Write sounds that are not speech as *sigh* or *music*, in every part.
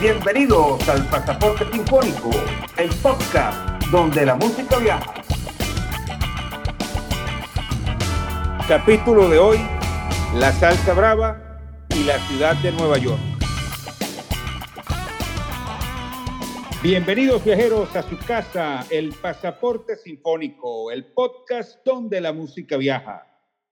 Bienvenidos al Pasaporte Sinfónico, el podcast donde la música viaja. Capítulo de hoy, la salsa brava y la ciudad de Nueva York. Bienvenidos viajeros a su casa, el Pasaporte Sinfónico, el podcast donde la música viaja.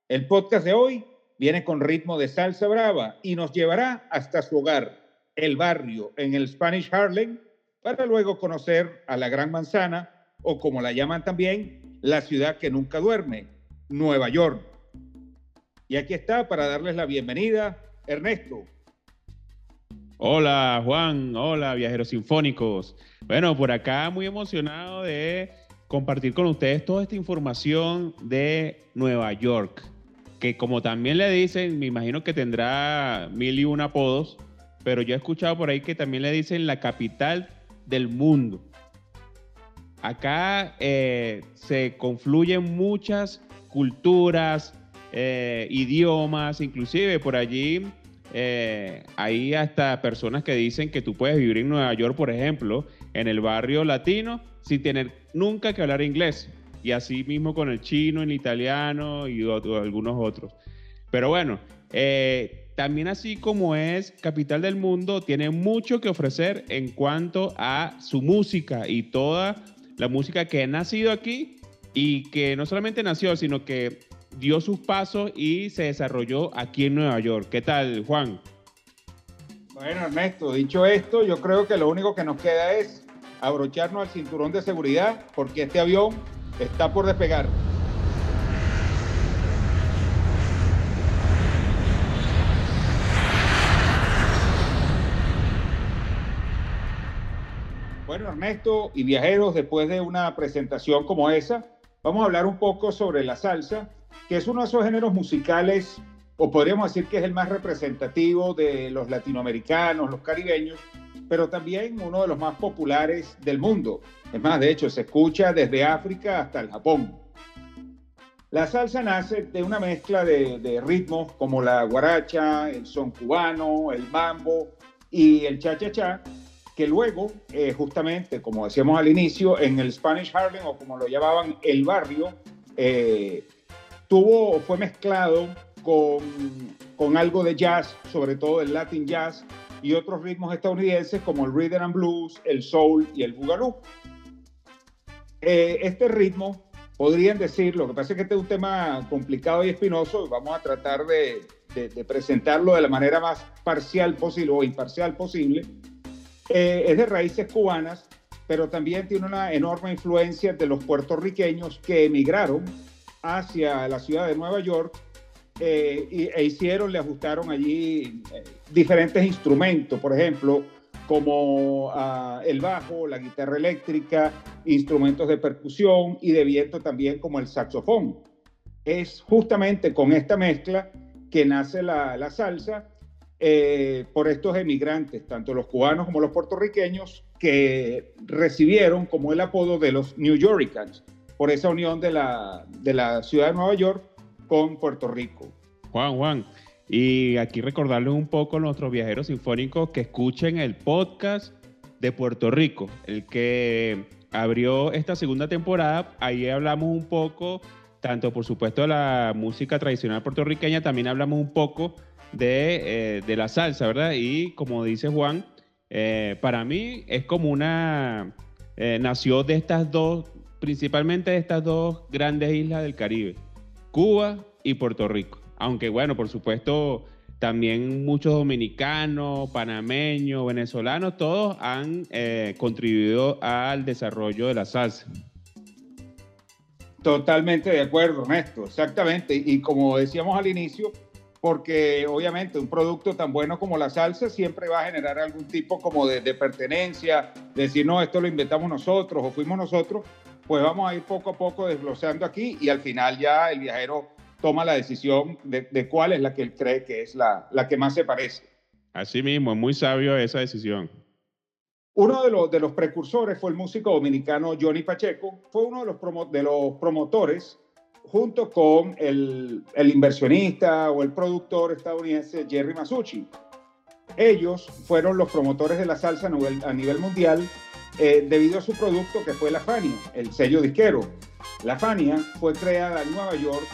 El podcast de hoy viene con ritmo de salsa brava y nos llevará hasta su hogar el barrio en el Spanish Harlem para luego conocer a la Gran Manzana o como la llaman también, la ciudad que nunca duerme, Nueva York. Y aquí está para darles la bienvenida, Ernesto. Hola Juan, hola viajeros sinfónicos. Bueno, por acá muy emocionado de compartir con ustedes toda esta información de Nueva York, que como también le dicen, me imagino que tendrá mil y un apodos, pero yo he escuchado por ahí que también le dicen la capital del mundo. Acá eh, se confluyen muchas culturas, eh, idiomas, inclusive por allí eh, hay hasta personas que dicen que tú puedes vivir en Nueva York, por ejemplo, en el barrio latino, sin tener nunca que hablar inglés. Y así mismo con el chino, el italiano y algunos otros. Pero bueno, también así como es capital del mundo, tiene mucho que ofrecer en cuanto a su música y toda la música que ha nacido aquí y que no solamente nació, sino que dio sus pasos y se desarrolló aquí en Nueva York. ¿Qué tal, Juan? Bueno, Ernesto, dicho esto, yo creo que lo único que nos queda es abrocharnos al cinturón de seguridad porque este avión está por despegar. Bueno, Ernesto y viajeros, después de una presentación como esa, vamos a hablar un poco sobre la salsa, que es uno de esos géneros musicales, o podríamos decir que es el más representativo de los latinoamericanos, los caribeños, pero también uno de los más populares del mundo. Es más, de hecho, se escucha desde África hasta el Japón. La salsa nace de una mezcla de, de ritmos como la guaracha, el son cubano, el mambo y el cha-cha-cha, que luego, eh, justamente, como decíamos al inicio, en el Spanish Harlem, o como lo llamaban el barrio, eh, tuvo, fue mezclado con, con, algo de jazz, sobre todo el Latin jazz, y otros ritmos estadounidenses como el rhythm and blues, el soul y el boogaloo. Eh, este ritmo, podrían decir, lo que pasa es que este es un tema complicado y espinoso, y vamos a tratar de, de, de presentarlo de la manera más parcial posible o imparcial posible, eh, es de raíces cubanas, pero también tiene una enorme influencia de los puertorriqueños que emigraron hacia la ciudad de Nueva York eh, y, e hicieron, le ajustaron allí eh, diferentes instrumentos, por ejemplo, como uh, el bajo, la guitarra eléctrica, instrumentos de percusión y de viento también como el saxofón. Es justamente con esta mezcla que nace la salsa eh, por estos emigrantes, tanto los cubanos como los puertorriqueños, que recibieron como el apodo de los New Yorkers, por esa unión de la, de la ciudad de Nueva York con Puerto Rico. Juan, Juan, y aquí recordarles un poco a nuestros viajeros sinfónicos que escuchen el podcast de Puerto Rico, el que abrió esta segunda temporada. Ahí hablamos un poco, tanto por supuesto de la música tradicional puertorriqueña, también hablamos un poco de, eh, de la salsa, ¿verdad? Y como dice Juan, eh, para mí es como una... Eh, nació de estas dos, principalmente de estas dos grandes islas del Caribe, Cuba y Puerto Rico. Aunque bueno, por supuesto, también muchos dominicanos, panameños, venezolanos, todos han contribuido al desarrollo de la salsa. Totalmente de acuerdo, Ernesto, exactamente. Y como decíamos al inicio, porque obviamente un producto tan bueno como la salsa siempre va a generar algún tipo como de, de, pertenencia, decir, no, esto lo inventamos nosotros o fuimos nosotros, pues vamos a ir poco a poco desglosando aquí y al final ya el viajero toma la decisión de, de cuál es la que él cree que es la, la, que más se parece. Así mismo, es muy sabio esa decisión. Uno de los, de los precursores fue el músico dominicano Johnny Pacheco, fue uno de los, promo, de los promotores junto con el, inversionista o el productor estadounidense Jerry Masucci. ellos fueron los promotores de la salsa a nivel, mundial eh, debido a su producto que fue la Fania, el sello disquero. La Fania fue creada en Nueva York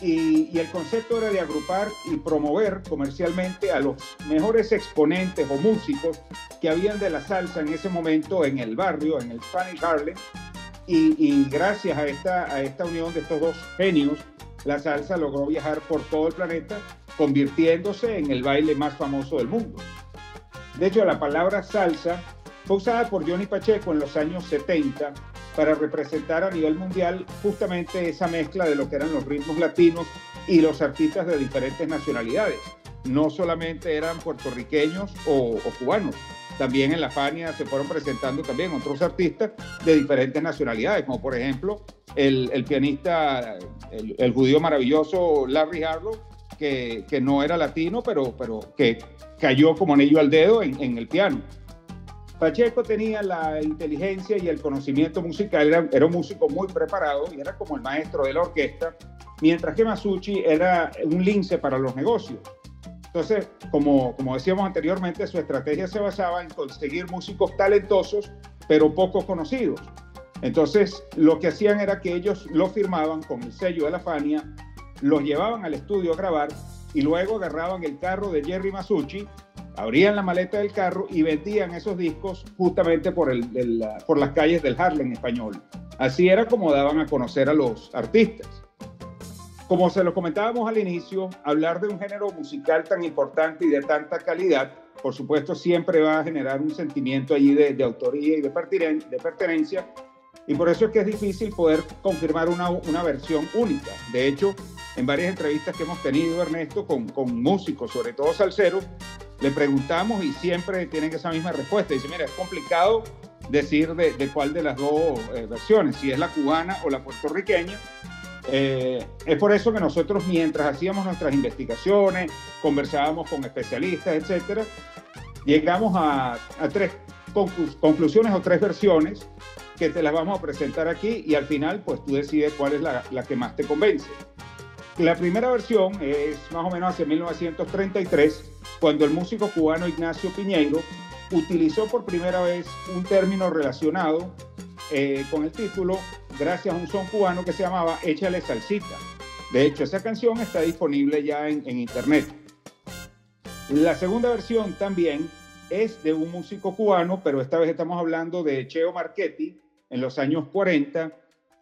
y, el concepto era de agrupar y promover comercialmente a los mejores exponentes o músicos que habían de la salsa en ese momento en el barrio, en el Spanish Harlem. Y, gracias a esta, a esta unión de estos dos genios, la salsa logró viajar por todo el planeta, convirtiéndose en el baile más famoso del mundo. De hecho, la palabra salsa fue usada por Johnny Pacheco en los años 70 para representar a nivel mundial justamente esa mezcla de lo que eran los ritmos latinos y los artistas de diferentes nacionalidades. No solamente eran puertorriqueños o, cubanos, también en la Fania se fueron presentando también otros artistas de diferentes nacionalidades, como por ejemplo el, pianista, el, judío maravilloso Larry Harlow, que, no era latino, pero, pero que cayó como anillo al dedo en el piano. Pacheco tenía la inteligencia y el conocimiento musical, era, un músico muy preparado y era como el maestro de la orquesta, mientras que Masucci era un lince para los negocios. Entonces, como, como decíamos anteriormente, su estrategia se basaba en conseguir músicos talentosos, pero poco conocidos. Entonces, lo que hacían era que ellos lo firmaban con el sello de la Fania, los llevaban al estudio a grabar y luego agarraban el carro de Jerry Masucci abrían la maleta del carro y vendían esos discos justamente por, el, por las calles del Harlem español. Así era como daban a conocer a los artistas. Como se lo comentábamos al inicio, hablar de un género musical tan importante y de tanta calidad, por supuesto, siempre va a generar un sentimiento allí de, autoría y de, de pertenencia, y por eso es que es difícil poder confirmar una, una versión única. De hecho, en varias entrevistas que hemos tenido, Ernesto, con, con músicos, sobre todo salseros, le preguntamos y siempre tienen esa misma respuesta. Dice, mira, es complicado decir de, cuál de las dos eh, versiones, si es la cubana o la puertorriqueña. Eh, es por eso que nosotros mientras hacíamos nuestras investigaciones, conversábamos con especialistas, etcétera, llegamos a, tres conclusiones o tres versiones que te las vamos a presentar aquí y al final pues tú decides cuál es la, la que más te convence. La primera versión es más o menos hacia 1933 cuando el músico cubano Ignacio Piñeiro utilizó por primera vez un término relacionado eh, con el título gracias a un son cubano que se llamaba Échale Salsita. De hecho, esa canción está disponible ya en, en internet. La segunda versión también es de un músico cubano, pero esta vez estamos hablando de Cheo Marchetti en los años 40,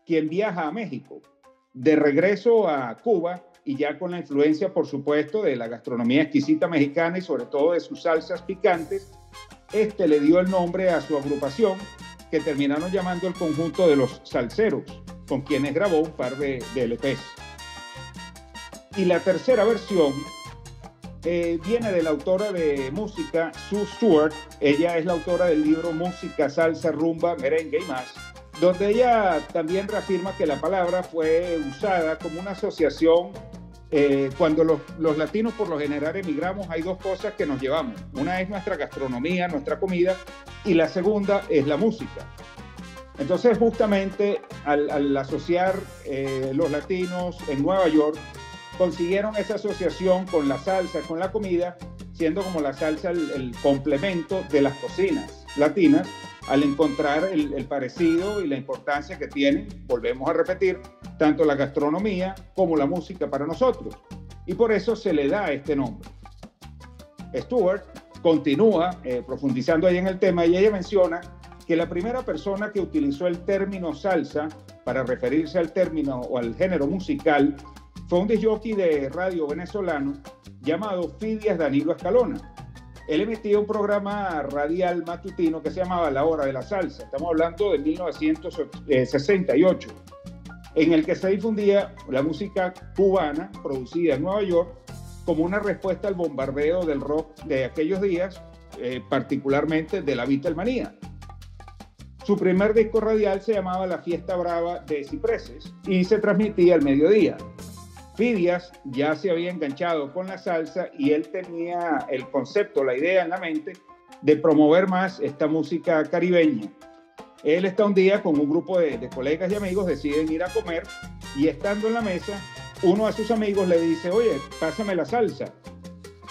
quien viaja a México. De regreso a Cuba, y ya con la influencia, por supuesto, de la gastronomía exquisita mexicana y sobre todo de sus salsas picantes, este le dio el nombre a su agrupación, que terminaron llamando el conjunto de los salseros, con quienes grabó un par de, de LPs. Y la tercera versión eh, viene de la autora de música, Sue Stewart. Ella es la autora del libro Música, Salsa, Rumba, Merengue y más, donde ella también reafirma que la palabra fue usada como una asociación eh, cuando los, los, latinos por lo general emigramos, hay dos cosas que nos llevamos. Una es nuestra gastronomía, nuestra comida, y la segunda es la música. Entonces, justamente al, asociar eh, los latinos en Nueva York, consiguieron esa asociación con la salsa, con la comida, siendo como la salsa el complemento de las cocinas latinas al encontrar el, parecido y la importancia que tiene, volvemos a repetir, tanto la gastronomía como la música para nosotros. Y por eso se le da este nombre. Stewart continúa eh, profundizando ahí en el tema y ella menciona que la primera persona que utilizó el término salsa para referirse al término o al género musical fue un disjockey de radio venezolano llamado Fidias Danilo Escalona él emitía un programa radial matutino que se llamaba La Hora de la Salsa. Estamos hablando de 1968, en el que se difundía la música cubana producida en Nueva York como una respuesta al bombardeo del rock de aquellos días, eh, particularmente de la Beatlemanía. Su primer disco radial se llamaba La Fiesta Brava de Cipreses y se transmitía al mediodía. Fidias ya se había enganchado con la salsa y él tenía el concepto, la idea en la mente de promover más esta música caribeña. Él está un día con un grupo de, colegas y amigos, deciden ir a comer y estando en la mesa, uno de sus amigos le dice, oye, pásame la salsa.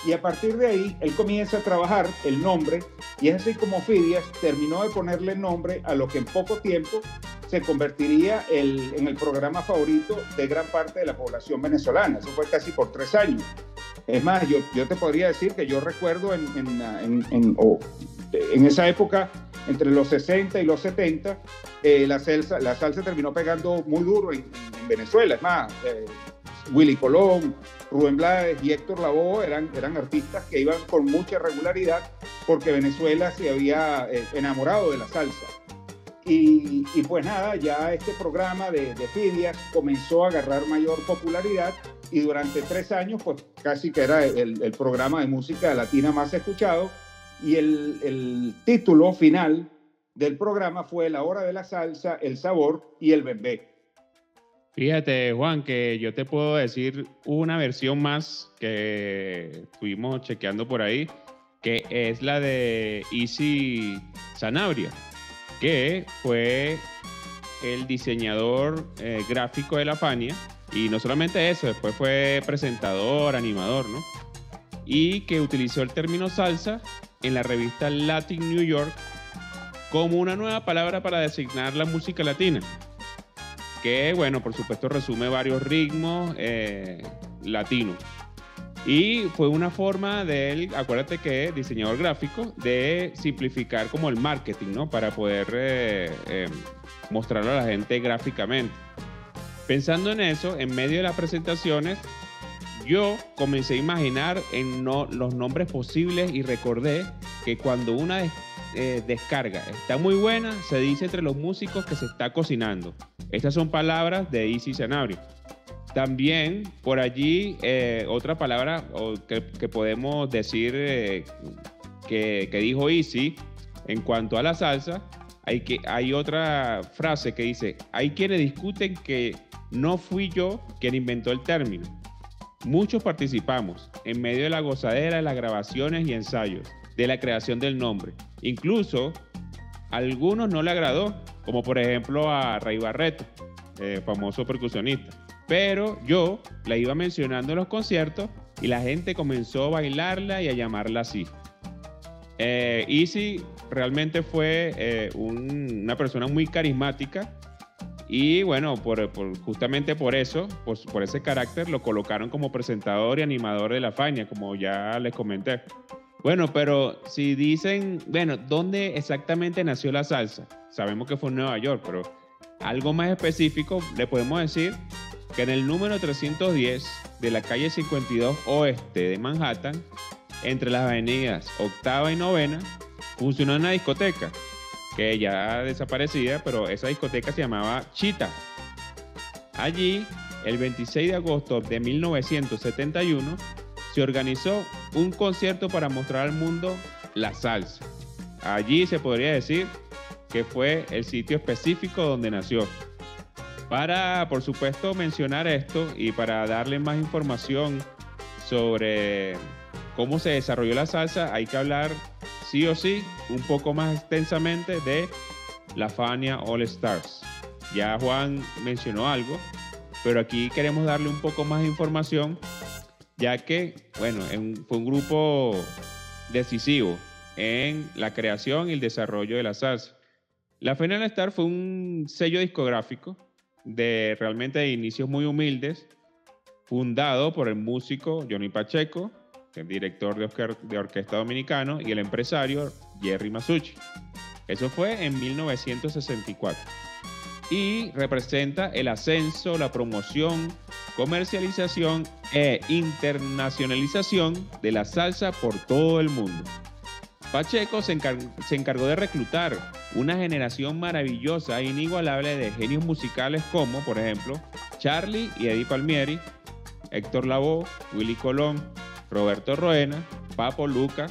Y a partir de ahí, él comienza a trabajar el nombre y es así como Fidias terminó de ponerle nombre a lo que en poco tiempo se convertiría en el programa favorito de gran parte de la población venezolana. Eso fue casi por tres años. Es más, yo, yo te podría decir que yo recuerdo en, en, en, en esa época, entre los 60 y los 70, eh, la, salsa, la salsa terminó pegando muy duro en, Venezuela. Es más, eh, Willy Colón, Rubén Blades y Héctor Lavoe eran, eran artistas que iban con mucha regularidad porque Venezuela se había eh, enamorado de la salsa. Y, y, pues nada, ya este programa de, de comenzó a agarrar mayor popularidad y durante tres años, pues casi que era el, el programa de música latina más escuchado. Y el, título final del programa fue La hora de la salsa, el sabor y el bebé. Fíjate, Juan, que yo te puedo decir una versión más que estuvimos chequeando por ahí, que es la de Easy Sanabria, que fue el diseñador eh, gráfico de la Fania. Y no solamente eso, después fue presentador, animador, ¿no? Y que utilizó el término salsa en la revista Latin New York como una nueva palabra para designar la música latina que bueno, por supuesto resume varios ritmos eh, latinos. Y fue una forma de él, acuérdate que diseñador gráfico, de simplificar como el marketing, ¿no? Para poder eh, eh, mostrarlo a la gente gráficamente. Pensando en eso, en medio de las presentaciones, yo comencé a imaginar en los nombres posibles y recordé que cuando una descarga está muy buena, se dice entre los músicos que se está cocinando. Estas son palabras de Easy Sanabria. También por allí eh, otra palabra que, podemos decir eh, que, dijo Easy en cuanto a la salsa, hay, que, hay otra frase que dice, hay quienes discuten que no fui yo quien inventó el término. Muchos participamos en medio de la gozadera de las grabaciones y ensayos, de la creación del nombre. Incluso algunos no le agradó, como por ejemplo a Ray Barreto, eh, famoso percusionista. Pero yo la iba mencionando en los conciertos y la gente comenzó a bailarla y a llamarla así. Eh, Easy realmente fue eh, una persona muy carismática y bueno, por, justamente por eso, por ese carácter, lo colocaron como presentador y animador de la Faña, como ya les comenté. Bueno, pero si dicen, bueno, ¿dónde exactamente nació la salsa? Sabemos que fue en Nueva York, pero algo más específico le podemos decir que en el número 310 de la calle 52 oeste de Manhattan, entre las avenidas octava y novena, funcionó una discoteca que ya desaparecida, pero esa discoteca se llamaba Chita. Allí, el 26 de agosto de 1971, se organizó un concierto para mostrar al mundo la salsa. Allí se podría decir que fue el sitio específico donde nació. Para, por supuesto, mencionar esto y para darle más información sobre cómo se desarrolló la salsa, hay que hablar sí o sí un poco más extensamente de la Fania All Stars. Ya Juan mencionó algo, pero aquí queremos darle un poco más de información ya que, bueno, fue un grupo decisivo en la creación y el desarrollo de la salsa. La Final Star fue un sello discográfico de realmente de inicios muy humildes, fundado por el músico Johnny Pacheco, el director de, orquesta dominicano, y el empresario Jerry Masucci. Eso fue en 1964 y representa el ascenso, la promoción, comercialización e internacionalización de la salsa por todo el mundo. Pacheco se, encargó de reclutar una generación maravillosa e inigualable de genios musicales como, por ejemplo, Charlie y Eddie Palmieri, Héctor Lavoe, Willy Colón, Roberto Roena, Papo Luca,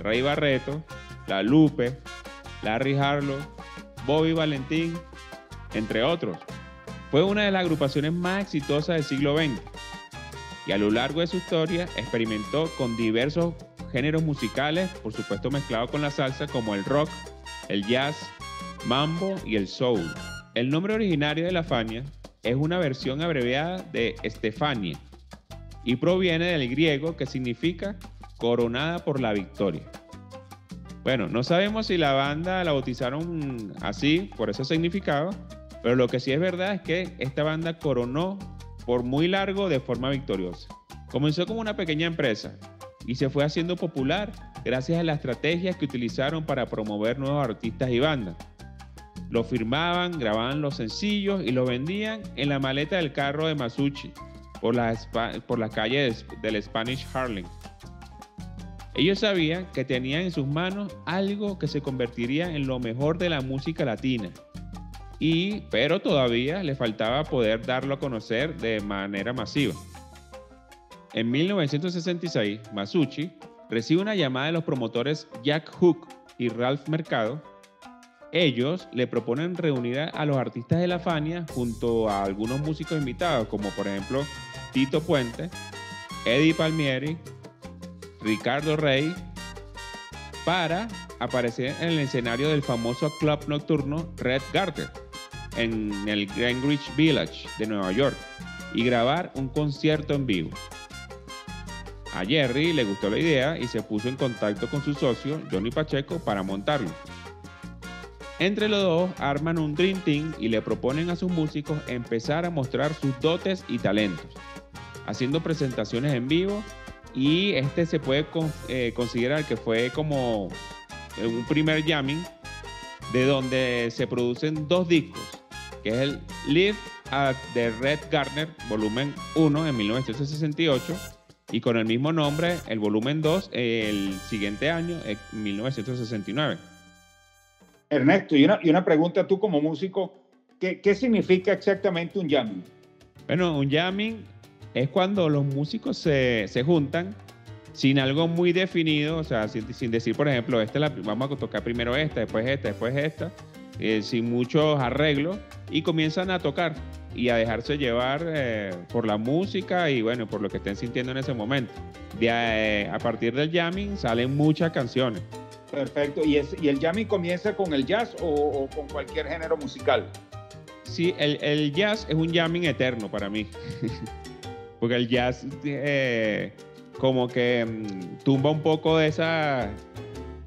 Rey Barreto, La Lupe, Larry Harlow, Bobby Valentín, entre otros. Fue una de las agrupaciones más exitosas del siglo XX y a lo largo de su historia experimentó con diversos géneros musicales, por supuesto mezclado con la salsa como el rock, el jazz, mambo y el soul. El nombre originario de la Fania es una versión abreviada de Estefania y proviene del griego que significa Coronada por la Victoria. Bueno, no sabemos si la banda la bautizaron así, por ese significado, pero lo que sí es verdad es que esta banda coronó por muy largo de forma victoriosa. Comenzó como una pequeña empresa y se fue haciendo popular gracias a las estrategias que utilizaron para promover nuevos artistas y bandas. Lo firmaban, grababan los sencillos y los vendían en la maleta del carro de Masucci por la, por la calle del Spanish Harlem. Ellos sabían que tenían en sus manos algo que se convertiría en lo mejor de la música latina. Y, pero todavía le faltaba poder darlo a conocer de manera masiva. En 1966, Masucci recibe una llamada de los promotores Jack Hook y Ralph Mercado. Ellos le proponen reunir a los artistas de la Fania junto a algunos músicos invitados, como por ejemplo Tito Puente, Eddie Palmieri, Ricardo Rey, para aparecer en el escenario del famoso club nocturno Red Garter en el Greenwich Village de Nueva York y grabar un concierto en vivo. A Jerry le gustó la idea y se puso en contacto con su socio Johnny Pacheco para montarlo. Entre los dos arman un Dream Team y le proponen a sus músicos empezar a mostrar sus dotes y talentos, haciendo presentaciones en vivo y este se puede eh, considerar que fue como un primer jamming de donde se producen dos discos, que es el Live at the Red Garner, volumen 1 en 1968, y con el mismo nombre, el volumen 2, el siguiente año, en 1969. Ernesto, y una, y una pregunta tú como músico, ¿qué, ¿qué significa exactamente un jamming? Bueno, un jamming es cuando los músicos se, se juntan sin algo muy definido, o sea, sin, sin decir, por ejemplo, esta la, vamos a tocar primero esta, después esta, después esta, eh, sin muchos arreglos, y comienzan a tocar y a dejarse llevar eh, por la música y bueno, por lo que estén sintiendo en ese momento. De, eh, a partir del jamming salen muchas canciones. Perfecto. ¿Y, es, y el jamming comienza con el jazz o, o con cualquier género musical? Sí, el, el, jazz es un jamming eterno para mí. *laughs* Porque el jazz eh, como que mm, tumba un poco de esas,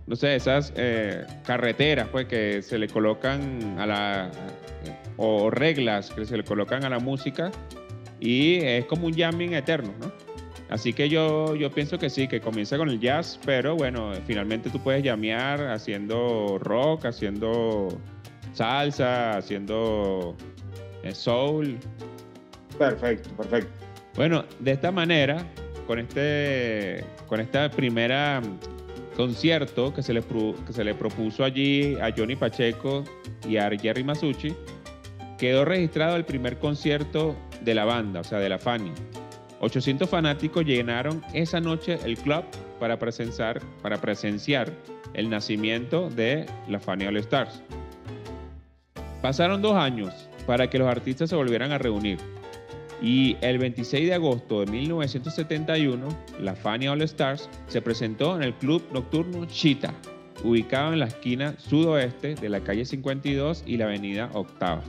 no sé, esas eh, carreteras pues que se le colocan a la, o reglas que se le colocan a la música y es como un jamming eterno, ¿no? Así que yo, yo pienso que sí, que comienza con el jazz, pero bueno, finalmente tú puedes llamear haciendo rock, haciendo salsa, haciendo eh, soul. Perfecto, perfecto. Bueno, de esta manera, con este con esta primera concierto que se, le, que se le propuso allí a Johnny Pacheco y a Jerry Masucci, quedó registrado el primer concierto de la banda, o sea, de la Fania. 800 fanáticos llenaron esa noche el club para presenciar, para presenciar el nacimiento de la Fania All Stars. Pasaron dos años para que los artistas se volvieran a reunir. Y el 26 de agosto de 1971, la Fania All Stars se presentó en el club nocturno Cheetah, ubicado en la esquina sudoeste de la calle 52 y la avenida Octava.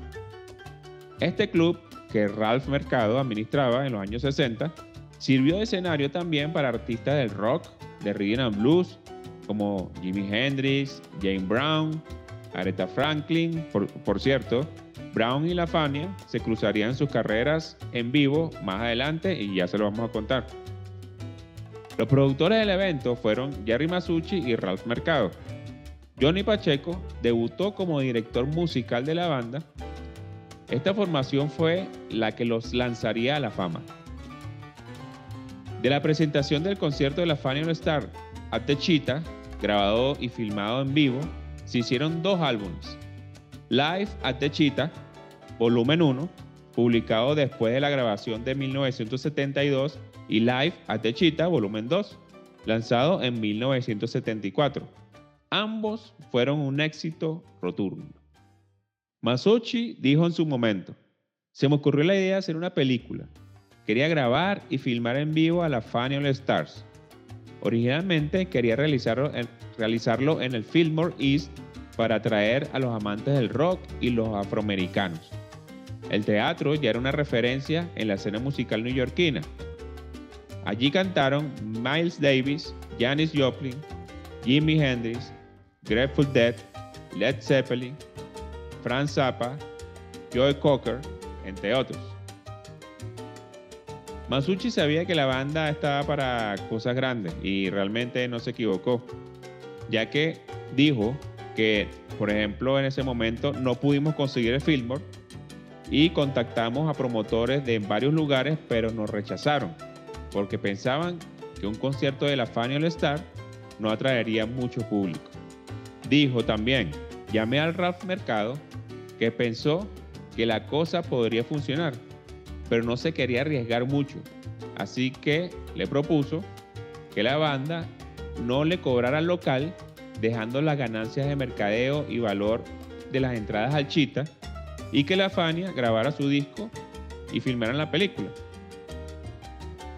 Este club, que Ralph Mercado administraba en los años 60, sirvió de escenario también para artistas del rock, de rhythm and blues, como Jimi Hendrix, Jane Brown, Aretha Franklin, por cierto, Brown y La Fania se cruzarían sus carreras en vivo más adelante y ya se lo vamos a contar. Los productores del evento fueron Jerry Masucci y Ralph Mercado. Johnny Pacheco debutó como director musical de la banda esta formación fue la que los lanzaría a la fama. De la presentación del concierto de la Fanny All Star a Techita, grabado y filmado en vivo, se hicieron dos álbumes. Live at Techita, volumen 1, publicado después de la grabación de 1972, y Live at Techita, volumen 2, lanzado en 1974. Ambos fueron un éxito rotundo. Masucci dijo en su momento, se me ocurrió la idea de hacer una película. Quería grabar y filmar en vivo a la Fanny All Stars. Originalmente quería realizarlo en, realizarlo en el Fillmore East para atraer a los amantes del rock y los afroamericanos. El teatro ya era una referencia en la escena musical neoyorquina. Allí cantaron Miles Davis, Janis Joplin, Jimi Hendrix, Grateful Dead, Led Zeppelin, Franz Zappa, Joe Cocker, entre otros. Masucci sabía que la banda estaba para cosas grandes y realmente no se equivocó, ya que dijo que, por ejemplo, en ese momento no pudimos conseguir el Fillmore y contactamos a promotores de varios lugares, pero nos rechazaron porque pensaban que un concierto de la Fanny Star no atraería mucho público. Dijo también, llamé al Ralph Mercado que pensó que la cosa podría funcionar, pero no se quería arriesgar mucho. Así que le propuso que la banda no le cobrara al local, dejando las ganancias de mercadeo y valor de las entradas al Chita, y que la Fania grabara su disco y filmaran la película.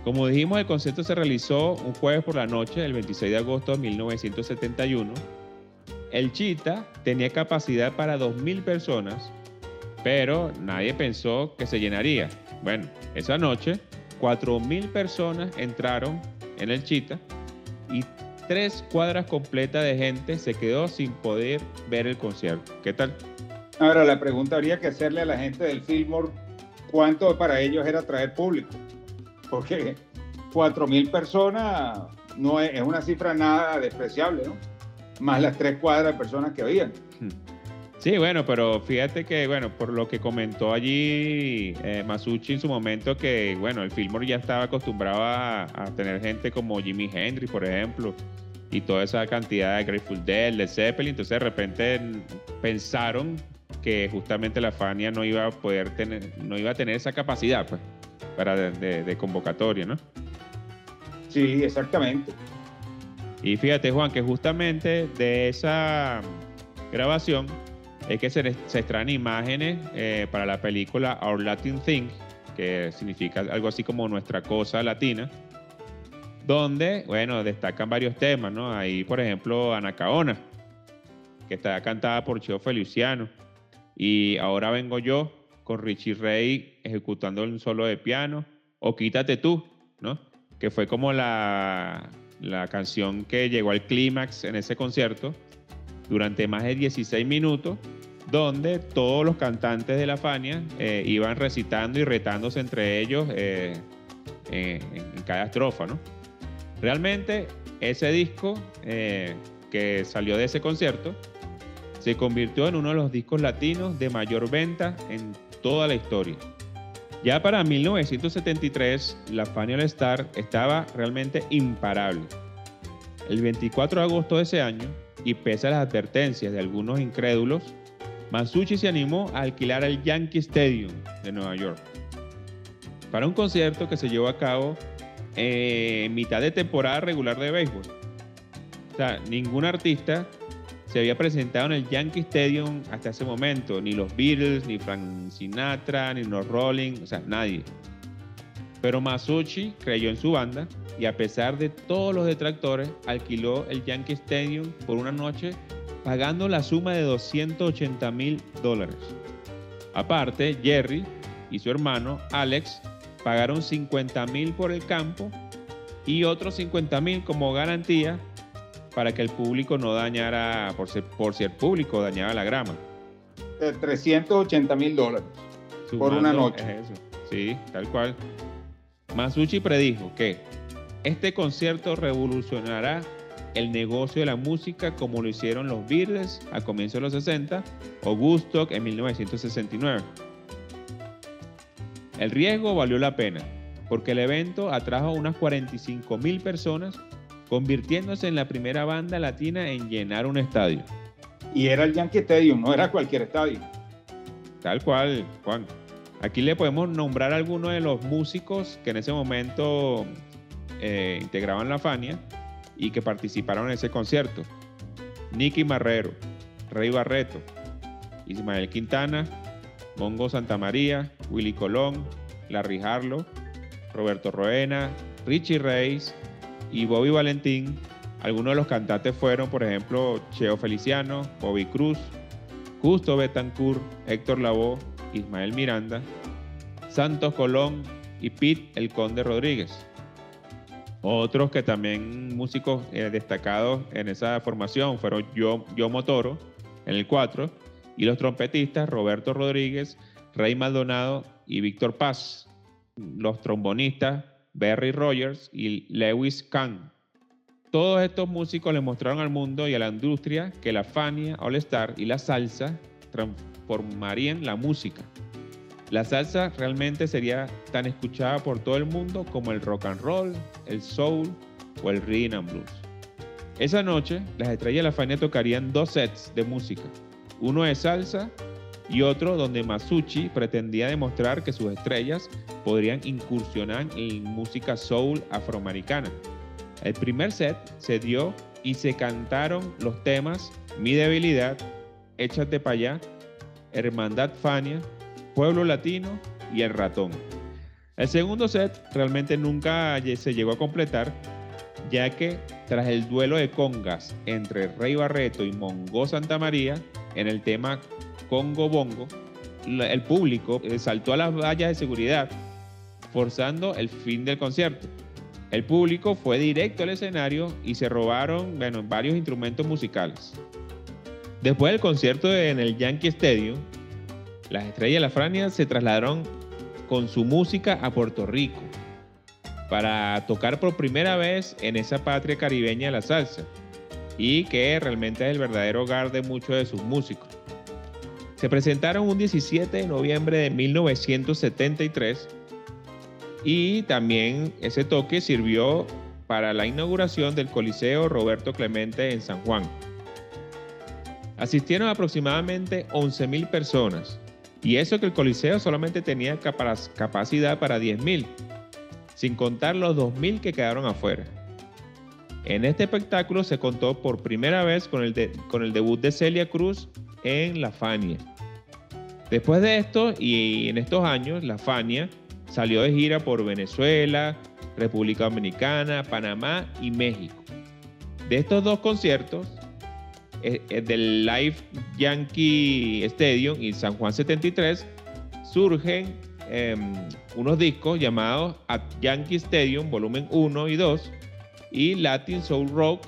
Como dijimos, el concierto se realizó un jueves por la noche, el 26 de agosto de 1971. El Chita tenía capacidad para 2.000 personas, pero nadie pensó que se llenaría. Bueno, esa noche 4.000 personas entraron en el Chita y tres cuadras completas de gente se quedó sin poder ver el concierto. ¿Qué tal? Ahora, la pregunta habría que hacerle a la gente del Fillmore cuánto para ellos era traer público porque 4.000 personas no es, una cifra nada despreciable, ¿no? Más las tres cuadras de personas que habían. Hmm. Sí, bueno, pero fíjate que, bueno, por lo que comentó allí eh, Masucci en su momento, que, bueno, el Fillmore ya estaba acostumbrado a, tener gente como Jimi Hendrix, por ejemplo, y toda esa cantidad de Grateful Dead, de Zeppelin, entonces de repente pensaron que justamente la Fania no iba a poder tener, no iba a tener esa capacidad, pues para de, convocatoria, ¿no? Sí, exactamente. Y fíjate, Juan, que justamente de esa grabación es que se, se extraen imágenes eh, para la película Our Latin Thing, que significa algo así como nuestra cosa latina, donde, bueno, destacan varios temas, ¿no? Ahí, por ejemplo, Anacaona, que está cantada por Cheo Feliciano, y Ahora vengo yo, con Richie Ray ejecutando un solo de piano, o Quítate tú, ¿no? Que fue como la, la canción que llegó al clímax en ese concierto durante más de 16 minutos, donde todos los cantantes de la Fania eh, iban recitando y retándose entre ellos eh, en, cada estrofa, ¿no? Realmente ese disco eh, que salió de ese concierto se convirtió en uno de los discos latinos de mayor venta en toda la historia. Ya para 1973, la Fania All Star estaba realmente imparable. El 24 de agosto de ese año, y pese a las advertencias de algunos incrédulos, Masucci se animó a alquilar el Yankee Stadium de Nueva York para un concierto que se llevó a cabo en mitad de temporada regular de béisbol. O sea, ningún artista se había presentado en el Yankee Stadium hasta ese momento. Ni los Beatles, ni Frank Sinatra, ni los Rolling, o sea, nadie. Pero Masucci creyó en su banda y a pesar de todos los detractores, alquiló el Yankee Stadium por una noche pagando la suma de 280 mil dólares. Aparte, Jerry y su hermano Alex pagaron 50 mil por el campo y otros 50 mil como garantía para que el público no dañara, por ser, por ser público, dañaba la grama. 380 mil dólares por una noche. Sí, tal cual. Masucci predijo que este concierto revolucionará el negocio de la música como lo hicieron los Beatles a comienzos de los 60 o Woodstock en 1969. El riesgo valió la pena porque el evento atrajo unas 45 mil personas convirtiéndose en la primera banda latina en llenar un estadio. Y era el Yankee Stadium, no era cualquier estadio. Tal cual, Juan. Aquí le podemos nombrar algunos de los músicos que en ese momento eh, integraban la Fania y que participaron en ese concierto. Nicky Marrero, Rey Barreto, Ismael Quintana, Mongo Santamaría, Willy Colón, Larry Harlow, Roberto Roena, Richie Reis, y Bobby Valentín. Algunos de los cantantes fueron, por ejemplo, Cheo Feliciano, Bobby Cruz, Justo Betancourt, Héctor Lavoe, Ismael Miranda, Santos Colón y Pete El Conde Rodríguez. Otros que también músicos eh, destacados en esa formación fueron Yo, Yo Motoro en el 4 y los trompetistas Roberto Rodríguez, Rey Maldonado y Víctor Paz. Los trombonistas Berry Rogers y Lewis Kahn. Todos estos músicos le mostraron al mundo y a la industria que la Fania, All Star y la salsa transformarían la música. La salsa realmente sería tan escuchada por todo el mundo como el rock and roll, el soul o el rhythm and blues. Esa noche, las estrellas de la Fania tocarían dos sets de música, uno de salsa y otro donde Masucci pretendía demostrar que sus estrellas podrían incursionar en música soul afroamericana. El primer set se dio y se cantaron los temas Mi debilidad, Échate para allá, Hermandad Fania, Pueblo Latino y El Ratón. El segundo set realmente nunca se llegó a completar, ya que tras el duelo de congas entre Rey Barreto y Mongo Santa María en el tema Congo Bongo, el público saltó a las vallas de seguridad, forzando el fin del concierto. El público fue directo al escenario y se robaron bueno, varios instrumentos musicales. Después del concierto en el Yankee Stadium, las estrellas de la Frania se trasladaron con su música a Puerto Rico para tocar por primera vez en esa patria caribeña la salsa y que realmente es el verdadero hogar de muchos de sus músicos. Se presentaron un 17 de noviembre de 1973 y también ese toque sirvió para la inauguración del Coliseo Roberto Clemente en San Juan. Asistieron aproximadamente 11.000 personas y eso que el Coliseo solamente tenía capacidad para 10.000, sin contar los 2.000 que quedaron afuera. En este espectáculo se contó por primera vez con el, con el debut de Celia Cruz en la Fania. Después de esto y en estos años, la Fania salió de gira por Venezuela, República Dominicana, Panamá y México. De estos dos conciertos, del Live Yankee Stadium y San Juan 73, surgen em, unos discos llamados At Yankee Stadium, volumen 1 y 2, y Latin Soul Rock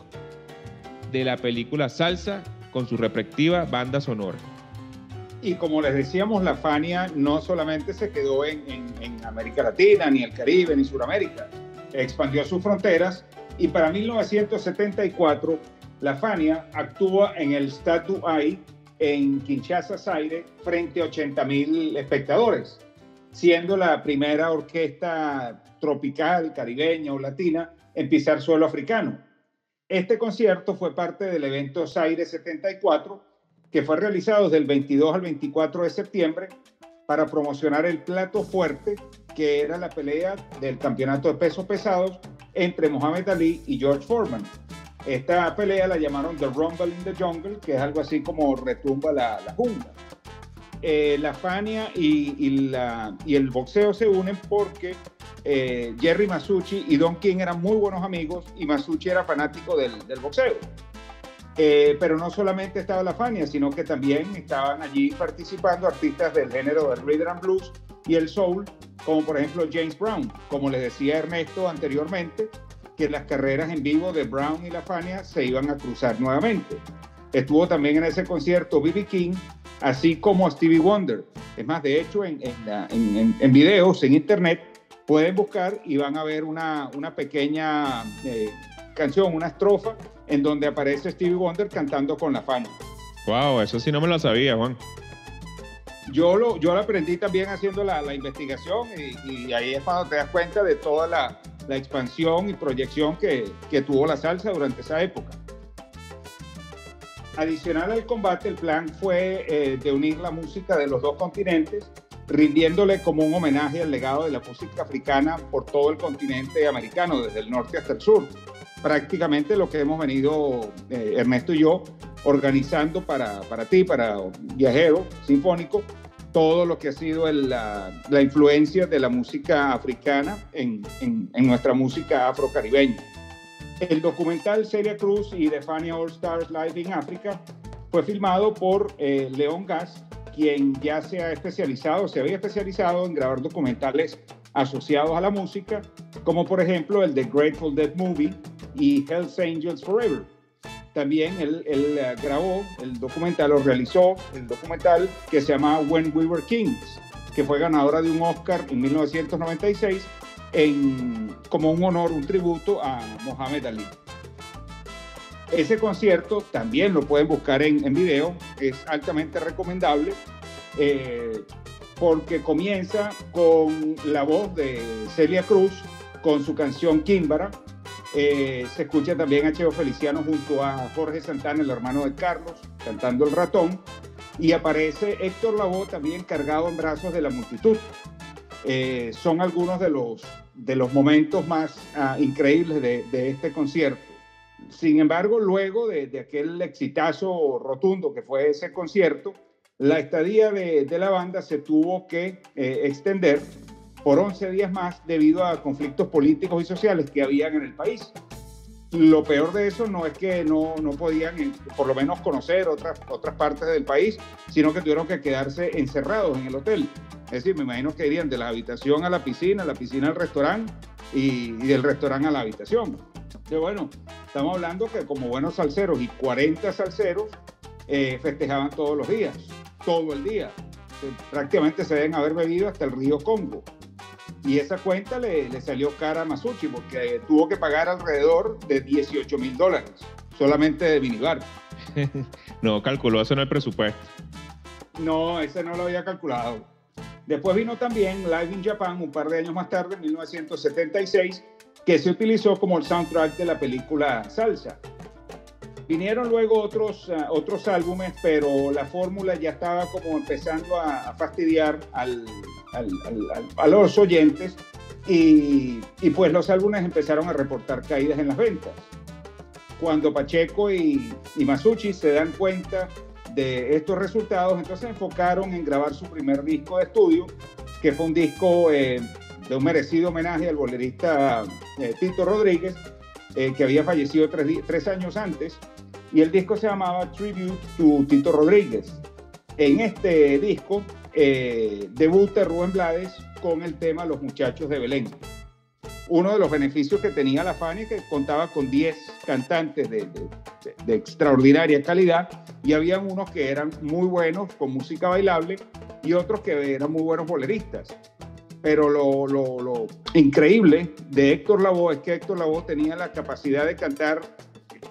de la película Salsa con su respectiva banda sonora. Y como les decíamos, la Fania no solamente se quedó en, América Latina, ni el Caribe, ni Sudamérica, expandió sus fronteras y para 1974 la Fania actúa en el Stade AI en Kinshasa, Zaire, frente a 80 mil espectadores, siendo la primera orquesta tropical, caribeña o latina en pisar suelo africano. Este concierto fue parte del evento Zaire 74, que fue realizado desde el 22 al 24 de septiembre para promocionar el plato fuerte, que era la pelea del campeonato de pesos pesados entre Mohamed Ali y George Foreman. Esta pelea la llamaron The Rumble in the Jungle, que es algo así como retumba la, la jungla. Eh, la Fania y, la, y el boxeo se unen porque eh, Jerry Masucci y Don King eran muy buenos amigos y Masucci era fanático del, boxeo. Eh, pero no solamente estaba la Fania, sino que también estaban allí participando artistas del género del rhythm and blues y el soul, como por ejemplo James Brown. Como les decía Ernesto anteriormente, que las carreras en vivo de Brown y la Fania se iban a cruzar nuevamente. Estuvo también en ese concierto B.B. King, así como Stevie Wonder. Es más, de hecho, en, en, en videos en internet pueden buscar y van a ver una, una pequeña eh, canción, una estrofa, en donde aparece Stevie Wonder cantando con la Fania. Wow, eso sí no me lo sabía, Juan. Yo lo, yo lo aprendí también haciendo la, la investigación y, ahí es cuando te das cuenta de toda la, la expansión y proyección que, que, tuvo la salsa durante esa época. Adicional al combate, el plan fue eh, de unir la música de los dos continentes rindiéndole como un homenaje al legado de la música africana por todo el continente americano, desde el norte hasta el sur. Prácticamente lo que hemos venido, eh, Ernesto y yo, organizando para, para ti, para Viajero Sinfónico, todo lo que ha sido la, influencia de la música africana en, nuestra música afrocaribeña. El documental Celia Cruz y The Funny All Stars Live in Africa fue filmado por eh, León Gas quien ya se ha especializado, se había especializado en grabar documentales asociados a la música, como por ejemplo el de Grateful Dead Movie y Hells Angels Forever. También él, eh, grabó el documental, o realizó el documental que se llama When We Were Kings, que fue ganadora de un Oscar en 1996 en, como un honor, un tributo a Mohamed Ali. Ese concierto también lo pueden buscar en, en video, es altamente recomendable eh, porque comienza con la voz de Celia Cruz con su canción Kimbara. Eh, se escucha también a Cheo Feliciano junto a Jorge Santana, el hermano de Carlos, cantando El ratón. Y aparece Héctor Lavoe también cargado en brazos de la multitud. Eh, son algunos de los, de los momentos más ah, increíbles de, este concierto. Sin embargo, luego de, de, aquel exitazo rotundo que fue ese concierto, la estadía de, de la banda se tuvo que eh, extender por 11 días más debido a conflictos políticos y sociales que habían en el país. Lo peor de eso no es que no, no podían, eh, por lo menos, conocer otras, otras partes del país, sino que tuvieron que quedarse encerrados en el hotel. Es decir, me imagino que irían de la habitación a la piscina, la piscina al restaurante y, y del restaurante a la habitación. Pero bueno, estamos hablando que como buenos salseros y 40 salseros eh, festejaban todos los días, todo el día. Prácticamente se deben haber bebido hasta el río Congo. Y esa cuenta le, le salió cara a Masucci porque tuvo que pagar alrededor de 18 mil dólares solamente de minibar. *laughs* no, calculó eso en el presupuesto. No, ese no lo había calculado. Después vino también Live in Japan un par de años más tarde, en 1976, que se utilizó como el soundtrack de la película Salsa. Vinieron luego otros, uh, otros álbumes, pero la fórmula ya estaba como empezando a, fastidiar a los oyentes y, y, pues los álbumes empezaron a reportar caídas en las ventas. Cuando Pacheco y, y Masucci se dan cuenta de estos resultados, entonces se enfocaron en grabar su primer disco de estudio, que fue un disco eh, de un merecido homenaje al bolerista eh, Tito Rodríguez, eh, que había fallecido tres, tres, años antes, y el disco se llamaba Tribute to Tito Rodríguez. En este disco eh, debuta Rubén Blades con el tema Los Muchachos de Belén. Uno de los beneficios que tenía la Fania es que contaba con 10 cantantes de, de, de, extraordinaria calidad y habían unos que eran muy buenos con música bailable y otros que eran muy buenos boleristas. Pero lo, lo, lo increíble de Héctor Lavoe es que Héctor Lavoe tenía la capacidad de cantar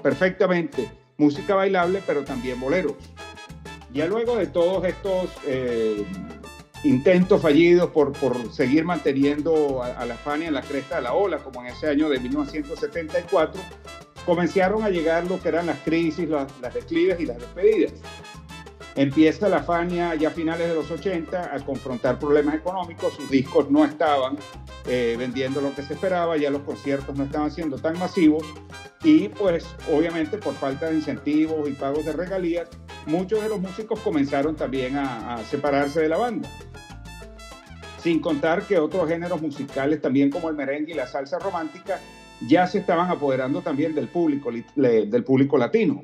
perfectamente música bailable, pero también boleros. Ya luego de todos estos eh, intentos fallidos por, por seguir manteniendo a, a, la Fania en la cresta de la ola, como en ese año de 1974, comenzaron a llegar lo que eran las crisis, las, las declives y las despedidas. Empieza la Fania ya a finales de los 80 a confrontar problemas económicos, sus discos no estaban eh, vendiendo lo que se esperaba, ya los conciertos no estaban siendo tan masivos y pues obviamente por falta de incentivos y pagos de regalías, muchos de los músicos comenzaron también a, a separarse de la banda. Sin contar que otros géneros musicales también como el merengue y la salsa romántica ya se estaban apoderando también del público, del público latino.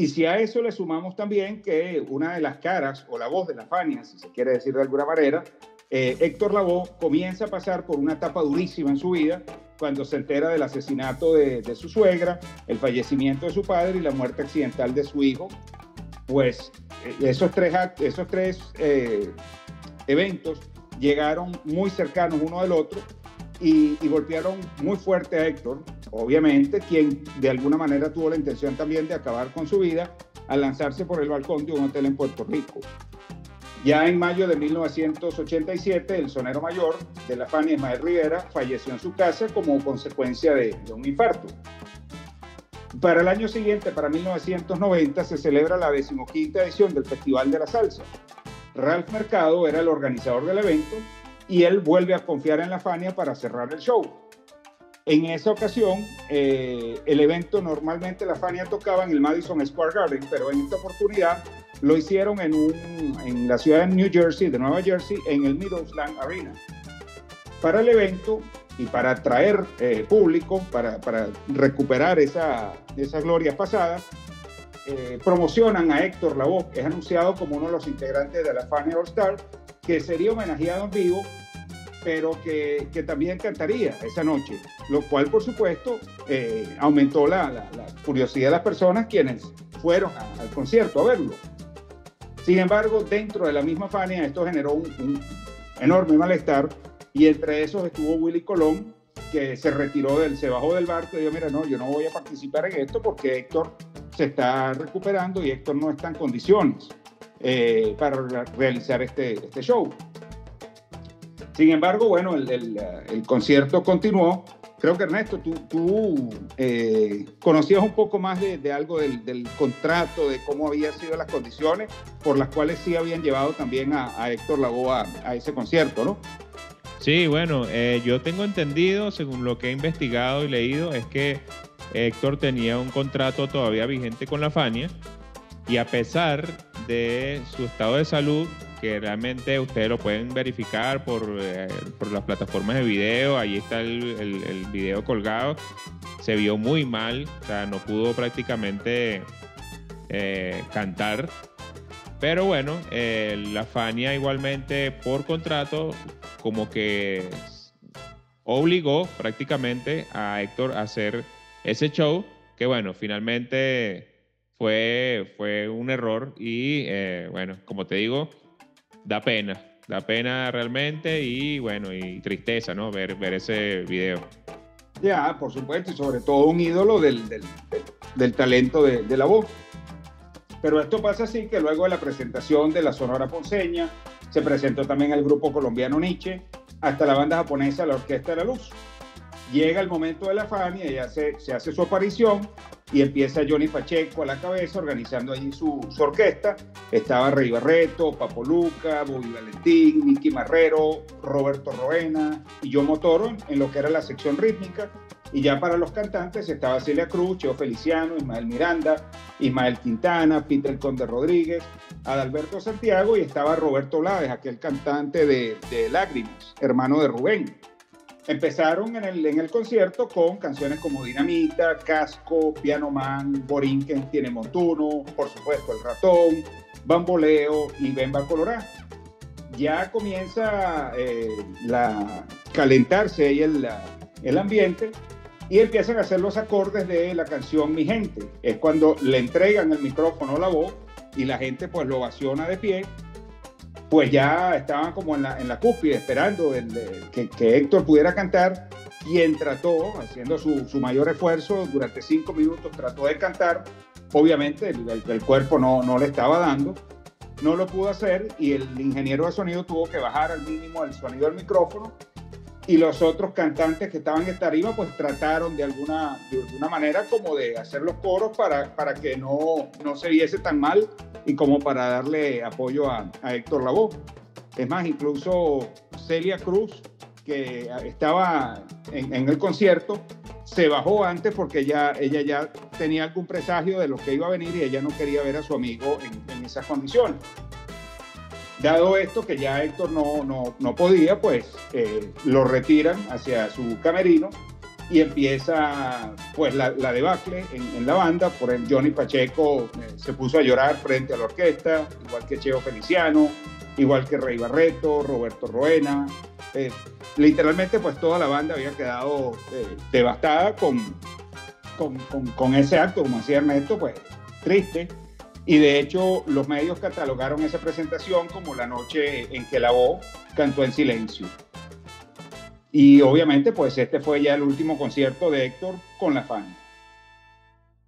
Y si a eso le sumamos también que una de las caras o la voz de la Fania, si se quiere decir de alguna manera, eh, Héctor Lavoe comienza a pasar por una etapa durísima en su vida cuando se entera del asesinato de, su suegra, el fallecimiento de su padre y la muerte accidental de su hijo. Pues eh, esos tres, esos tres eh, eventos llegaron muy cercanos uno del otro y, golpearon muy fuerte a Héctor, obviamente, quien de alguna manera tuvo la intención también de acabar con su vida al lanzarse por el balcón de un hotel en Puerto Rico. Ya en mayo de 1987, el sonero mayor de la Fania Ismael Rivera falleció en su casa como consecuencia de, de un infarto. Para el año siguiente, para 1990, se celebra la decimoquinta edición del Festival de la Salsa. Ralph Mercado era el organizador del evento y él vuelve a confiar en la Fania para cerrar el show. En esa ocasión, eh, el evento normalmente la Fania tocaba en el Madison Square Garden, pero en esta oportunidad lo hicieron en, un, en la ciudad de New Jersey, de Nueva Jersey, en el Middlesland Arena. Para el evento y para atraer eh, público, para, para recuperar esa, esa gloria pasada, eh, promocionan a Héctor Lavoe, es anunciado como uno de los integrantes de la Fania All Star, que sería homenajeado en vivo pero que, que, también cantaría esa noche, lo cual por supuesto eh, aumentó la, la, curiosidad de las personas quienes fueron al concierto a verlo. Sin embargo, dentro de la misma Fania esto generó un, un enorme malestar y entre esos estuvo Willy Colón, que se retiró del, se bajó del barco y dijo, mira, no, yo no voy a participar en esto porque Héctor se está recuperando y Héctor no está en condiciones eh, para realizar este, este show. Sin embargo, bueno, el, concierto continuó. Creo que Ernesto, tú, eh, conocías un poco más de, algo del, contrato, de cómo habían sido las condiciones por las cuales sí habían llevado también a, Héctor Lagó a, a ese concierto, ¿no? Sí, bueno, eh, yo tengo entendido, según lo que he investigado y leído, es que Héctor tenía un contrato todavía vigente con la Fania y a pesar de su estado de salud, que realmente ustedes lo pueden verificar por, eh, por las plataformas de video, ahí está el, el, video colgado, se vio muy mal, o sea, no pudo prácticamente eh, cantar. Pero bueno, la Fania igualmente por contrato como que obligó prácticamente a Héctor a hacer ese show, que bueno, finalmente fue, fue un error y eh, bueno, como te digo, da pena, da pena realmente y bueno, y tristeza, ¿no? Ver, ver ese video. Ya, por supuesto, y sobre todo un ídolo del, del, del talento de, de la voz. Pero esto pasa así que luego de la presentación de la Sonora Ponceña, se presentó también el grupo colombiano Nietzsche, hasta la banda japonesa La Orquesta de la Luz. Llega el momento de la Fania y se, se hace su aparición y empieza Johnny Pacheco a la cabeza organizando allí su, orquesta. Estaba Rey Barreto, Papo Luca, Bobby Valentín, Nicky Marrero, Roberto Roena y yo Motoro en lo que era la sección rítmica. Y ya para los cantantes estaba Celia Cruz, Cheo Feliciano, Ismael Miranda, Ismael Quintana, Peter Conde Rodríguez, Adalberto Santiago y estaba Roberto Blades, aquel cantante de Lágrimas, hermano de Rubén. Empezaron en el, en el concierto con canciones como Dinamita, Casco, Piano Man, Borinquen tiene Montuno, por supuesto El Ratón, Bamboleo y Bemba Colorá. Ya comienza eh, la calentarse el, el ambiente y empiezan a hacer los acordes de la canción Mi Gente. Es cuando le entregan el micrófono a la voz y la gente pues lo ovaciona de pie. Pues ya estaban como en la, en la cúspide esperando el, que, que, Héctor pudiera cantar, quien trató, haciendo su, su, mayor esfuerzo, durante cinco minutos trató de cantar. Obviamente el, el, el cuerpo no, no le estaba dando, no lo pudo hacer y el ingeniero de sonido tuvo que bajar al mínimo el sonido del micrófono y los otros cantantes que estaban en tarima pues trataron de alguna, de alguna manera como de hacer los coros para, para que no, no se viese tan mal y como para darle apoyo a, a Héctor Lavoe. Es más, incluso Celia Cruz, que estaba en, en, el concierto, se bajó antes porque ya, ella ya tenía algún presagio de lo que iba a venir y ella no quería ver a su amigo en, en esas condiciones. Dado esto que ya Héctor no, no, no podía, pues eh, lo retiran hacia su camerino y empieza pues la, la debacle en, la banda. Por ejemplo, Johnny Pacheco eh, se puso a llorar frente a la orquesta, igual que Cheo Feliciano, igual que Rey Barreto, Roberto Roena. Eh, literalmente pues toda la banda había quedado devastada con, con, con, con, ese acto, como decía Ernesto, pues triste. Y de hecho, los medios catalogaron esa presentación como la noche en que la voz cantó en silencio. Y obviamente, pues este fue ya el último concierto de Héctor con la Fania.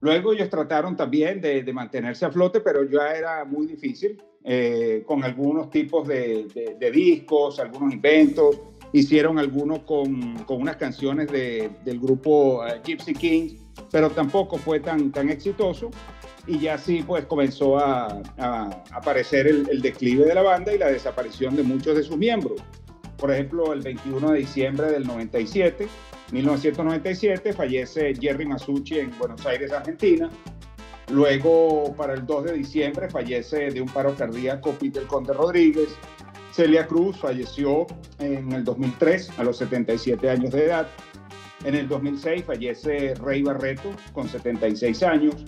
Luego ellos trataron también de, mantenerse a flote, pero ya era muy difícil, eh, con algunos tipos de, discos, algunos inventos. Hicieron algunos con, con unas canciones del grupo uh, Gypsy Kings, pero tampoco fue tan, tan exitoso y ya sí pues comenzó a, aparecer el, declive de la banda y la desaparición de muchos de sus miembros. Por ejemplo, el 21 de diciembre del 97, 1997, fallece Jerry Masucci en Buenos Aires, Argentina. Luego, para el 2 de diciembre, fallece de un paro cardíaco Peter Conde Rodríguez. Celia Cruz falleció en el 2003 a los 77 años de edad. En el 2006 fallece Rey Barreto con 76 años.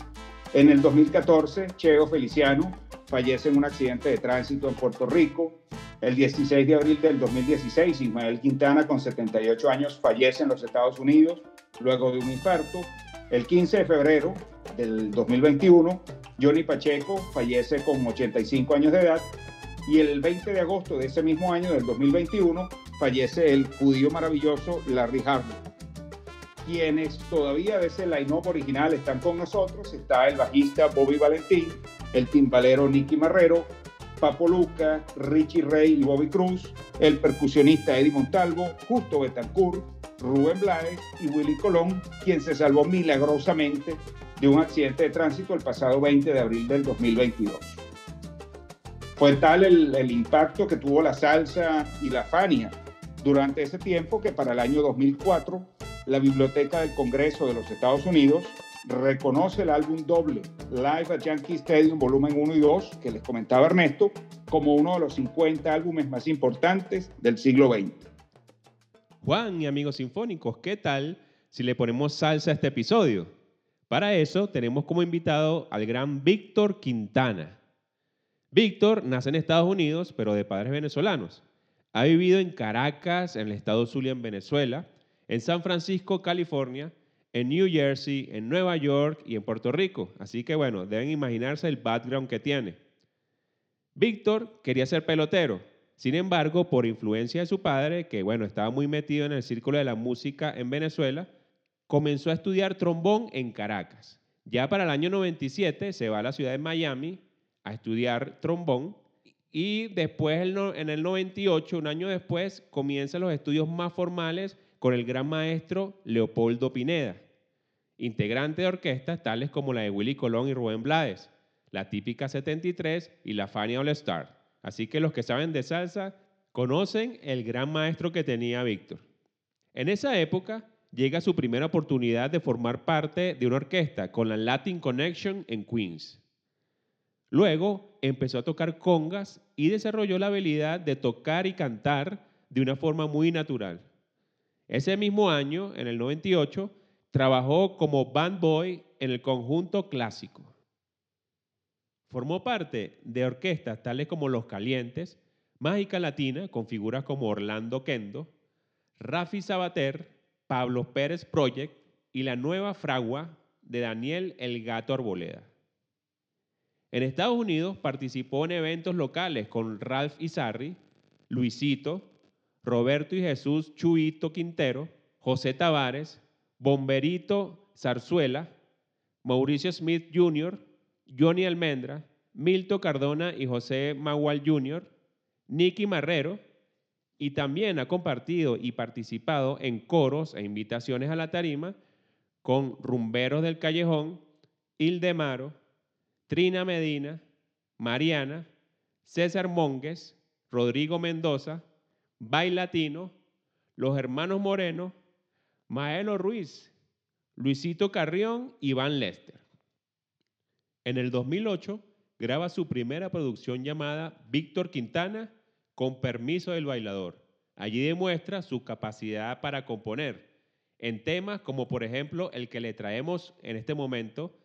En el 2014, Cheo Feliciano fallece en un accidente de tránsito en Puerto Rico. El 16 de abril del 2016, Ismael Quintana, con 78 años, fallece en los Estados Unidos luego de un infarto. El 15 de febrero del 2021, Johnny Pacheco fallece con 85 años de edad. Y el 20 de agosto de ese mismo año, del 2021, fallece el judío maravilloso Larry Harlow. Quienes todavía de ese line-up original están con nosotros, está el bajista Bobby Valentín, el timbalero Nicky Marrero, Papo Luca, Richie Rey y Bobby Cruz, el percusionista Eddie Montalvo, Justo Betancourt, Rubén Blades y Willy Colón, quien se salvó milagrosamente de un accidente de tránsito el pasado 20 de abril del 2022. Fue tal el impacto que tuvo la salsa y la Fania durante ese tiempo que para el año 2004 la Biblioteca del Congreso de los Estados Unidos reconoce el álbum doble Live at Yankee Stadium volumen 1 y 2 que les comentaba Ernesto como uno de los 50 álbumes más importantes del siglo XX. Juan y amigos sinfónicos, ¿qué tal si le ponemos salsa a este episodio? Para eso tenemos como invitado al gran Víctor Quintana. Víctor nace en Estados Unidos, pero de padres venezolanos. Ha vivido en Caracas, en el estado Zulia, en Venezuela, en San Francisco, California, en New Jersey, en Nueva York y en Puerto Rico. Así que bueno, deben imaginarse el background que tiene. Víctor quería ser pelotero, sin embargo, por influencia de su padre, que bueno, estaba muy metido en el círculo de la música en Venezuela, comenzó a estudiar trombón en Caracas. Ya para el año 97 se va a la ciudad de Miami a estudiar trombón y después en el 98, un año después, comienza los estudios más formales con el gran maestro Leopoldo Pineda, integrante de orquestas tales como la de Willy Colón y Rubén Blades, la típica 73 y la Fania All Star. Así que los que saben de salsa conocen el gran maestro que tenía Víctor. En esa época llega su primera oportunidad de formar parte de una orquesta con la Latin Connection en Queens. Luego empezó a tocar congas y desarrolló la habilidad de tocar y cantar de una forma muy natural. Ese mismo año, en el 98, trabajó como band boy en el conjunto clásico. Formó parte de orquestas tales como Los Calientes, Mágica Latina, con figuras como Orlando Kendo, Rafi Sabater, Pablo Pérez Project y la nueva fragua de Daniel El Gato Arboleda. En Estados Unidos participó en eventos locales con Ralph Izarri, Luisito, Roberto y Jesús Chuito Quintero, José Tavares, Bomberito Zarzuela, Mauricio Smith Jr., Johnny Almendra, Milto Cardona y José Magual Jr., Nicky Marrero, y también ha compartido y participado en coros e invitaciones a la tarima con Rumberos del Callejón, Ildemaro, Trina Medina, Mariana, César Mongues, Rodrigo Mendoza, Latino, los hermanos Moreno, Maelo Ruiz, Luisito Carrión y Van Lester. En el 2008 graba su primera producción llamada Víctor Quintana con permiso del bailador. Allí demuestra su capacidad para componer en temas como por ejemplo el que le traemos en este momento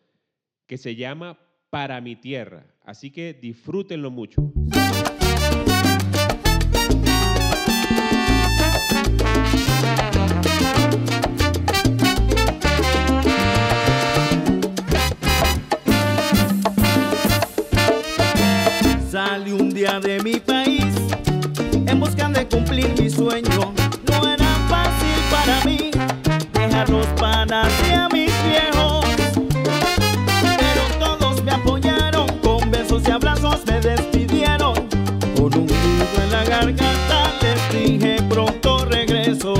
que se llama Para mi tierra. Así que disfrútenlo mucho. De mi país en busca de cumplir mi sueño. No era fácil para mí dejar los panas y a mis viejos, pero todos me apoyaron con besos y abrazos me despidieron. Con un nudo en la garganta les dije pronto regreso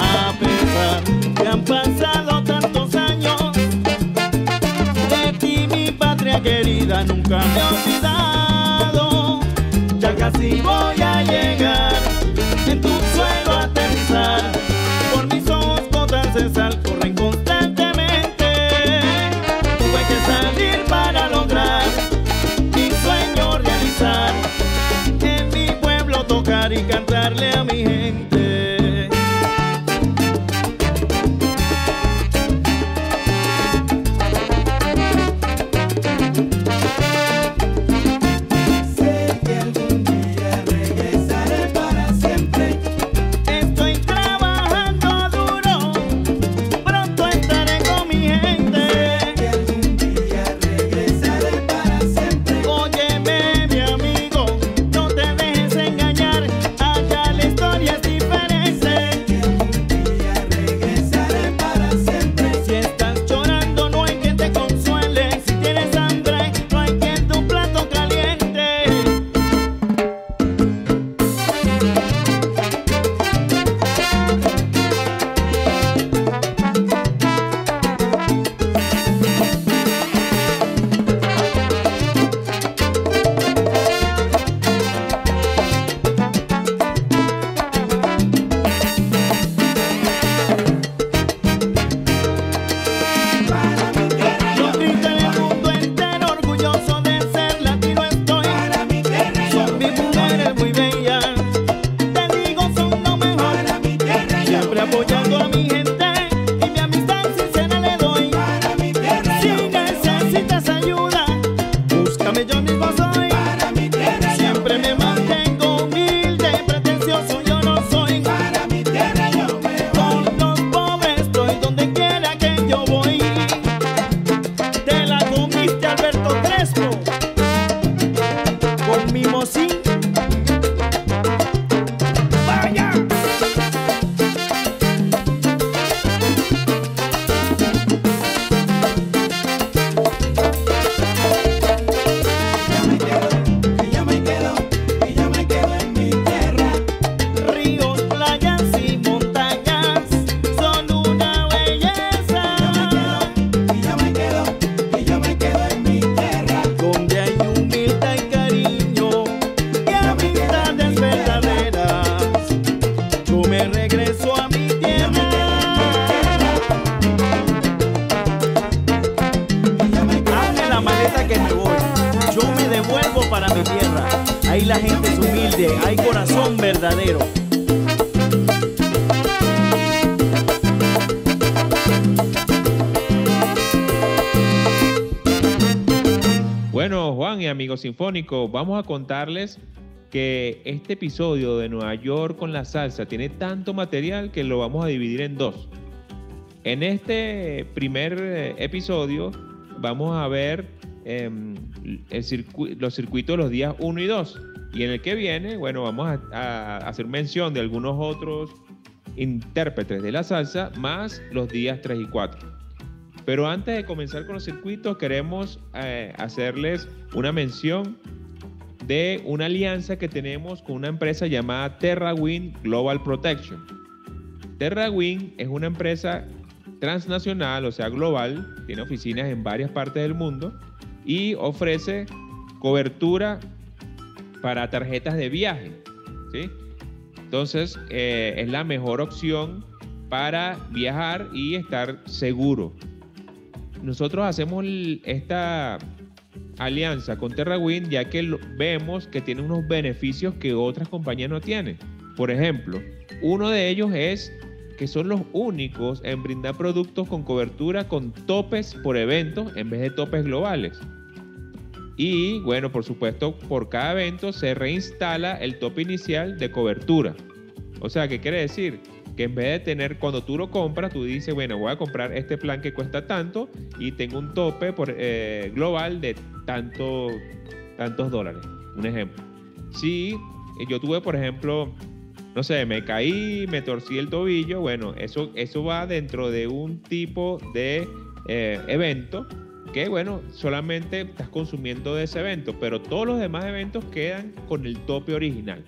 a pesar que han pasado tantos años. De ti mi patria querida nunca me olvidado casi voy a llegar, en tu suelo a aterrizar, por mis ojos gotas de sal corren constantemente, tuve que salir para lograr mi sueño realizar, en mi pueblo tocar y cantarle a vamos a contarles que este episodio de Nueva York con la salsa tiene tanto material que lo vamos a dividir en dos. En este primer eh, episodio vamos a ver em, los circuitos de los días 1 y 2. Y en el que viene, bueno, vamos a, hacer mención de algunos otros intérpretes de la salsa, más los días 3 y 4. Pero antes de comenzar con los circuitos, queremos eh, hacerles una mención de una alianza que tenemos con una empresa llamada TerraWind Global Protection. TerraWind es una empresa transnacional, o sea, global, tiene oficinas en varias partes del mundo y ofrece cobertura para tarjetas de viaje. ¿sí? Entonces, eh, es la mejor opción para viajar y estar seguro. Nosotros hacemos esta alianza con TerraWind ya que vemos que tiene unos beneficios que otras compañías no tienen. Por ejemplo, uno de ellos es que son los únicos en brindar productos con cobertura con topes por evento en vez de topes globales. Y bueno, por supuesto, por cada evento se reinstala el tope inicial de cobertura. O sea, ¿qué quiere decir? Que en vez de tener, cuando tú lo compras, tú dices, bueno, voy a comprar este plan que cuesta tanto y tengo un tope por, eh, global de tanto, tantos dólares. Un ejemplo. Si yo tuve, por ejemplo, no sé, me caí, me torcí el tobillo, bueno, eso, eso va dentro de un tipo de eh, evento que, bueno, solamente estás consumiendo de ese evento, pero todos los demás eventos quedan con el tope original.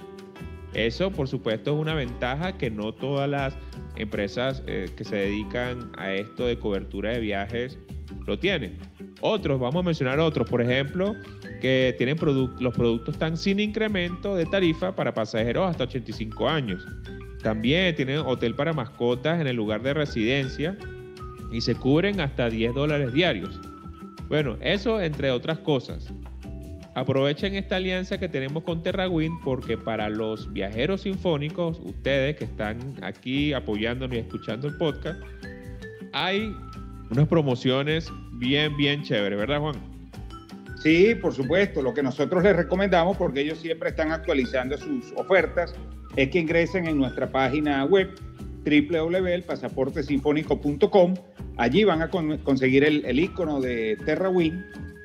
Eso, por supuesto, es una ventaja que no todas las empresas eh, que se dedican a esto de cobertura de viajes lo tienen. Otros, vamos a mencionar otros, por ejemplo, que tienen los productos están sin incremento de tarifa para pasajeros hasta 85 años. También tienen hotel para mascotas en el lugar de residencia y se cubren hasta 10 dólares diarios. Bueno, eso entre otras cosas. Aprovechen esta alianza que tenemos con TerraWind porque para los viajeros sinfónicos, ustedes que están aquí apoyándonos y escuchando el podcast, hay unas promociones bien, bien chéveres, ¿verdad Juan? Sí, por supuesto. Lo que nosotros les recomendamos, porque ellos siempre están actualizando sus ofertas, es que ingresen en nuestra página web www.pasaportesinfónico.com. Allí van a conseguir el, icono de TerraWin.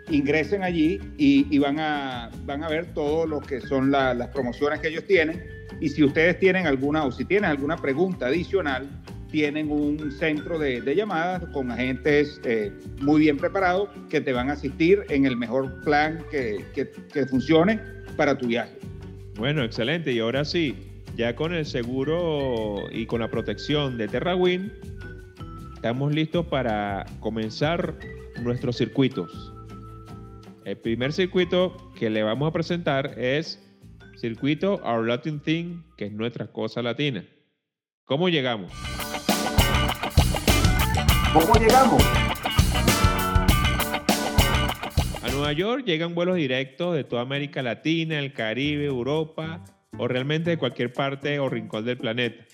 Ingresen allí y, van, a, van a ver todo lo que son las promociones que ellos tienen. Y si ustedes tienen alguna o si tienen alguna pregunta adicional, tienen un centro de, llamadas con agentes eh, muy bien preparados que te van a asistir en el mejor plan que, que, funcione para tu viaje. Bueno, excelente. Y ahora sí, ya con el seguro y con la protección de TerraWind, estamos listos para comenzar nuestros circuitos. El primer circuito que le vamos a presentar es circuito Our Latin Thing, que es nuestra cosa latina. ¿Cómo llegamos? ¿Cómo llegamos? A Nueva York llegan vuelos directos de toda América Latina, el Caribe, Europa o realmente de cualquier parte o rincón del planeta.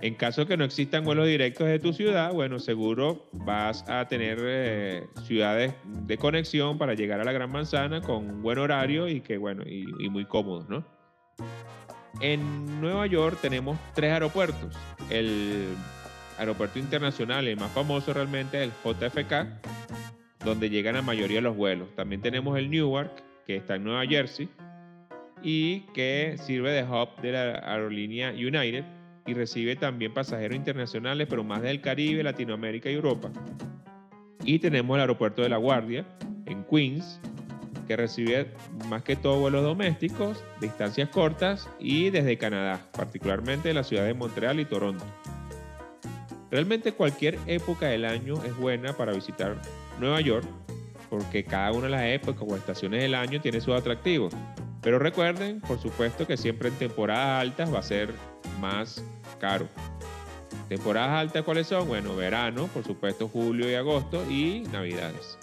En caso que no existan vuelos directos de tu ciudad, bueno, seguro vas a tener eh, ciudades de conexión para llegar a la Gran Manzana con un buen horario y que bueno y, y muy cómodos, ¿no? En Nueva York tenemos tres aeropuertos. El aeropuerto internacional, el más famoso realmente es el JFK, donde llegan la mayoría de los vuelos. También tenemos el Newark, que está en Nueva Jersey, y que sirve de hub de la aerolínea United y recibe también pasajeros internacionales, pero más del Caribe, Latinoamérica y Europa. Y tenemos el aeropuerto de La Guardia, en Queens, que recibe más que todo vuelos domésticos, distancias cortas y desde Canadá, particularmente de la ciudad de Montreal y Toronto. Realmente cualquier época del año es buena para visitar Nueva York porque cada una de las épocas o estaciones del año tiene sus atractivos. Pero recuerden, por supuesto, que siempre en temporadas altas va a ser más caro. Temporadas altas, ¿cuáles son? Bueno, verano, por supuesto, julio y agosto y navidades.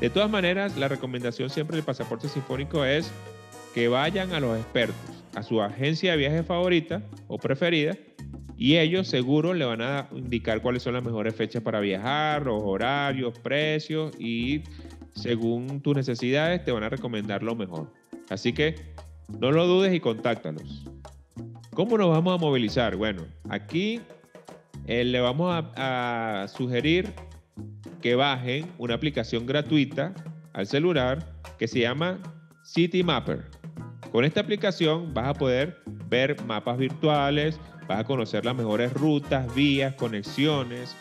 De todas maneras, la recomendación siempre del pasaporte sinfónico es que vayan a los expertos, a su agencia de viajes favorita o preferida, y ellos seguro le van a indicar cuáles son las mejores fechas para viajar, los horarios, precios y según tus necesidades te van a recomendar lo mejor. Así que no lo dudes y contáctalos. ¿Cómo nos vamos a movilizar? Bueno, aquí eh, le vamos a, sugerir que bajen una aplicación gratuita al celular que se llama City Mapper. Con esta aplicación vas a poder ver mapas virtuales, vas a conocer las mejores rutas, vías, conexiones,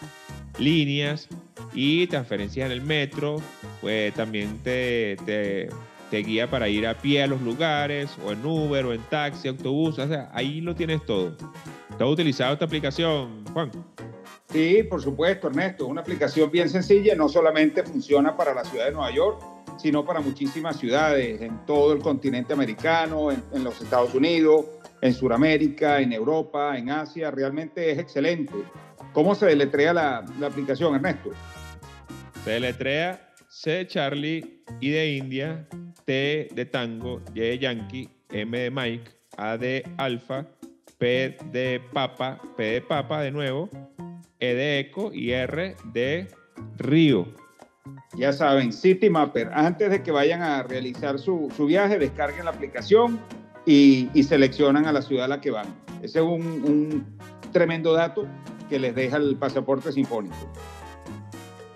líneas y transferencias en el metro. Pues también te, te guía para ir a pie a los lugares, o en Uber, o en taxi, autobús. O sea, ahí lo tienes todo. ¿Te has utilizado esta aplicación, Juan? Sí, por supuesto, Ernesto. Una aplicación bien sencilla, no solamente funciona para la ciudad de Nueva York, sino para muchísimas ciudades en todo el continente americano, en, en los Estados Unidos, en Sudamérica, en Europa, en Asia. Realmente es excelente. ¿Cómo se deletrea la, la aplicación, Ernesto? Se deletrea C de Charlie, I de India, T de Tango, Y de Yankee, M de Mike, A de Alfa, P de Papa, P de Papa de nuevo, E de Eco y R de Río. Ya saben, City Mapper. Antes de que vayan a realizar su, su viaje, descarguen la aplicación y, y, seleccionan a la ciudad a la que van. Ese es un, un tremendo dato que les deja el pasaporte sinfónico.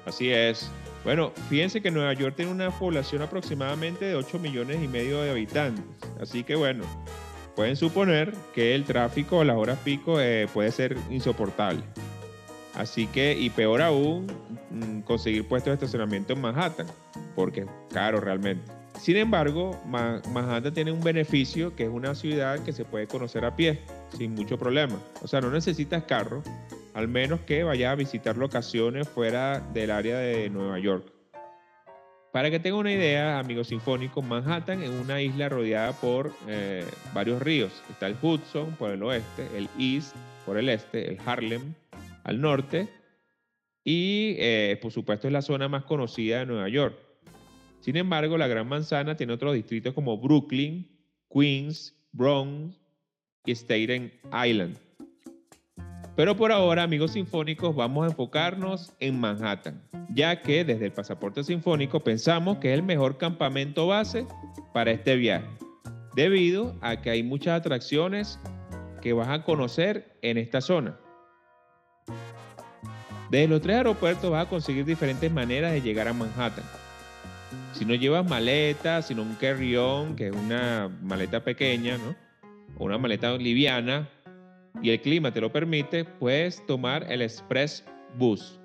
Así es. Bueno, fíjense que Nueva York tiene una población aproximadamente de 8 millones y medio de habitantes. Así que bueno, pueden suponer que el tráfico a las horas pico eh, puede ser insoportable. Así que, y peor aún, mmm, conseguir puestos de estacionamiento en Manhattan, porque es caro realmente. Sin embargo, Manhattan tiene un beneficio que es una ciudad que se puede conocer a pie, sin mucho problema. O sea, no necesitas carro, al menos que vayas a visitar locaciones fuera del área de Nueva York. Para que tengan una idea, amigos sinfónicos, Manhattan es una isla rodeada por eh, varios ríos. Está el Hudson por el oeste, el East por el este, el Harlem al norte y eh, por supuesto es la zona más conocida de Nueva York. Sin embargo, la Gran Manzana tiene otros distritos como Brooklyn, Queens, Bronx y Staten Island. Pero por ahora, amigos sinfónicos, vamos a enfocarnos en Manhattan, ya que desde el pasaporte sinfónico pensamos que es el mejor campamento base para este viaje, debido a que hay muchas atracciones que vas a conocer en esta zona. Desde los tres aeropuertos vas a conseguir diferentes maneras de llegar a Manhattan. Si no llevas maleta, sino un carry-on, que es una maleta pequeña, ¿no? Una maleta liviana, y el clima te lo permite, puedes tomar el Express Bus,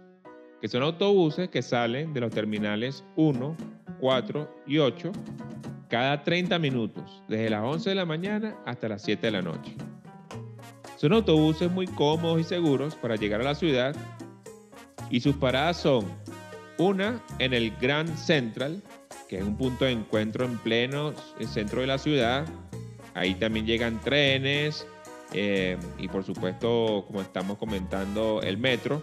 que son autobuses que salen de los terminales 1, 4 y 8 cada 30 minutos, desde las 11 de la mañana hasta las 7 de la noche. Son autobuses muy cómodos y seguros para llegar a la ciudad y sus paradas son una en el Grand Central, que es un punto de encuentro en pleno centro de la ciudad. Ahí también llegan trenes eh, y por supuesto, como estamos comentando, el metro.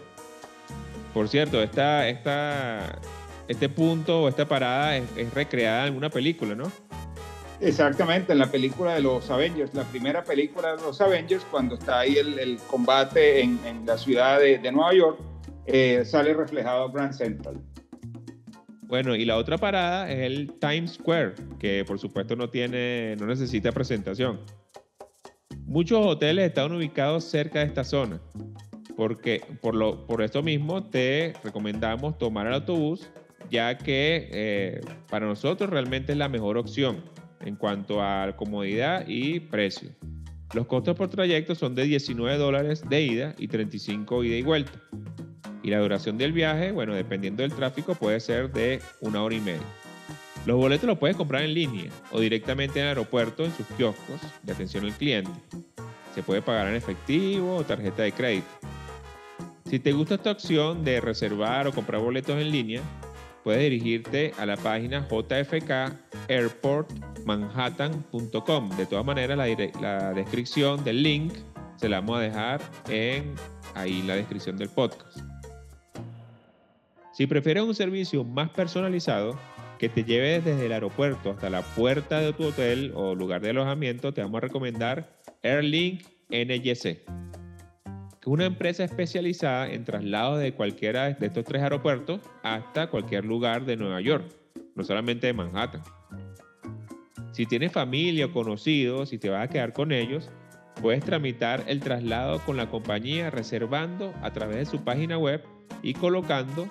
Por cierto, esta, esta, este punto o esta parada es, es recreada en alguna película, ¿no? Exactamente, en la película de los Avengers, la primera película de los Avengers, cuando está ahí el, el combate en, en, la ciudad de, de Nueva York, eh, sale reflejado Grand Central. Bueno, y la otra parada es el Times Square, que por supuesto no tiene, no necesita presentación. Muchos hoteles están ubicados cerca de esta zona, porque por, lo, por esto mismo te recomendamos tomar el autobús, ya que eh, para nosotros realmente es la mejor opción en cuanto a comodidad y precio. Los costos por trayecto son de 19 dólares de ida y 35 ida y vuelta. Y la duración del viaje, bueno, dependiendo del tráfico, puede ser de una hora y media. Los boletos los puedes comprar en línea o directamente en el aeropuerto en sus kioscos de atención al cliente. Se puede pagar en efectivo o tarjeta de crédito. Si te gusta esta opción de reservar o comprar boletos en línea, puedes dirigirte a la página jfkairportmanhattan.com. De todas maneras, la, la, descripción del link se la vamos a dejar en ahí la descripción del podcast. Si prefieres un servicio más personalizado, que te lleve desde el aeropuerto hasta la puerta de tu hotel o lugar de alojamiento, te vamos a recomendar Airlink NYC, que es una empresa especializada en traslados de cualquiera de estos tres aeropuertos hasta cualquier lugar de Nueva York, no solamente de Manhattan. Si tienes familia o conocidos y te vas a quedar con ellos, puedes tramitar el traslado con la compañía reservando a través de su página web y colocando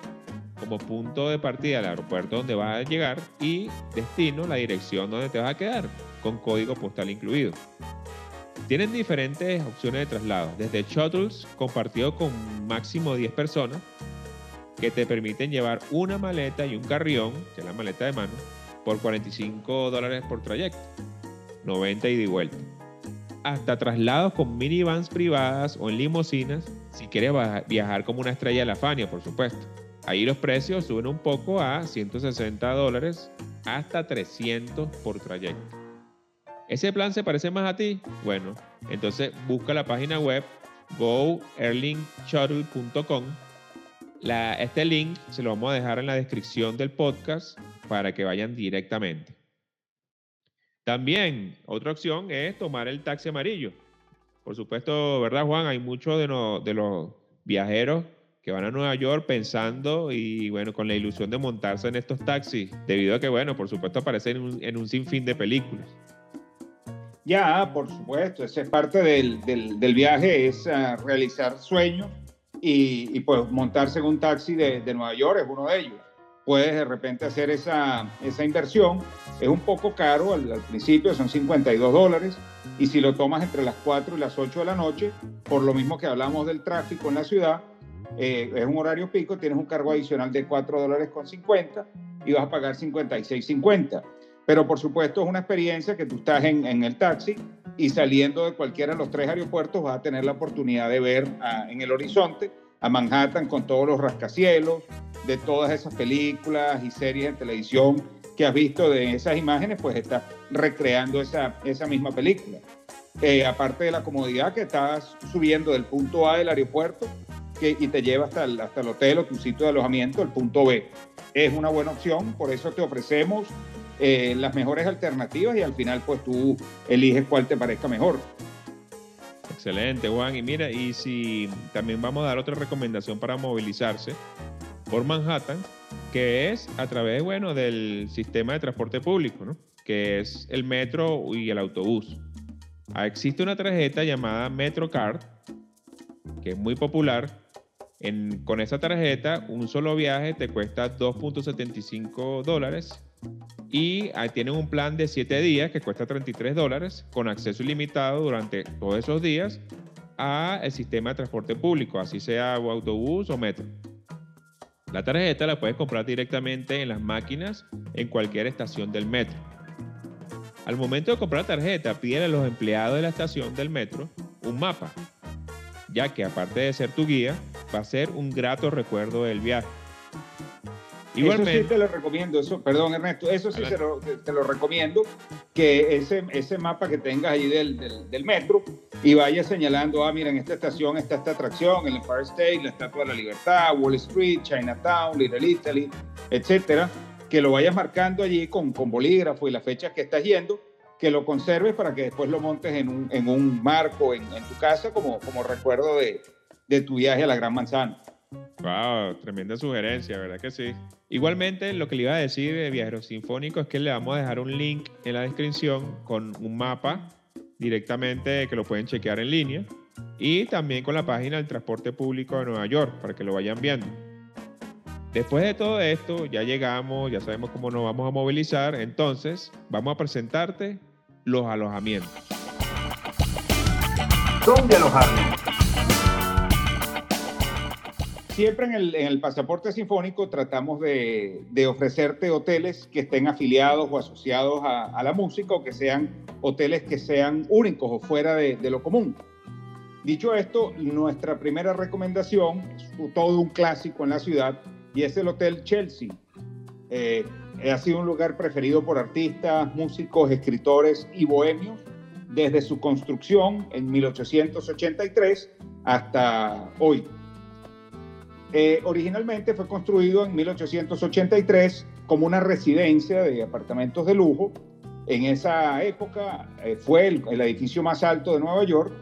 como punto de partida el aeropuerto donde vas a llegar y destino la dirección donde te vas a quedar, con código postal incluido. Tienen diferentes opciones de traslado, desde shuttles compartidos con máximo 10 personas, que te permiten llevar una maleta y un carrión, que es la maleta de mano, por 45 dólares por trayecto, 90 y de vuelta. Hasta traslados con minivans privadas o en limusinas, si quieres viajar como una estrella de la Fania, por supuesto. Ahí los precios suben un poco a 160 dólares hasta 300 por trayecto. ¿Ese plan se parece más a ti? Bueno, entonces busca la página web goerlingshuttle.com. Este link se lo vamos a dejar en la descripción del podcast para que vayan directamente. También otra opción es tomar el taxi amarillo. Por supuesto, ¿verdad Juan? Hay muchos de los viajeros que van a Nueva York pensando y bueno, con la ilusión de montarse en estos taxis, debido a que, bueno, por supuesto aparecen en un, en un sinfín de películas. Ya, por supuesto, esa es parte del, del, viaje, es uh, realizar sueños y, y, pues montarse en un taxi de, de, Nueva York es uno de ellos. Puedes de repente hacer esa, esa inversión, es un poco caro al, al principio, son 52 dólares, y si lo tomas entre las 4 y las 8 de la noche, por lo mismo que hablamos del tráfico en la ciudad, eh, es un horario pico, tienes un cargo adicional de 4 dólares con 50 y vas a pagar 56.50. Pero por supuesto es una experiencia que tú estás en, en, el taxi y saliendo de cualquiera de los tres aeropuertos vas a tener la oportunidad de ver en el horizonte a Manhattan con todos los rascacielos, de todas esas películas y series de televisión que has visto de esas imágenes, pues estás recreando esa, esa misma película. Eh, aparte de la comodidad que estás subiendo del punto A del aeropuerto y te lleva hasta el, hasta el hotel o tu sitio de alojamiento, el punto B. Es una buena opción, por eso te ofrecemos eh, las mejores alternativas y al final pues tú eliges cuál te parezca mejor. Excelente, Juan. Y mira, y si también vamos a dar otra recomendación para movilizarse por Manhattan, que es a través, bueno, del sistema de transporte público, ¿no? Que es el metro y el autobús. Ah, existe una tarjeta llamada MetroCard, que es muy popular, con esa tarjeta, un solo viaje te cuesta 2.75 dólares y tienen un plan de 7 días que cuesta 33 dólares con acceso ilimitado durante todos esos días a el sistema de transporte público, así sea autobús o metro. La tarjeta la puedes comprar directamente en las máquinas en cualquier estación del metro. Al momento de comprar la tarjeta, pide a los empleados de la estación del metro un mapa ya que aparte de ser tu guía, va a ser un grato recuerdo del viaje. Igualmente, eso sí te lo recomiendo, eso, perdón Ernesto, eso sí lo, te lo recomiendo, que ese, ese mapa que tengas ahí del, del, metro y vayas señalando, ah, mira, en esta estación está esta atracción, el Empire State, la Estatua de la Libertad, Wall Street, Chinatown, Little Italy, etcétera, que lo vayas marcando allí con, con bolígrafo y las fechas que estás yendo que lo conserves para que después lo montes en un, en un marco en, en, tu casa como, como recuerdo de, de, tu viaje a la Gran Manzana. Wow, tremenda sugerencia, ¿verdad que sí? Igualmente, lo que le iba a decir de Viajeros Sinfónicos es que le vamos a dejar un link en la descripción con un mapa directamente que lo pueden chequear en línea y también con la página del transporte público de Nueva York para que lo vayan viendo. Después de todo esto, ya llegamos, ya sabemos cómo nos vamos a movilizar, entonces vamos a presentarte los alojamientos. ¿Dónde alojarme? Siempre en el, en el, pasaporte sinfónico tratamos de, de, ofrecerte hoteles que estén afiliados o asociados a, a, la música o que sean hoteles que sean únicos o fuera de, de lo común. Dicho esto, nuestra primera recomendación es todo un clásico en la ciudad y es el Hotel Chelsea. Eh, ha sido un lugar preferido por artistas, músicos, escritores y bohemios desde su construcción en 1883 hasta hoy. Eh, originalmente fue construido en 1883 como una residencia de apartamentos de lujo. En esa época eh, fue el, edificio más alto de Nueva York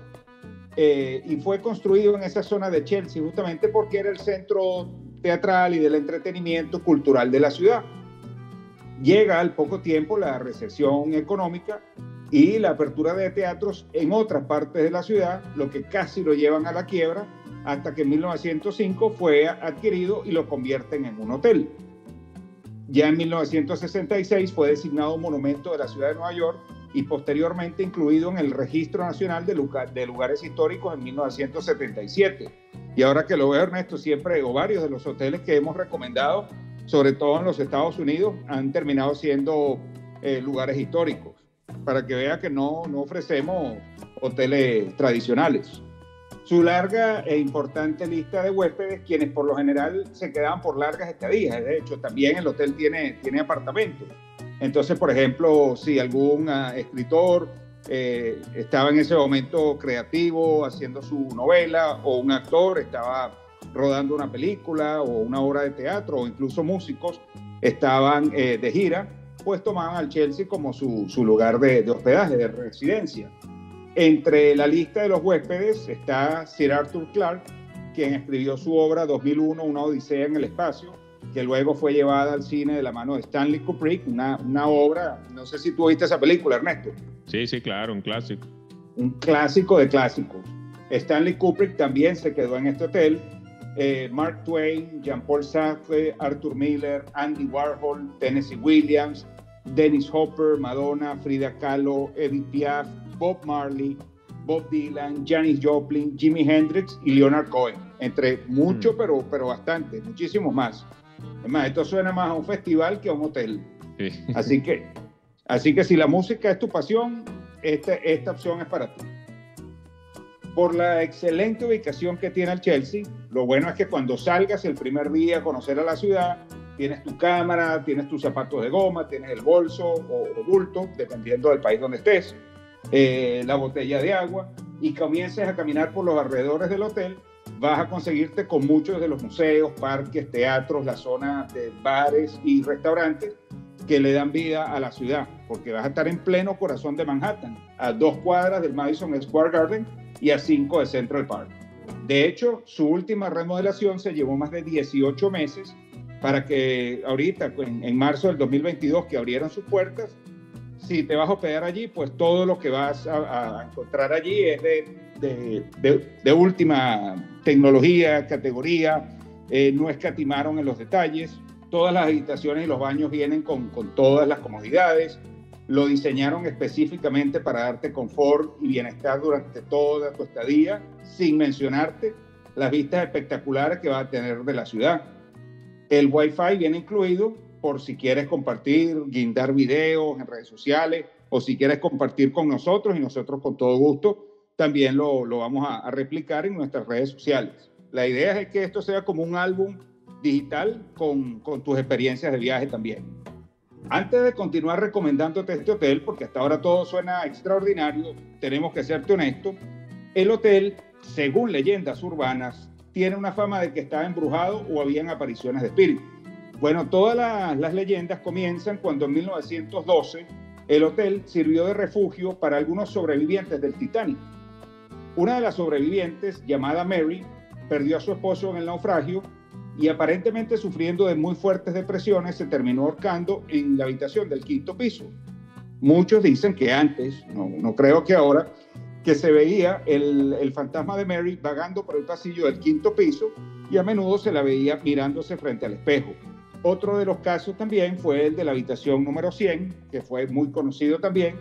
eh, y fue construido en esa zona de Chelsea justamente porque era el centro teatral y del entretenimiento cultural de la ciudad. Llega al poco tiempo la recesión económica y la apertura de teatros en otras partes de la ciudad, lo que casi lo llevan a la quiebra, hasta que en 1905 fue adquirido y lo convierten en un hotel. Ya en 1966 fue designado monumento de la ciudad de Nueva York y posteriormente incluido en el Registro Nacional de, Lugares Históricos en 1977. Y ahora que lo veo, Ernesto, siempre o varios de los hoteles que hemos recomendado, sobre todo en los Estados Unidos, han terminado siendo eh, lugares históricos para que vea que no, no ofrecemos hoteles tradicionales. Su larga e importante lista de huéspedes, quienes por lo general se quedaban por largas estadías. De hecho, también el hotel tiene, tiene apartamentos. Entonces, por ejemplo, si algún uh, escritor eh, estaba en ese momento creativo haciendo su novela o un actor estaba rodando una película o una obra de teatro o incluso músicos estaban eh, de gira, pues tomaban al Chelsea como su, lugar de, hospedaje, de residencia. Entre la lista de los huéspedes está Sir Arthur Clarke, quien escribió su obra 2001, Una Odisea en el Espacio, que luego fue llevada al cine de la mano de Stanley Kubrick, una, una obra, no sé si tú viste esa película, Ernesto. Sí, sí, claro, un clásico. Un clásico de clásicos. Stanley Kubrick también se quedó en este hotel eh, Mark Twain, Jean-Paul Sartre, Arthur Miller, Andy Warhol, Tennessee Williams, Dennis Hopper, Madonna, Frida Kahlo, Edith Piaf, Bob Marley, Bob Dylan, Janis Joplin, Jimi Hendrix y Leonard Cohen, entre muchos, mm. pero, pero bastante, muchísimos más. Es más, esto suena más a un festival que a un hotel. Así, que, así que si la música es tu pasión, esta, esta opción es para ti por la excelente ubicación que tiene el Chelsea. Lo bueno es que cuando salgas el primer día a conocer a la ciudad, tienes tu cámara, tienes tus zapatos de goma, tienes el bolso o, bulto, dependiendo del país donde estés, eh, la botella de agua, y comiences a caminar por los alrededores del hotel, vas a conseguirte con muchos de los museos, parques, teatros, la zona de bares y restaurantes que le dan vida a la ciudad, porque vas a estar en pleno corazón de Manhattan, a dos cuadras del Madison Square Garden y a 5 de Central Park. De hecho, su última remodelación se llevó más de 18 meses para que ahorita, en, marzo del 2022, que abrieron sus puertas, si te vas a hospedar allí, pues todo lo que vas a, encontrar allí es de, de, última tecnología, categoría, eh, no escatimaron en los detalles, todas las habitaciones y los baños vienen con, con todas las comodidades, lo diseñaron específicamente para darte confort y bienestar durante toda tu estadía, sin mencionarte las vistas espectaculares que va a tener de la ciudad. El Wi-Fi viene incluido por si quieres compartir, guindar videos en redes sociales o si quieres compartir con nosotros y nosotros con todo gusto también lo, lo vamos a, a, replicar en nuestras redes sociales. La idea es que esto sea como un álbum digital con, con tus experiencias de viaje también. Antes de continuar recomendándote este hotel, porque hasta ahora todo suena extraordinario, tenemos que serte honesto, el hotel, según leyendas urbanas, tiene una fama de que estaba embrujado o habían apariciones de espíritus. Bueno, todas las, leyendas comienzan cuando en 1912 el hotel sirvió de refugio para algunos sobrevivientes del Titanic. Una de las sobrevivientes, llamada Mary, perdió a su esposo en el naufragio y aparentemente sufriendo de muy fuertes depresiones, se terminó ahorcando en la habitación del quinto piso. Muchos dicen que antes, no, creo que ahora, que se veía el, el, fantasma de Mary vagando por el pasillo del quinto piso y a menudo se la veía mirándose frente al espejo. Otro de los casos también fue el de la habitación número 100, que fue muy conocido también,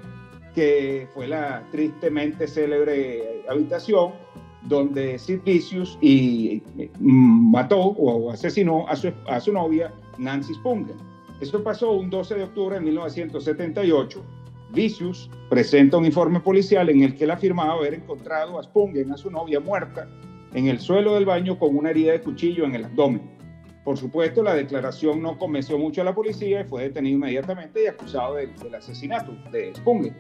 que fue la tristemente célebre habitación donde Sid Vicious y, mm, mató o asesinó a su, novia Nancy Spungen. Esto pasó un 12 de octubre de 1978. Vicious presenta un informe policial en el que él afirmaba haber encontrado a Spungen, a su novia muerta, en el suelo del baño con una herida de cuchillo en el abdomen. Por supuesto, la declaración no convenció mucho a la policía y fue detenido inmediatamente y acusado del asesinato de Spungen.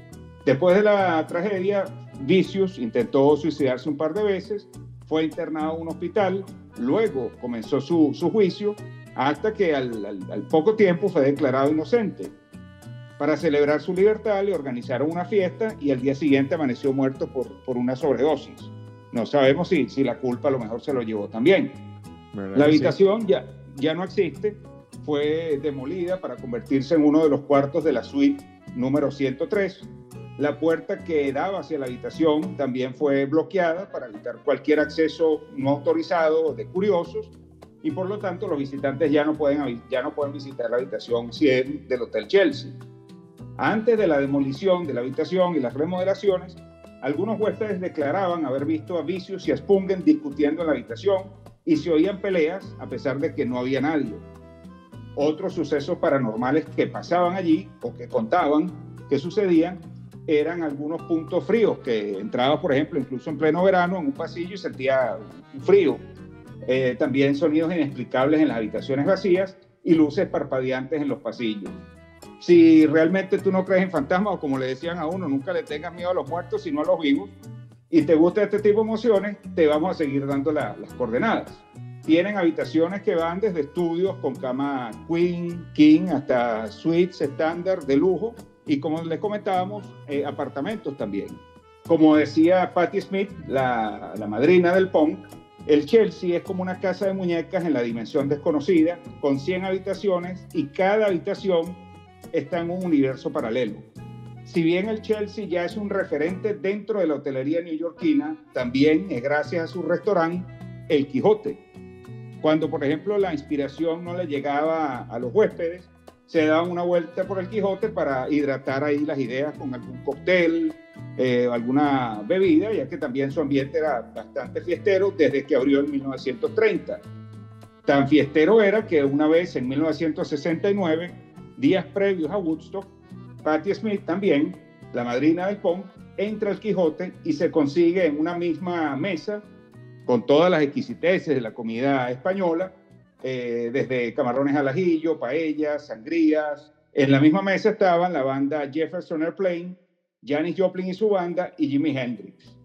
Después de la tragedia, Vicious intentó suicidarse un par de veces, fue internado en un hospital, luego comenzó su, su juicio, hasta que al, al, poco tiempo fue declarado inocente. Para celebrar su libertad le organizaron una fiesta y al día siguiente amaneció muerto por, por una sobredosis. No sabemos si, si la culpa a lo mejor se lo llevó también. La habitación ya, ya no existe, fue demolida para convertirse en uno de los cuartos de la suite número 103. La puerta que daba hacia la habitación también fue bloqueada para evitar cualquier acceso no autorizado de curiosos y por lo tanto los visitantes ya no pueden, ya no pueden visitar la habitación 100 del Hotel Chelsea. Antes de la demolición de la habitación y las remodelaciones, algunos huéspedes declaraban haber visto a Vicious y a Spungen discutiendo en la habitación y se oían peleas a pesar de que no había nadie. Otros sucesos paranormales que pasaban allí o que contaban que sucedían eran algunos puntos fríos, que entraba, por ejemplo, incluso en pleno verano en un pasillo y sentía frío. Eh, también sonidos inexplicables en las habitaciones vacías y luces parpadeantes en los pasillos. Si realmente tú no crees en fantasmas o como le decían a uno, nunca le tengas miedo a los muertos, sino a los vivos, y te gusta este tipo de emociones, te vamos a seguir dando las coordenadas. Tienen habitaciones que van desde estudios con cama queen, king, hasta suites estándar de lujo, y como les comentábamos, eh, apartamentos también. Como decía Patti Smith, la, la madrina del punk, el Chelsea es como una casa de muñecas en la dimensión desconocida, con 100 habitaciones y cada habitación está en un universo paralelo. Si bien el Chelsea ya es un referente dentro de la hotelería neoyorquina, también es gracias a su restaurante El Quijote. Cuando, por ejemplo, la inspiración no le llegaba a los huéspedes, se daban una vuelta por el Quijote para hidratar ahí las ideas con algún cóctel, eh, alguna bebida, ya que también su ambiente era bastante fiestero desde que abrió en 1930. Tan fiestero era que una vez en 1969, días previos a Woodstock, Patti Smith también, la madrina del punk, entra al Quijote y se consigue en una misma mesa con todas las exquisiteces de la comida española, eh, desde camarones al ajillo, paellas, sangrías. En la misma mesa estaban la banda Jefferson Airplane, Janis Joplin y su banda y Jimi Hendrix.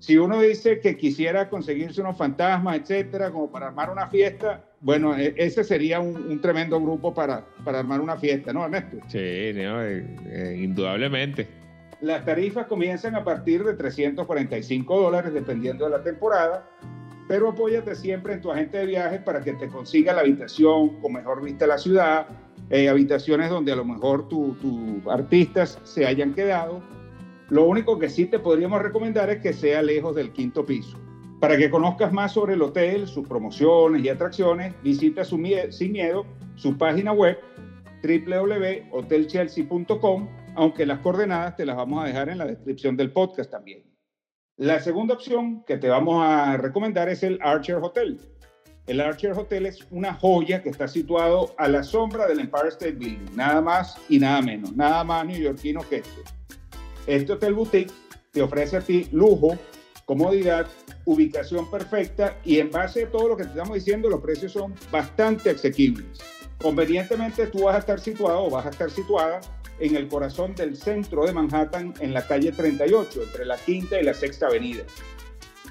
Si uno dice que quisiera conseguirse unos fantasmas, etcétera, como para armar una fiesta, bueno, e, ese sería un, tremendo grupo para, para, armar una fiesta, ¿no, Ernesto? Sí, eh, eh, indudablemente. Las tarifas comienzan a partir de 345 dólares dependiendo de la temporada, pero apóyate siempre en tu agente de viajes para que te consiga la habitación con mejor vista a la ciudad, eh, habitaciones donde a lo mejor tus artistas se hayan quedado. Lo único que sí te podríamos recomendar es que sea lejos del quinto piso. Para que conozcas más sobre el hotel, sus promociones y atracciones, visita su sin miedo su página web www.hotelchelsea.com, aunque las coordenadas te las vamos a dejar en la descripción del podcast también. La segunda opción que te vamos a recomendar es el Archer Hotel. El Archer Hotel es una joya que está situado a la sombra del Empire State Building, nada más y nada menos, nada más neoyorquino que esto. Este hotel boutique te ofrece a ti lujo, comodidad, ubicación perfecta y en base a todo lo que te estamos diciendo, los precios son bastante asequibles. Convenientemente tú vas a estar situado o vas a estar situada en el corazón del centro de Manhattan, en la calle 38, entre la quinta y la sexta avenida.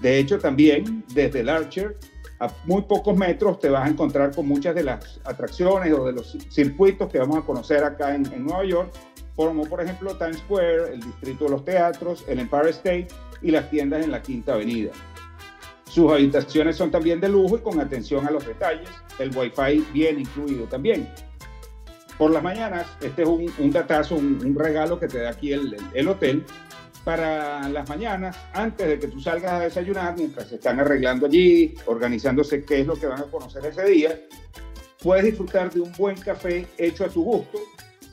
De hecho, también desde el Archer a muy pocos metros te vas a encontrar con muchas de las atracciones o de los circuitos que vamos a conocer acá en, Nueva York, como por ejemplo Times Square, el distrito de los teatros, el Empire State y las tiendas en la Quinta Avenida. Sus habitaciones son también de lujo y con atención a los detalles. El Wi-Fi viene incluido también. Por las mañanas, este es un, datazo, un, regalo que te da aquí el, el hotel para las mañanas, antes de que tú salgas a desayunar, mientras se están arreglando allí, organizándose qué es lo que van a conocer ese día, puedes disfrutar de un buen café hecho a tu gusto,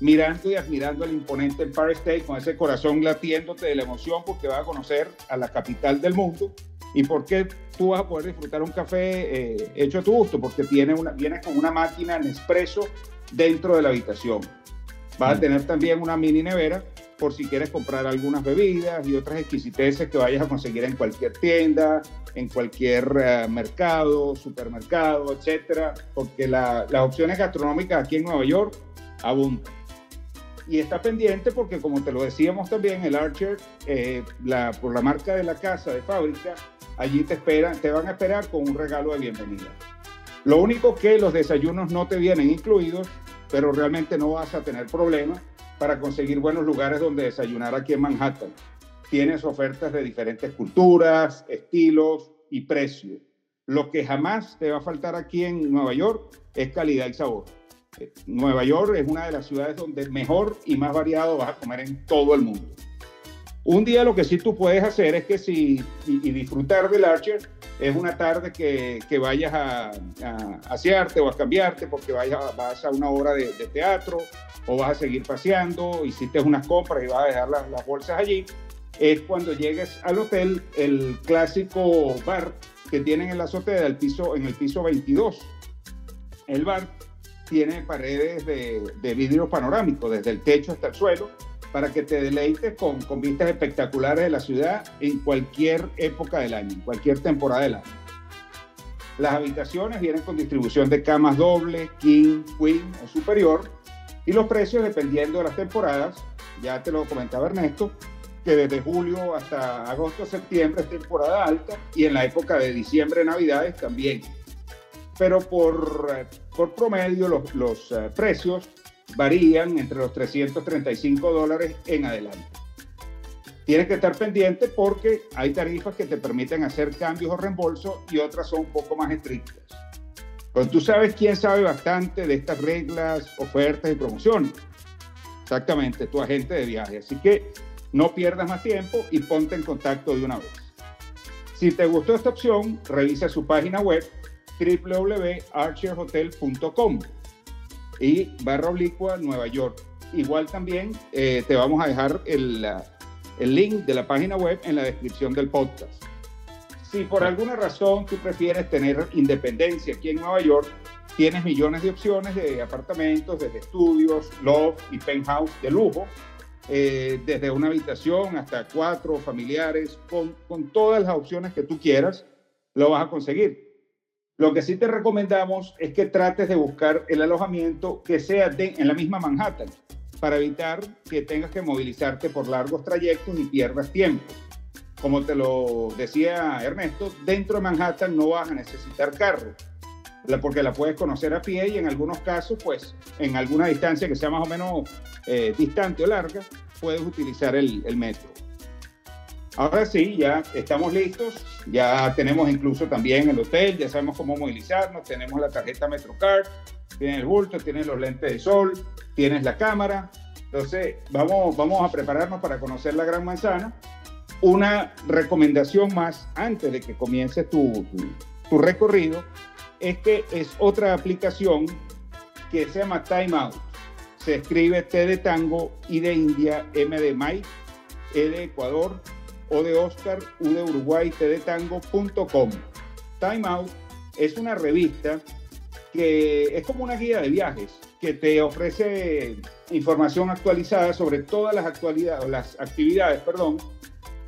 mirando y admirando al imponente Empire State con ese corazón latiéndote de la emoción porque vas a conocer a la capital del mundo. ¿Y por qué tú vas a poder disfrutar un café eh, hecho a tu gusto? Porque tiene una, viene con una máquina Nespresso dentro de la habitación. Vas a mm. tener también una mini nevera por si quieres comprar algunas bebidas y otras exquisiteces que vayas a conseguir en cualquier tienda, en cualquier eh, mercado, supermercado, etcétera, porque las opciones gastronómicas aquí en Nueva York abundan. Y está pendiente porque, como te lo decíamos también, el Archer, eh, la, por la marca de la casa de fábrica, allí te esperan, te van a esperar con un regalo de bienvenida. Lo único que los desayunos no te vienen incluidos, pero realmente no vas a tener problema para conseguir buenos lugares donde desayunar aquí en Manhattan. Tienes ofertas de diferentes culturas, estilos y precios. Lo que jamás te va a faltar aquí en Nueva York es calidad y sabor. Eh, Nueva York es una de las ciudades donde mejor y más variado vas a comer en todo el mundo. Un día lo que sí tú puedes hacer es que si, y, disfrutar del Archer, es una tarde que, que vayas a, a, asearte o a cambiarte porque vayas, vas a una hora de, teatro o vas a seguir paseando, hiciste unas compras y vas a dejar las, las bolsas allí, es cuando llegues al hotel, el clásico bar que tienen en la azotea del piso, en el piso 22. El bar tiene paredes de, de vidrio panorámico, desde el techo hasta el suelo, para que te deleites con, con, vistas espectaculares de la ciudad en cualquier época del año, en cualquier temporada del año. Las habitaciones vienen con distribución de camas doble, king, queen o superior, y los precios dependiendo de las temporadas, ya te lo comentaba Ernesto, que desde julio hasta agosto, septiembre es temporada alta y en la época de diciembre, navidades también. Pero por, por promedio los, los uh, precios varían entre los 335 dólares en adelante. Tienes que estar pendiente porque hay tarifas que te permiten hacer cambios o reembolsos y otras son un poco más estrictas. Pero tú sabes quién sabe bastante de estas reglas, ofertas y promociones. Exactamente, tu agente de viaje. Así que no pierdas más tiempo y ponte en contacto de una vez. Si te gustó esta opción, revisa su página web www.archerhotel.com y barra oblicua Nueva York. Igual también eh, te vamos a dejar el, el link de la página web en la descripción del podcast. Si por alguna razón tú prefieres tener independencia aquí en Nueva York, tienes millones de opciones de apartamentos, desde estudios, loft y penthouse de lujo, eh, desde una habitación hasta cuatro familiares, con, con todas las opciones que tú quieras, lo vas a conseguir. Lo que sí te recomendamos es que trates de buscar el alojamiento que sea en la misma Manhattan para evitar que tengas que movilizarte por largos trayectos y pierdas tiempo. Como te lo decía Ernesto, dentro de Manhattan no vas a necesitar carro, porque la puedes conocer a pie y en algunos casos, pues en alguna distancia que sea más o menos eh, distante o larga, puedes utilizar el metro. Ahora sí, ya estamos listos, ya tenemos incluso también el hotel, ya sabemos cómo movilizarnos, tenemos la tarjeta MetroCard, tienes el bulto, tienes los lentes de sol, tienes la cámara. Entonces, vamos, vamos a prepararnos para conocer la Gran Manzana. Una recomendación más antes de que comience tu, tu, recorrido es que es otra aplicación que se llama Time Out. Se escribe T de Tango, I de India, M de Mike, E de Ecuador, o de Oscar, U de Uruguay, T de Tango.com. Time Out es una revista que es como una guía de viajes que te ofrece información actualizada sobre todas las actualidades, las actividades, perdón,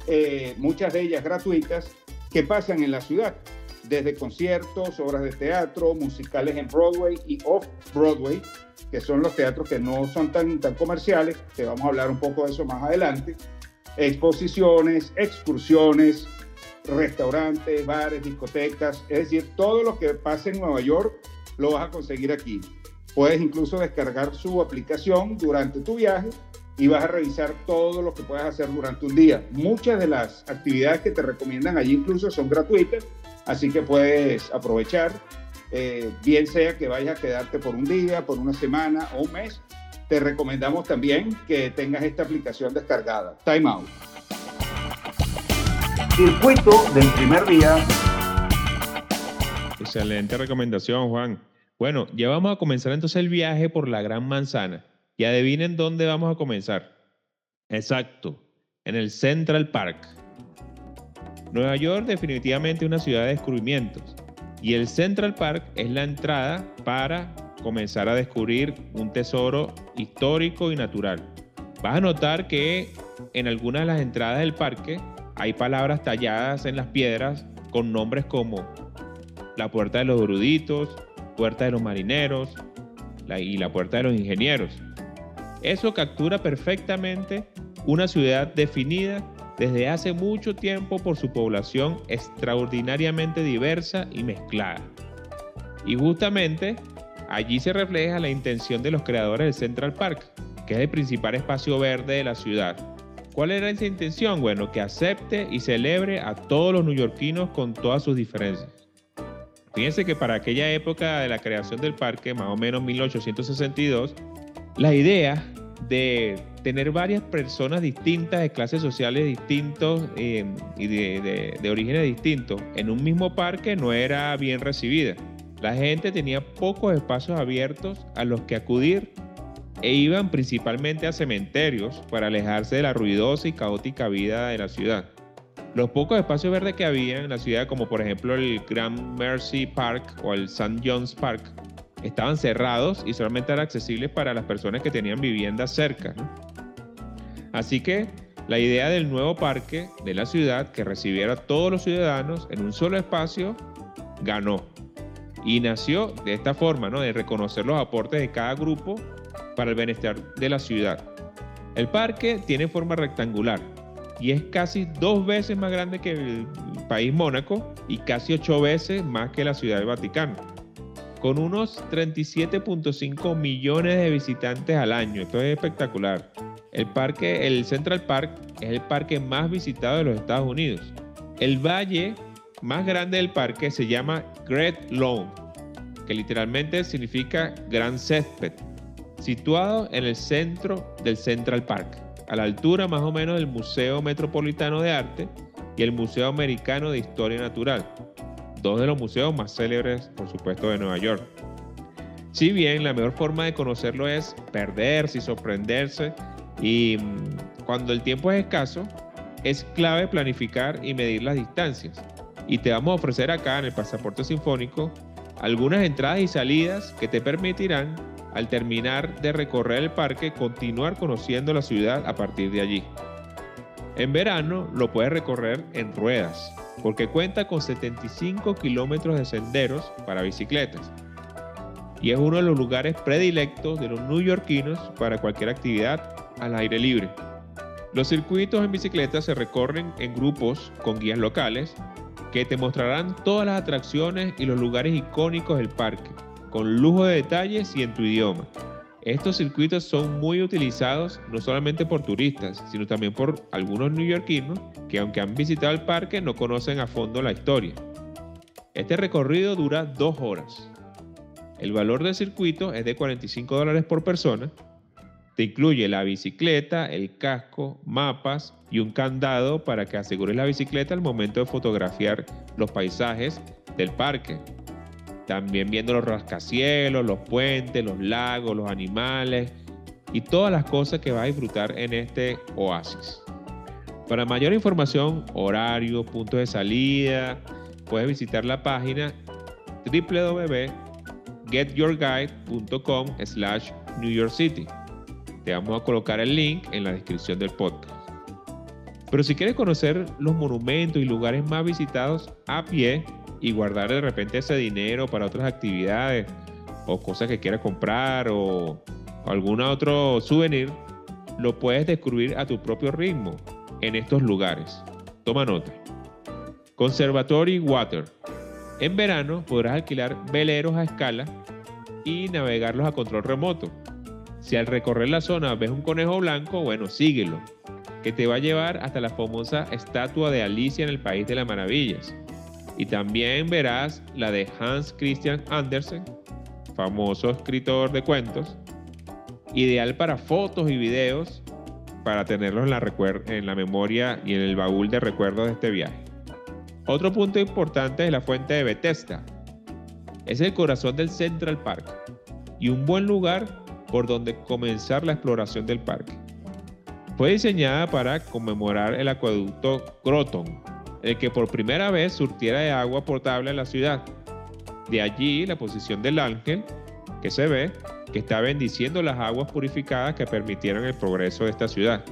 eh, muchas de ellas gratuitas, que pasan en la ciudad, desde conciertos, obras de teatro, musicales en Broadway y off-Broadway, que son los teatros que no son tan, tan comerciales, que vamos a hablar un poco de eso más adelante, exposiciones, excursiones, restaurantes, bares, discotecas, es decir, todo lo que pase en Nueva York lo vas a conseguir aquí. Puedes incluso descargar su aplicación durante tu viaje y vas a revisar todo lo que puedas hacer durante un día. Muchas de las actividades que te recomiendan allí incluso son gratuitas, así que puedes aprovechar, eh, bien sea que vayas a quedarte por un día, por una semana o un mes, te recomendamos también que tengas esta aplicación descargada, Time Out. Circuito del primer día. Excelente recomendación, Juan. Bueno, ya vamos a comenzar entonces el viaje por la Gran Manzana. Y adivinen dónde vamos a comenzar. Exacto, en el Central Park. Nueva York definitivamente una ciudad de descubrimientos. Y el Central Park es la entrada para comenzar a descubrir un tesoro histórico y natural. Vas a notar que en algunas de las entradas del parque hay palabras talladas en las piedras con nombres como la puerta de los eruditos, puerta de los marineros y la puerta de los ingenieros. Eso captura perfectamente una ciudad definida desde hace mucho tiempo por su población extraordinariamente diversa y mezclada. Y justamente allí se refleja la intención de los creadores del Central Park, que es el principal espacio verde de la ciudad. ¿Cuál era esa intención? Bueno, que acepte y celebre a todos los neoyorquinos con todas sus diferencias. Fíjense que para aquella época de la creación del parque, más o menos 1862, la idea de tener varias personas distintas, de clases sociales distintos eh, y de orígenes distintos en un mismo parque no era bien recibida. La gente tenía pocos espacios abiertos a los que acudir e iban principalmente a cementerios para alejarse de la ruidosa y caótica vida de la ciudad. Los pocos espacios verdes que había en la ciudad, como por ejemplo el Grand Mercy Park o el St. John's Park, estaban cerrados y solamente eran accesibles para las personas que tenían viviendas cerca. Así que la idea del nuevo parque de la ciudad que recibiera a todos los ciudadanos en un solo espacio ganó. Y nació de esta forma, ¿no? de reconocer los aportes de cada grupo para el bienestar de la ciudad. El parque tiene forma rectangular y es casi dos veces más grande que el país Mónaco y casi ocho veces más que la ciudad del Vaticano. Con unos 37.5 millones de visitantes al año, esto es espectacular. El parque, el Central Park, es el parque más visitado de los Estados Unidos. El valle más grande del parque se llama Great Lawn, que literalmente significa gran césped, situado en el centro del Central Park, a la altura más o menos del Museo Metropolitano de Arte y el Museo Americano de Historia Natural, dos de los museos más célebres, por supuesto, de Nueva York. Si bien la mejor forma de conocerlo es perderse y sorprenderse, y mm, cuando el tiempo es escaso, es clave planificar y medir las distancias. Y te vamos a ofrecer acá en el pasaporte sinfónico algunas entradas y salidas que te permitirán al terminar de recorrer el parque, continuar conociendo la ciudad a partir de allí. En verano lo puedes recorrer en ruedas, porque cuenta con 75 kilómetros de senderos para bicicletas. Y es uno de los lugares predilectos de los neoyorquinos para cualquier actividad al aire libre. Los circuitos en bicicleta se recorren en grupos con guías locales que te mostrarán todas las atracciones y los lugares icónicos del parque con lujo de detalles y en tu idioma. Estos circuitos son muy utilizados no solamente por turistas, sino también por algunos neoyorquinos que aunque han visitado el parque no conocen a fondo la historia. Este recorrido dura dos horas. El valor del circuito es de 45 dólares por persona. Incluye la bicicleta, el casco, mapas y un candado para que asegures la bicicleta al momento de fotografiar los paisajes del parque. También viendo los rascacielos, los puentes, los lagos, los animales y todas las cosas que vas a disfrutar en este oasis. Para mayor información, horario, puntos de salida, puedes visitar la página www.getyourguide.com slash New York City. Te vamos a colocar el link en la descripción del podcast. Pero si quieres conocer los monumentos y lugares más visitados a pie, y guardar de repente ese dinero para otras actividades o cosas que quieras comprar o, algún otro souvenir, lo puedes descubrir a tu propio ritmo en estos lugares. Toma nota. Conservatory Water. En verano podrás alquilar veleros a escala y navegarlos a control remoto. Si al recorrer la zona ves un conejo blanco, bueno, síguelo, que te va a llevar hasta la famosa estatua de Alicia en el País de las Maravillas. Y también verás la de Hans Christian Andersen, famoso escritor de cuentos, ideal para fotos y videos para tenerlos en la, memoria y en el baúl de recuerdos de este viaje. Otro punto importante es la fuente de Bethesda. Es el corazón del Central Park y un buen lugar por donde comenzar la exploración del parque. Fue diseñada para conmemorar el acueducto Groton, el que por primera vez surtiera de agua potable a la ciudad. De allí la posición del ángel, que se ve, que está bendiciendo las aguas purificadas que permitieron el progreso de esta ciudad.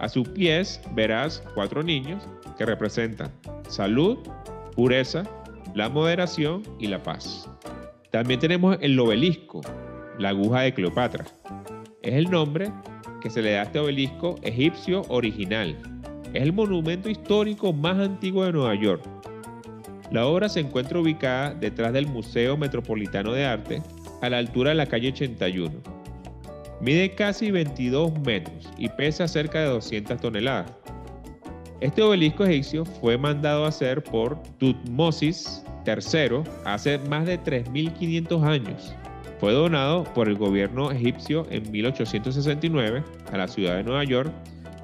A sus pies verás cuatro niños que representan salud, pureza, la moderación y la paz. También tenemos el obelisco, la aguja de Cleopatra. Es el nombre que se le da a este obelisco egipcio original, Es el monumento histórico más antiguo de Nueva York. La obra se encuentra ubicada detrás del Museo Metropolitano de Arte, a la altura de la calle 81. Mide casi 22 metros y pesa cerca de 200 toneladas. Este obelisco egipcio fue mandado a hacer por Tutmosis III hace más de 3.500 años. Fue donado por el gobierno egipcio en 1869 a la ciudad de Nueva York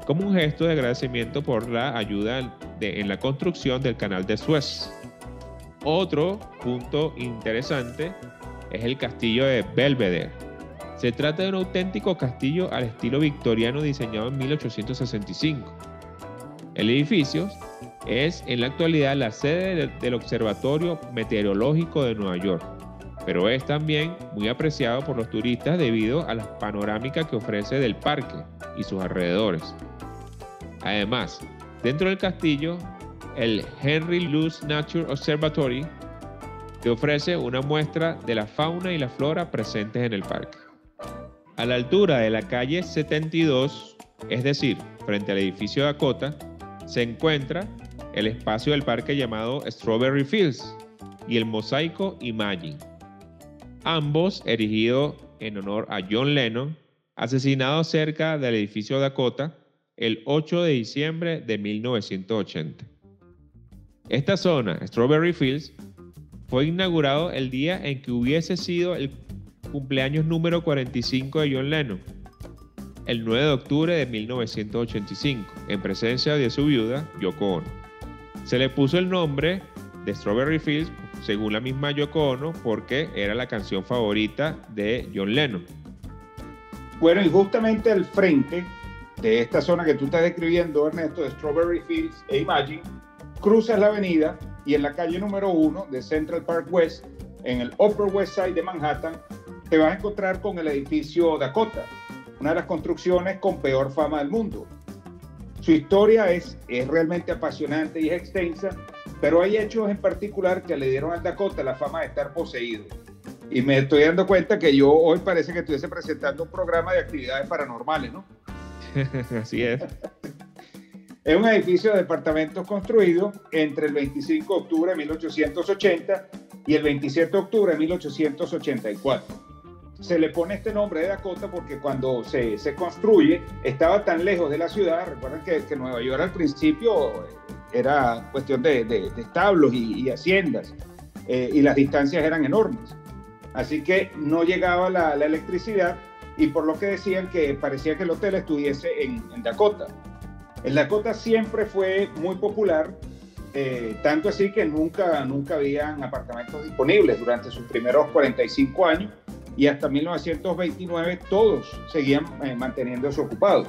como un gesto de agradecimiento por la ayuda en la construcción del canal de Suez. Otro punto interesante es el castillo de Belvedere. Se trata de un auténtico castillo al estilo victoriano diseñado en 1865. El edificio es en la actualidad la sede del Observatorio Meteorológico de Nueva York, pero es también muy apreciado por los turistas debido a la panorámica que ofrece del parque y sus alrededores. Además, dentro del castillo, el Henry Luce Nature Observatory te ofrece una muestra de la fauna y la flora presentes en el parque. A la altura de la calle 72, es decir, frente al edificio Dakota, se encuentra el espacio del parque llamado Strawberry Fields y el mosaico Imagine, ambos erigidos en honor a John Lennon, asesinado cerca del edificio Dakota el 8 de diciembre de 1980. Esta zona, Strawberry Fields, fue inaugurado el día en que hubiese sido el cumpleaños número 45 de John Lennon, el 9 de octubre de 1985, en presencia de su viuda, Yoko Ono. Se le puso el nombre de Strawberry Fields, según la misma Yoko Ono, porque era la canción favorita de John Lennon. Bueno, y justamente al frente de esta zona que tú estás describiendo, Ernesto, de Strawberry Fields e Imagine, cruzas la avenida y en la calle número uno de Central Park West, en el Upper West Side de Manhattan, te vas a encontrar con el edificio Dakota, una de las construcciones con peor fama del mundo. Su historia es, es realmente apasionante y es extensa, pero hay hechos en particular que le dieron al Dakota la fama de estar poseído. Y me estoy dando cuenta que yo hoy parece que estuviese presentando un programa de actividades paranormales, ¿no? *laughs* Así es. *laughs* Es un edificio de departamentos construido entre el 25 de octubre de 1880 y el 27 de octubre de 1884 se le pone este nombre de Dakota porque cuando se, se construye estaba tan lejos de la ciudad, recuerden que, que Nueva York al principio era cuestión de, de, establos y, haciendas eh, y las distancias eran enormes. Así que no llegaba la, la, electricidad y por lo que decían que parecía que el hotel estuviese en, en Dakota. El Dakota siempre fue muy popular, eh, tanto así que nunca, nunca habían apartamentos disponibles durante sus primeros 45 años y hasta 1929 todos seguían eh, manteniéndose ocupados.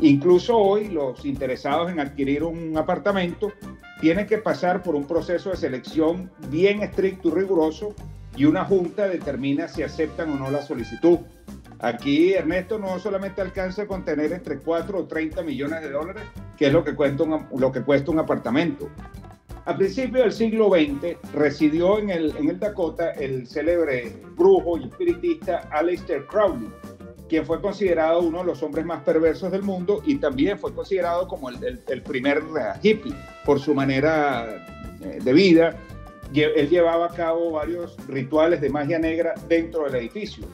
Incluso hoy los interesados en adquirir un apartamento tienen que pasar por un proceso de selección bien estricto y riguroso y una junta determina si aceptan o no la solicitud. Aquí Ernesto no solamente alcanza a contener entre 4 o 30 millones de dólares, que es lo que, cuesta lo que cuesta un apartamento, a principios del siglo XX residió en el, en el Dakota el célebre brujo y espiritista Aleister Crowley, quien fue considerado uno de los hombres más perversos del mundo y también fue considerado como el, primer hippie por su manera eh, de vida. Él llevaba a cabo varios rituales de magia negra dentro del edificio.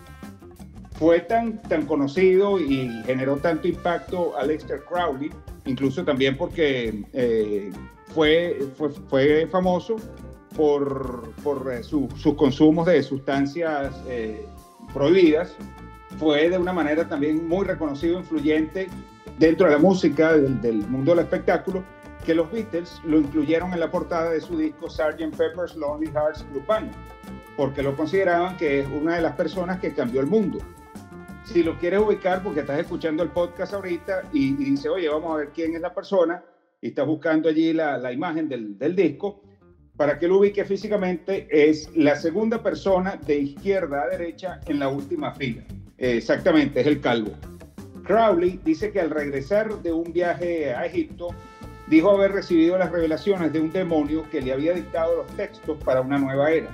Fue tan, tan conocido y generó tanto impacto Aleister Crowley, incluso también porque eh, fue, fue, famoso por, por eh, sus consumos de sustancias prohibidas. Fue de una manera también muy reconocido, influyente dentro de la música, del, mundo del espectáculo, que los Beatles lo incluyeron en la portada de su disco Sgt. Pepper's Lonely Hearts Club Band, porque lo consideraban que es una de las personas que cambió el mundo. Si lo quieres ubicar, porque estás escuchando el podcast ahorita y, y oye, vamos a ver quién es la persona, y está buscando allí la, la imagen del, del, disco, para que lo ubique físicamente, es la segunda persona de izquierda a derecha en la última fila. Exactamente, es el calvo. Crowley dice que al regresar de un viaje a Egipto, dijo haber recibido las revelaciones de un demonio que le había dictado los textos para una nueva era.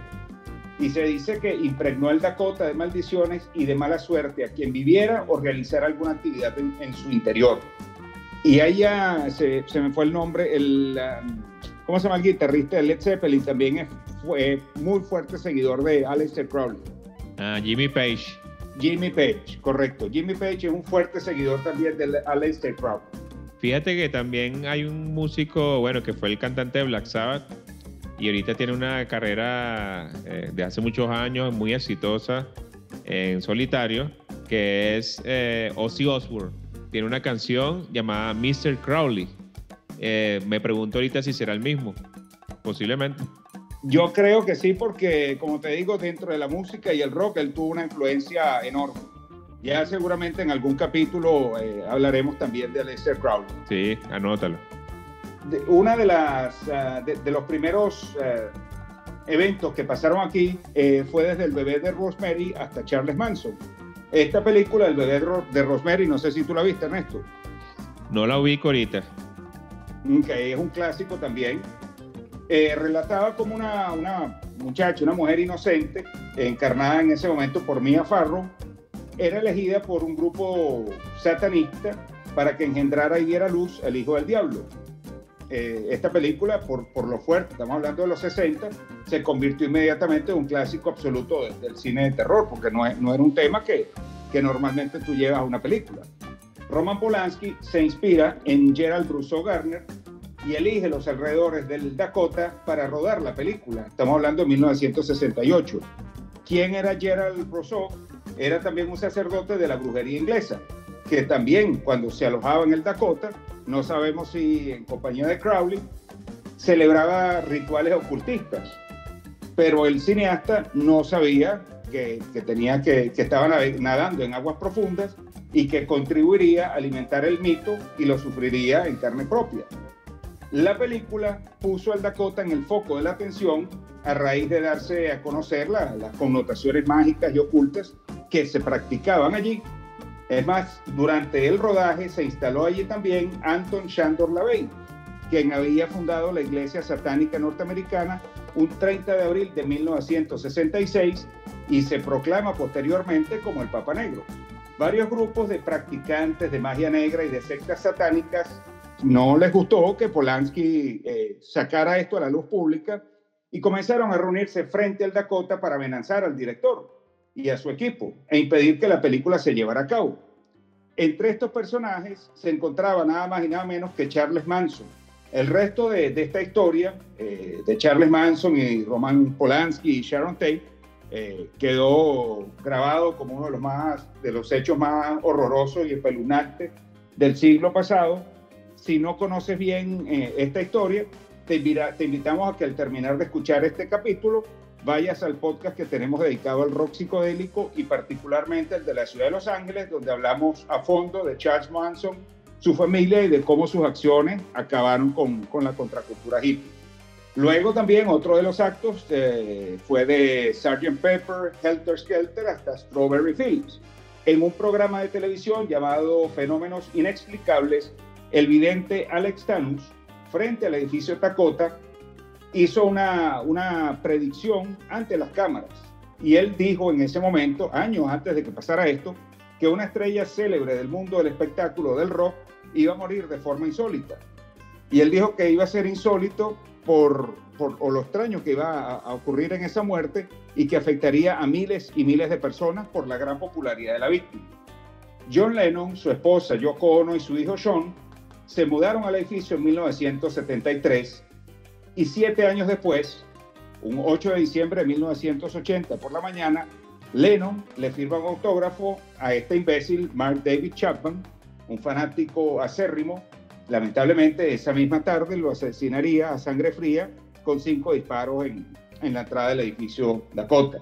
Y se dice que impregnó el Dakota de maldiciones y de mala suerte a quien viviera o realizara alguna actividad en, su interior. Y ya se, se, me fue el nombre, el, ¿cómo se llama el guitarrista de Led Zeppelin? También fue muy fuerte seguidor de Aleister Crowley. Ah, Jimmy Page. Jimmy Page, correcto. Jimmy Page es un fuerte seguidor también de Aleister Crowley. Fíjate que también hay un músico, bueno, que fue el cantante de Black Sabbath y ahorita tiene una carrera eh, de hace muchos años muy exitosa en solitario, que es eh, Ozzy Osbourne. Tiene una canción llamada Mr. Crowley. Eh, me pregunto ahorita si será el mismo. Posiblemente. Yo creo que sí, porque como te digo, dentro de la música y el rock, él tuvo una influencia enorme. Ya seguramente en algún capítulo eh, hablaremos también de Lester Crowley. Sí, anótalo. una de las ah, de, los primeros eh, eventos que pasaron aquí eh, fue desde el bebé de Rosemary hasta Charles Manson. Esta película, El bebé de Rosemary, no sé si tú la viste, Ernesto. No la ubico ahorita. Que es un clásico también. Relataba como una, una muchacha, una mujer inocente, encarnada en ese momento por Mia Farrow, era elegida por un grupo satanista para que engendrara y diera luz el Hijo del Diablo. Eh, esta película, por, por, lo fuerte, estamos hablando de los 60, se convirtió inmediatamente en un clásico absoluto del, cine de terror, porque no, no era un tema que, que normalmente tú llevas a una película. Roman Polanski se inspira en Gerald Brusso Garner y elige los alrededores del Dakota para rodar la película. Estamos hablando de 1968. ¿Quién era Gerald Brusso? era también un sacerdote de la brujería inglesa, que también cuando se alojaba en el Dakota, no sabemos si en compañía de Crowley, celebraba rituales ocultistas. Pero el cineasta no sabía que, tenía que, que nadando en aguas profundas y que contribuiría a alimentar el mito y lo sufriría en carne propia. La película puso al Dakota en el foco de la atención a raíz de darse a conocer las connotaciones mágicas y ocultas que se practicaban allí. Es más, durante el rodaje se instaló allí también Anton Shandor LaVey, quien había fundado la Iglesia Satánica Norteamericana un 30 de abril de 1966 y se proclama posteriormente como el Papa Negro. Varios grupos de practicantes de magia negra y de sectas satánicas no les gustó que Polanski eh, sacara esto a la luz pública y comenzaron a reunirse frente al Dakota para amenazar al director y a su equipo e impedir que la película se llevara a cabo. Entre estos personajes se encontraba nada más y nada menos que Charles Manson. El resto de, esta historia eh, de Charles Manson y Roman Polanski y Sharon Tate eh, quedó grabado como uno de los, más, de los hechos más horrorosos y espeluznantes del siglo pasado. Si no conoces bien eh, esta historia, te, te invitamos a que al terminar de escuchar este capítulo vayas al podcast que tenemos dedicado al rock psicodélico y particularmente el de la ciudad de Los Ángeles, donde hablamos a fondo de Charles Manson, su familia y de cómo sus acciones acabaron con, con la contracultura hippie. Luego también otro de los actos eh, fue de Sgt. Pepper, Helter Skelter hasta Strawberry Fields. En un programa de televisión llamado Fenómenos Inexplicables, el vidente Alex Tanus, frente al edificio Takota, hizo una, una predicción ante las cámaras. Y él dijo en ese momento, años antes de que pasara esto, que una estrella célebre del mundo del espectáculo del rock iba a morir de forma insólita. Y él dijo que iba a ser insólito por, por lo extraño que iba a, ocurrir en esa muerte y que afectaría a miles y miles de personas por la gran popularidad de la víctima. John Lennon, su esposa Yoko Ono y su hijo Sean se mudaron al edificio en 1973 y siete años después, un 8 de diciembre de 1980 por la mañana, Lennon le firma un autógrafo a este imbécil Mark David Chapman, un fanático acérrimo. Lamentablemente, esa misma tarde lo asesinaría a sangre fría con cinco disparos en, en la entrada del edificio Dakota.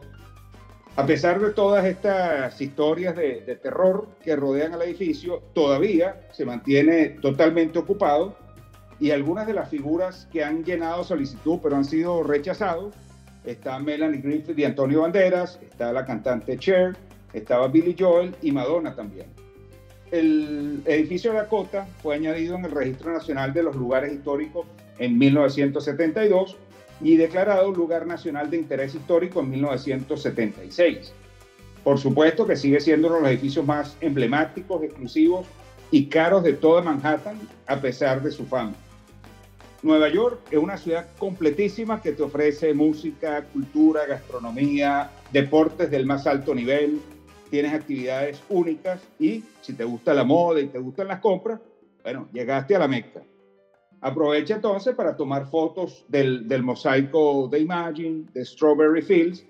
A pesar de todas estas historias de, terror que rodean al edificio, todavía se mantiene totalmente ocupado y algunas de las figuras que han llenado solicitud pero han sido rechazados, está Melanie Griffith y Antonio Banderas, está la cantante Cher, estaba Billy Joel y Madonna también. El edificio de Dakota fue añadido en el Registro Nacional de los Lugares Históricos en 1972 y declarado lugar nacional de interés histórico en 1976. Por supuesto que sigue siendo uno de los edificios más emblemáticos, exclusivos y caros de toda Manhattan a pesar de su fama. Nueva York es una ciudad completísima que te ofrece música, cultura, gastronomía, deportes del más alto nivel, tienes actividades únicas y si te gusta la moda y te gustan las compras, bueno, llegaste a la Meca. Aprovecha entonces para tomar fotos del, del mosaico de Imagine, de Strawberry Fields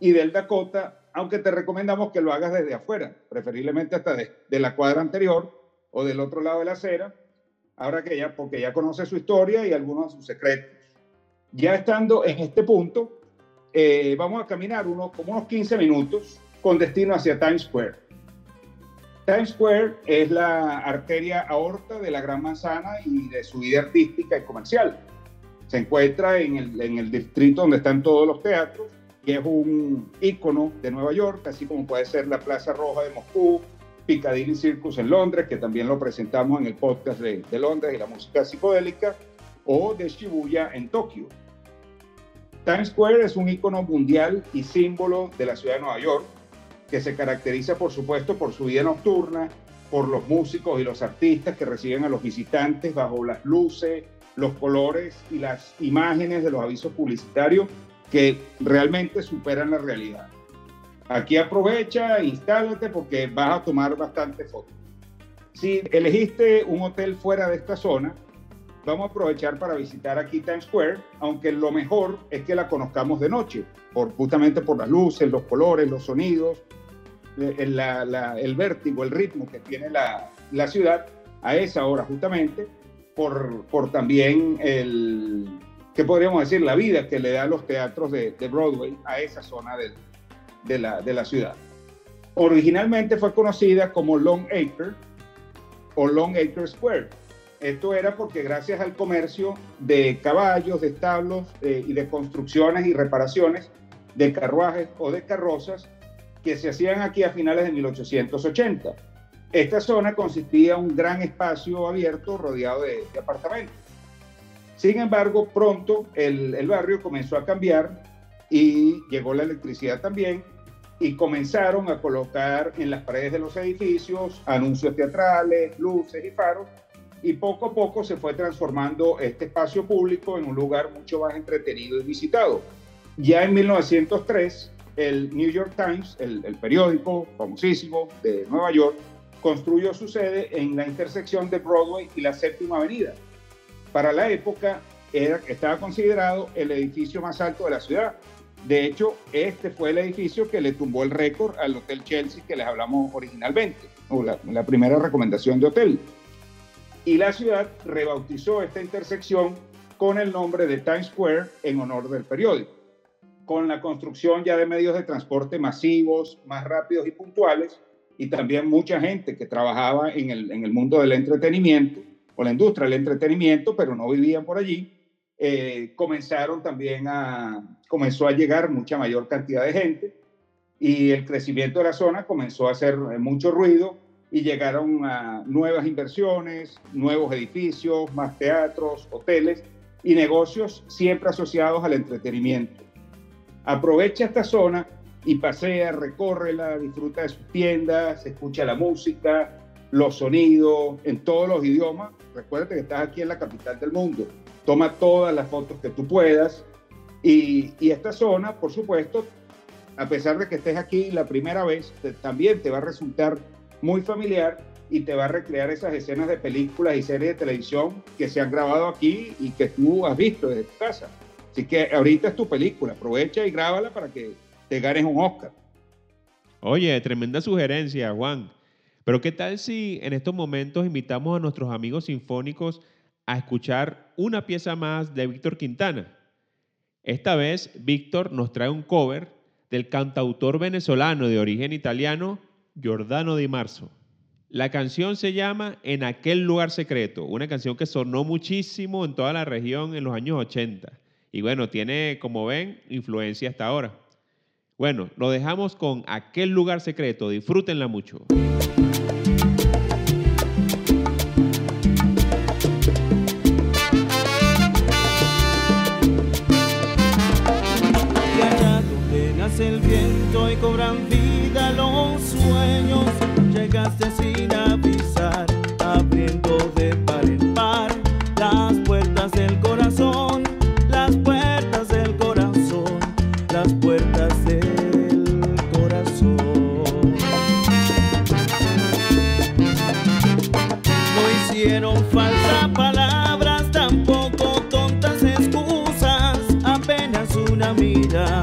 y del Dakota, aunque te recomendamos que lo hagas desde afuera, preferiblemente hasta de, de la cuadra anterior o del otro lado de la acera, ahora que ya, porque ya conoce su historia y algunos de sus secretos. Ya estando en este punto, eh, vamos a caminar unos, como unos 15 minutos con destino hacia Times Square. Times Square es la arteria aorta de la Gran Manzana y de su vida artística y comercial. Se encuentra en el, en el distrito donde están todos los teatros y es un ícono de Nueva York, así como puede ser la Plaza Roja de Moscú, Piccadilly Circus en Londres, que también lo presentamos en el podcast de, Londres y la música psicodélica, o de Shibuya en Tokio. Times Square es un ícono mundial y símbolo de la ciudad de Nueva York, que se caracteriza, por supuesto, por su vida nocturna, por los músicos y los artistas que reciben a los visitantes bajo las luces, los colores y las imágenes de los avisos publicitarios que realmente superan la realidad. Aquí aprovecha, instálate porque vas a tomar bastante fotos. Si elegiste un hotel fuera de esta zona, vamos a aprovechar para visitar aquí Times Square, aunque lo mejor es que la conozcamos de noche, por, justamente por las luces, los colores, los sonidos, la, el vértigo, el ritmo que tiene la, la, ciudad a esa hora justamente, por, por también el, ¿qué podríamos decir? La vida que le da los teatros de, de Broadway a esa zona del, de la, de la ciudad. Originalmente fue conocida como Long Acre o Long Acre Square. Esto era porque gracias al comercio de caballos, de establos eh, y de construcciones y reparaciones de carruajes o de carrozas que se hacían aquí a finales de 1880. Esta zona consistía en un gran espacio abierto rodeado de, apartamentos. Sin embargo, pronto el, el barrio comenzó a cambiar y llegó la electricidad también y comenzaron a colocar en las paredes de los edificios anuncios teatrales, luces y faros, y poco a poco se fue transformando este espacio público en un lugar mucho más entretenido y visitado. Ya en 1903, el New York Times, el, el periódico famosísimo de Nueva York, construyó su sede en la intersección de Broadway y la Séptima Avenida. Para la época era, estaba considerado el edificio más alto de la ciudad de hecho, este fue el edificio que le tumbó el récord al Hotel Chelsea que les hablamos originalmente, o la, la, primera recomendación de hotel. Y la ciudad rebautizó esta intersección con el nombre de Times Square en honor del periódico. Con la construcción ya de medios de transporte masivos, más rápidos y puntuales, y también mucha gente que trabajaba en el, en el mundo del entretenimiento o la industria del entretenimiento, pero no vivían por allí, eh, comenzaron también a, comenzó a llegar mucha mayor cantidad de gente y el crecimiento de la zona comenzó a hacer mucho ruido y llegaron a nuevas inversiones, nuevos edificios, más teatros, hoteles y negocios siempre asociados al entretenimiento. Aprovecha esta zona y pasea, recórrela, disfruta de sus tiendas, escucha la música, los sonidos en todos los idiomas. Recuerda que estás aquí en la capital del mundo toma todas las fotos que tú puedas. Y, esta zona, por supuesto, a pesar de que estés aquí la primera vez, también te va a resultar muy familiar y te va a recrear esas escenas de películas y series de televisión que se han grabado aquí y que tú has visto desde tu casa. Así que ahorita es tu película, aprovecha y grábala para que te ganes un Oscar. Oye, tremenda sugerencia, Juan. Pero ¿qué tal si en estos momentos invitamos a nuestros amigos sinfónicos a escuchar una pieza más de Víctor Quintana. Esta vez Víctor nos trae un cover del cantautor venezolano de origen italiano Giordano Di Marzo. La canción se llama En aquel lugar secreto, una canción que sonó muchísimo en toda la región en los años 80. Y bueno, tiene, como ven, influencia hasta ahora. Bueno, lo dejamos con aquel lugar secreto. Disfrútenla mucho. vida.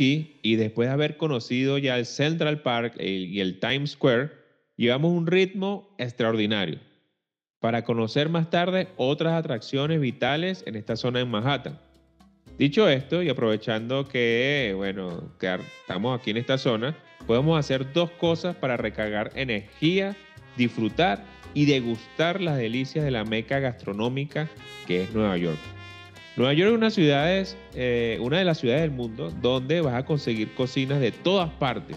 y después de haber conocido ya el Central Park y el Times Square, llevamos un ritmo extraordinario para conocer más tarde otras atracciones vitales en esta zona de Manhattan. Dicho esto, y aprovechando que, bueno, que estamos aquí en esta zona, podemos hacer dos cosas para recargar energía, disfrutar y degustar las delicias de la meca gastronómica que es Nueva York. Nueva York es una, ciudad eh, una de las ciudades del mundo donde vas a conseguir cocinas de todas partes,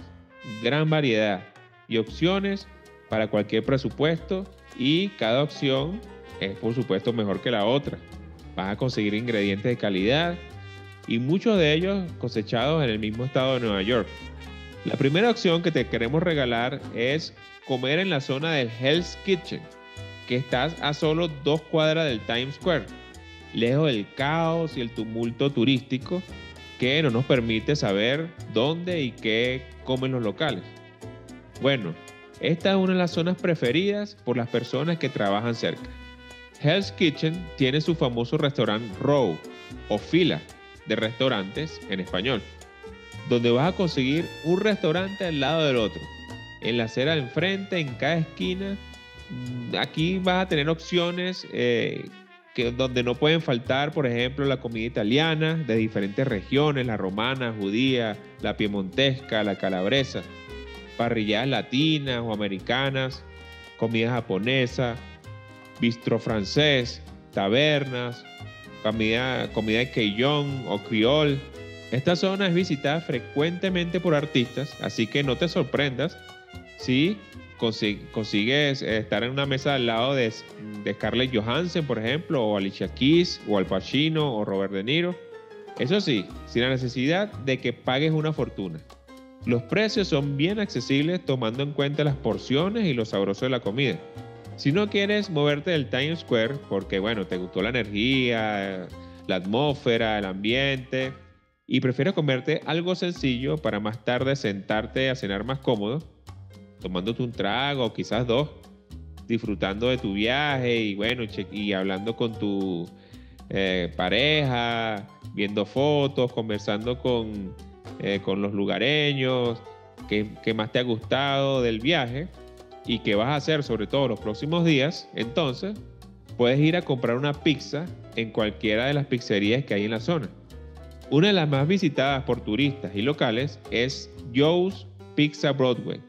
gran variedad y opciones para cualquier presupuesto y cada opción es por supuesto mejor que la otra. Vas a conseguir ingredientes de calidad y muchos de ellos cosechados en el mismo estado de Nueva York. La primera opción que te queremos regalar es comer en la zona del Hell's Kitchen, que estás a solo dos cuadras del Times Square lejos del caos y el tumulto turístico que no nos permite saber dónde y qué comen los locales. Bueno, esta es una de las zonas preferidas por las personas que trabajan cerca. Hell's Kitchen tiene su famoso restaurante Row o fila de restaurantes en español, donde vas a conseguir un restaurante al lado del otro, en la acera de enfrente, en cada esquina. Mm, Aquí vas a tener opciones eh, donde no pueden faltar, por ejemplo, la comida italiana de diferentes regiones, la romana, judía, la piemontesca, la calabresa, parrilladas latinas o americanas, comida japonesa, bistro francés, tabernas, comida, comida de Keillon o Criol. Esta zona es visitada frecuentemente por artistas, así que no te sorprendas si consi- consigues eh, estar en una mesa al lado de, de Scarlett Johansson, por ejemplo, o Alicia Keys, o Al Pacino, o Robert De Niro. Eso sí, sin la necesidad de que pagues una fortuna. Los precios son bien accesibles tomando en cuenta las porciones y lo sabroso de la comida. Si no quieres moverte del Times Square porque, bueno, te gustó la energía, la atmósfera, el ambiente, y prefieres comerte algo sencillo para más tarde sentarte a cenar más cómodo, tomándote un trago quizás dos, disfrutando de tu viaje y, bueno, y hablando con tu eh, pareja, viendo fotos, conversando con, eh, con los lugareños, qué, qué más te ha gustado del viaje y qué vas a hacer sobre todo los próximos días, entonces puedes ir a comprar una pizza en cualquiera de las pizzerías que hay en la zona. Una de las más visitadas por turistas y locales es Joe's Pizza Broadway.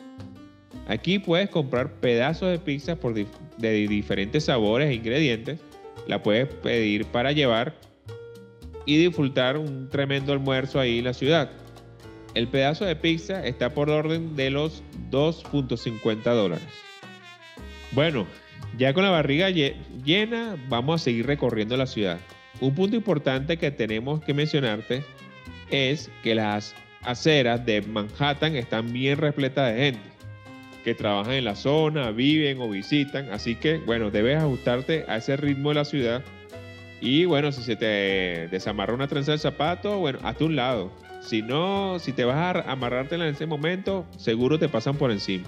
Aquí puedes comprar pedazos de pizza de diferentes sabores e ingredientes. La puedes pedir para llevar y disfrutar un tremendo almuerzo ahí en la ciudad. El pedazo de pizza está por orden de los 2.50 dólares. Bueno, ya con la barriga lle- llena, vamos a seguir recorriendo la ciudad. Un punto importante que tenemos que mencionarte es que las aceras de Manhattan están bien repletas de gente que trabajan en la zona, viven o visitan. Así que, bueno, debes ajustarte a ese ritmo de la ciudad. Y bueno, si se te desamarra una trenza del zapato, bueno, hazte un lado. Si no, si te vas a amarrártela en ese momento, seguro te pasan por encima.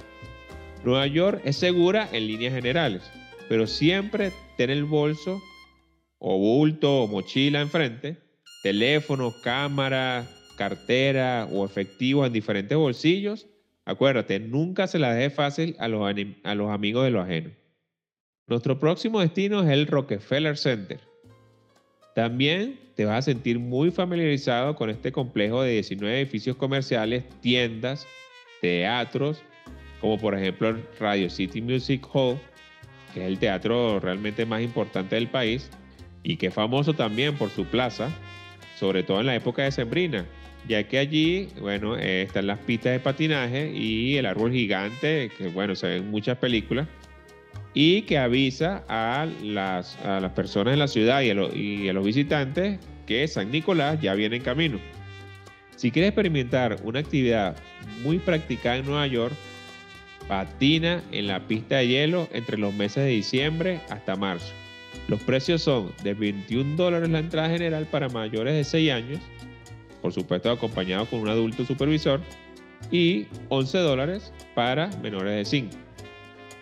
Nueva York es segura en líneas generales, pero siempre ten el bolso o bulto o mochila enfrente, teléfono, cámara, cartera o efectivo en diferentes bolsillos. Acuérdate, nunca se la deje fácil a los, amigos de lo ajeno. Nuestro próximo destino es el Rockefeller Center. También te vas a sentir muy familiarizado con este complejo de 19 edificios comerciales, tiendas, teatros, como por ejemplo el Radio City Music Hall, que es el teatro realmente más importante del país y que es famoso también por su plaza, sobre todo en la época de Sembrina, ya que allí, bueno, eh, están las pistas de patinaje y el árbol gigante, que bueno, se ve en muchas películas, y que avisa a las, a las personas en la ciudad y a, lo- y a los visitantes que San Nicolás ya viene en camino. Si quieres experimentar una actividad muy practicada en Nueva York, patina en la pista de hielo entre los meses de diciembre hasta marzo. Los precios son de 21 dólares la entrada general para mayores de 6 años, por supuesto acompañado con un adulto supervisor, y 11 dólares para menores de 5.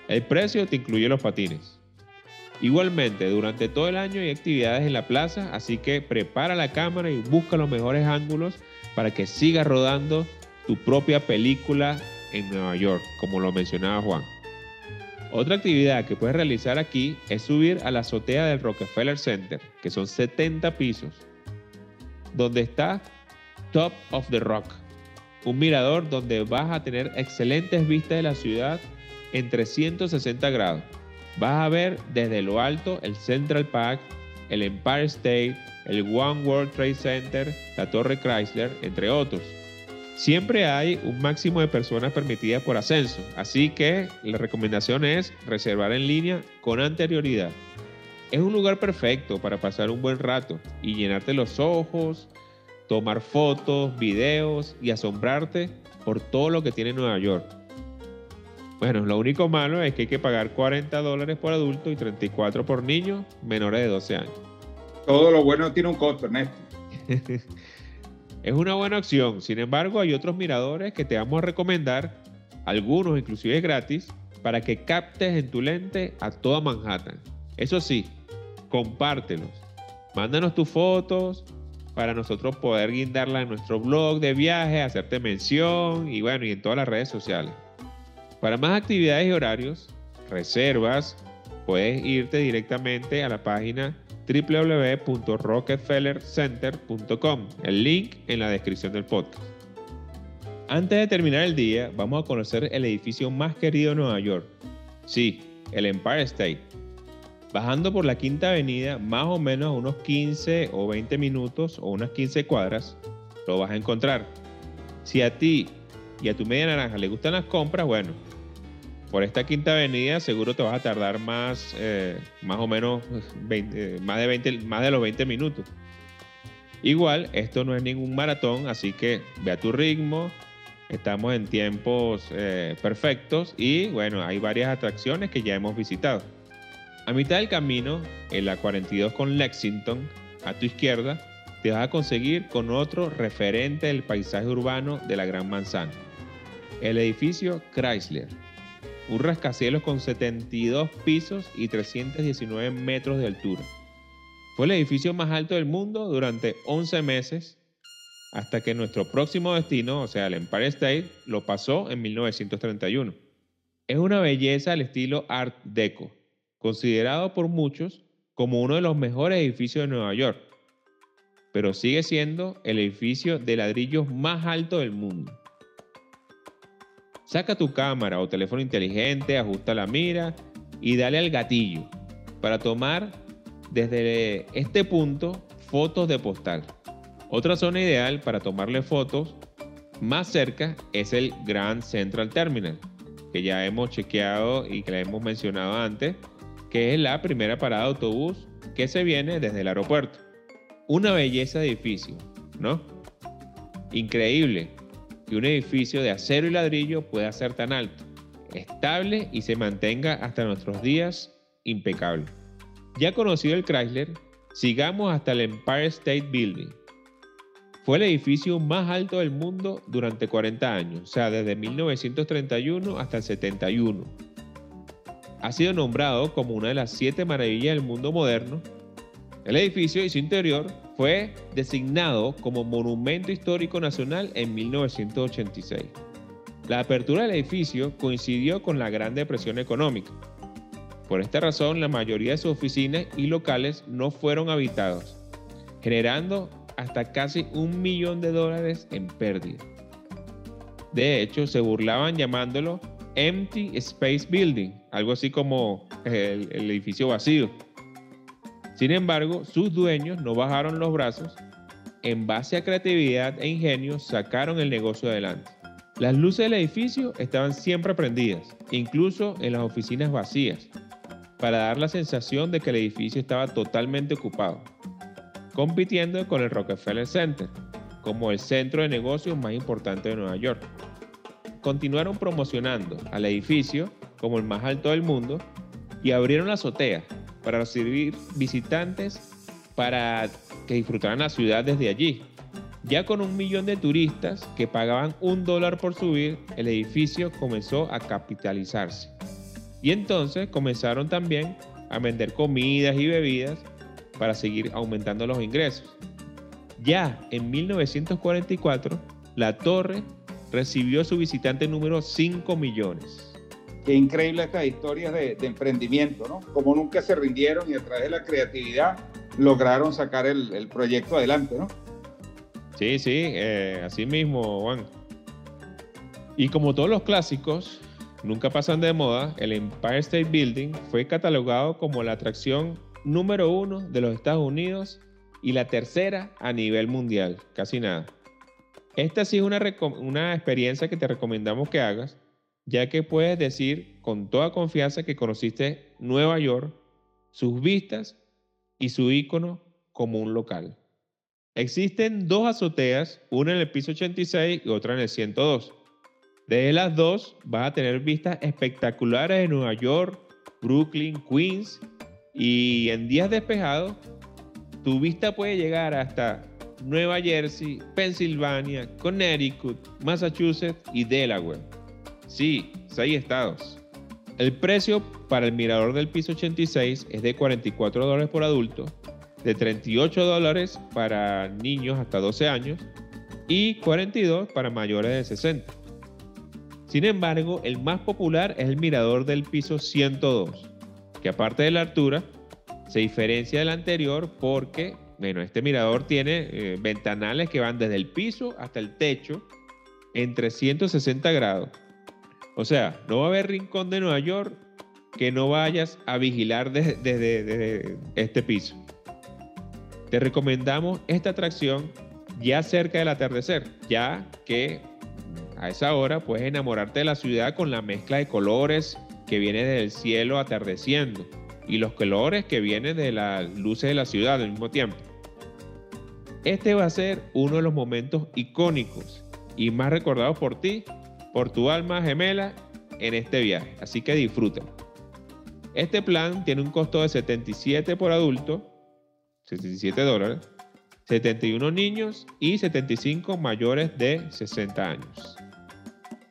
El precio te incluye los patines. Igualmente, durante todo el año hay actividades en la plaza, así que prepara la cámara y busca los mejores ángulos para que sigas rodando tu propia película en Nueva York, como lo mencionaba Juan. Otra actividad que puedes realizar aquí es subir a la azotea del Rockefeller Center, que son 70 pisos, donde está Top of the Rock, un mirador donde vas a tener excelentes vistas de la ciudad en 360 grados. Vas a ver desde lo alto el Central Park, el Empire State, el One World Trade Center, la Torre Chrysler, entre otros. Siempre hay un máximo de personas permitidas por ascenso, así que la recomendación es reservar en línea con anterioridad. Es un lugar perfecto para pasar un buen rato y llenarte los ojos tomar fotos, videos y asombrarte por todo lo que tiene Nueva York. Bueno, lo único malo es que hay que pagar 40 dólares por adulto y 34 por niños menores de 12 años. Todo lo bueno tiene un costo, Ernesto. *laughs* es una buena opción, sin embargo hay otros miradores que te vamos a recomendar, algunos inclusive gratis, para que captes en tu lente a toda Manhattan. Eso sí, compártelos. Mándanos tus fotos para nosotros poder guindarla en nuestro blog de viaje, hacerte mención y bueno, y en todas las redes sociales. Para más actividades y horarios, reservas, puedes irte directamente a la página www.rockefellercenter.com, el link en la descripción del podcast. Antes de terminar el día, vamos a conocer el edificio más querido de Nueva York. Sí, el Empire State. Bajando por la Quinta Avenida, más o menos a unos 15 o 20 minutos o unas 15 cuadras, lo vas a encontrar. Si a ti y a tu media naranja le gustan las compras, bueno, por esta Quinta Avenida seguro te vas a tardar más, eh, más o menos más, de 20, más de los 20 minutos. Igual, esto no es ningún maratón, así que ve a tu ritmo, estamos en tiempos eh, perfectos y bueno, hay varias atracciones que ya hemos visitado. A mitad del camino, en la 42 con Lexington, a tu izquierda, te vas a conseguir con otro referente del paisaje urbano de la Gran Manzana, el edificio Chrysler, un rascacielos con 72 pisos y 319 metros de altura. Fue el edificio más alto del mundo durante 11 meses hasta que nuestro próximo destino, o sea, el Empire State, lo pasó en 1931. Es una belleza al estilo Art Deco, considerado por muchos como uno de los mejores edificios de Nueva York, pero sigue siendo el edificio de ladrillos más alto del mundo. Saca tu cámara o teléfono inteligente, ajusta la mira y dale al gatillo para tomar desde este punto fotos de postal. Otra zona ideal para tomarle fotos más cerca es el Grand Central Terminal, que ya hemos chequeado y que la hemos mencionado antes, que es la primera parada de autobús que se viene desde el aeropuerto. Una belleza de edificio, ¿no? Increíble que un edificio de acero y ladrillo pueda ser tan alto, estable y se mantenga hasta nuestros días impecable. Ya conocido el Chrysler, sigamos hasta el Empire State Building. Fue el edificio más alto del mundo durante 40 años, o sea, desde 1931 hasta el 71 ha sido nombrado como una de las siete maravillas del mundo moderno. El edificio y su interior fue designado como Monumento Histórico Nacional en 1986. La apertura del edificio coincidió con la Gran Depresión Económica. Por esta razón, la mayoría de sus oficinas y locales no fueron habitados, generando hasta casi un millón de dólares en pérdida. De hecho, se burlaban llamándolo Empty Space Building, algo así como el, edificio vacío. Sin embargo, sus dueños no bajaron los brazos. En base a creatividad e ingenio, sacaron el negocio adelante. Las luces del edificio estaban siempre prendidas, incluso en las oficinas vacías, para dar la sensación de que el edificio estaba totalmente ocupado, compitiendo con el Rockefeller Center, como el centro de negocios más importante de Nueva York continuaron promocionando al edificio como el más alto del mundo y abrieron la azotea para recibir visitantes para que disfrutaran la ciudad desde allí. Ya con un millón de turistas que pagaban un dólar por subir, el edificio comenzó a capitalizarse. Y entonces comenzaron también a vender comidas y bebidas para seguir aumentando los ingresos. Ya en 1944, la torre recibió su visitante número 5 millones. Qué increíble estas historias de, emprendimiento, ¿no? Como nunca se rindieron y a través de la creatividad lograron sacar el, proyecto adelante, ¿no? Sí, sí, eh, así mismo, Juan. Y como todos los clásicos, nunca pasan de moda, el Empire State Building fue catalogado como la atracción número uno de los Estados Unidos y la tercera a nivel mundial, casi nada. Esta sí es una, una experiencia que te recomendamos que hagas, ya que puedes decir con toda confianza que conociste Nueva York, sus vistas y su icono como un local. Existen dos azoteas, una en el piso 86 y otra en el 102. Desde las dos vas a tener vistas espectaculares de Nueva York, Brooklyn, Queens y en días despejados tu vista puede llegar hasta Nueva Jersey, Pensilvania, Connecticut, Massachusetts y Delaware. Sí, seis estados. El precio para el mirador del piso 86 es de 44 dólares por adulto, de 38 dólares para niños hasta 12 años y 42 para mayores de 60. Sin embargo, el más popular es el mirador del piso 102, que aparte de la altura, se diferencia del anterior porque, bueno, este mirador tiene eh, ventanales que van desde el piso hasta el techo en 360 grados. O sea, no va a haber rincón de Nueva York que no vayas a vigilar desde, desde este piso. Te recomendamos esta atracción ya cerca del atardecer, ya que a esa hora puedes enamorarte de la ciudad con la mezcla de colores que viene del cielo atardeciendo y los colores que vienen de las luces de la ciudad al mismo tiempo. Este va a ser uno de los momentos icónicos y más recordados por ti, por tu alma gemela en este viaje, así que disfrútalo. Este plan tiene un costo de 77 por adulto, 77 dólares, 71 niños y 75 mayores de 60 años.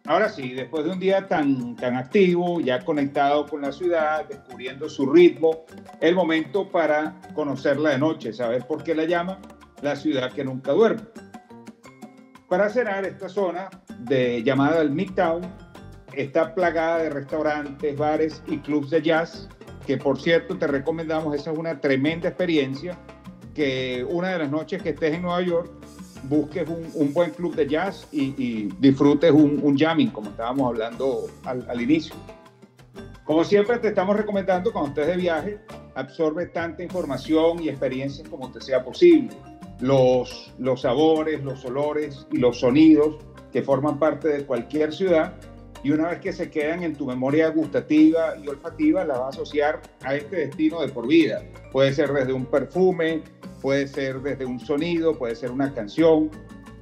Ahora sí, después de un día tan, tan activo, ya conectado con la ciudad, descubriendo su ritmo, el momento para conocerla de noche, saber por qué la llama la ciudad que nunca duerme. Para cenar, esta zona de llamada el Midtown está plagada de restaurantes, bares y clubs de jazz, que por cierto te recomendamos, esa es una tremenda experiencia, que una de las noches que estés en Nueva York busques un, buen club de jazz y, disfrutes un, jamming, como estábamos hablando al, inicio. Como siempre, te estamos recomendando cuando estés de viaje, absorbe tanta información y experiencias como te sea posible. Los, sabores, los olores y los sonidos que forman parte de cualquier ciudad y una vez que se quedan en tu memoria gustativa y olfativa, la vas a asociar a este destino de por vida. Puede ser desde un perfume, puede ser desde un sonido, puede ser una canción,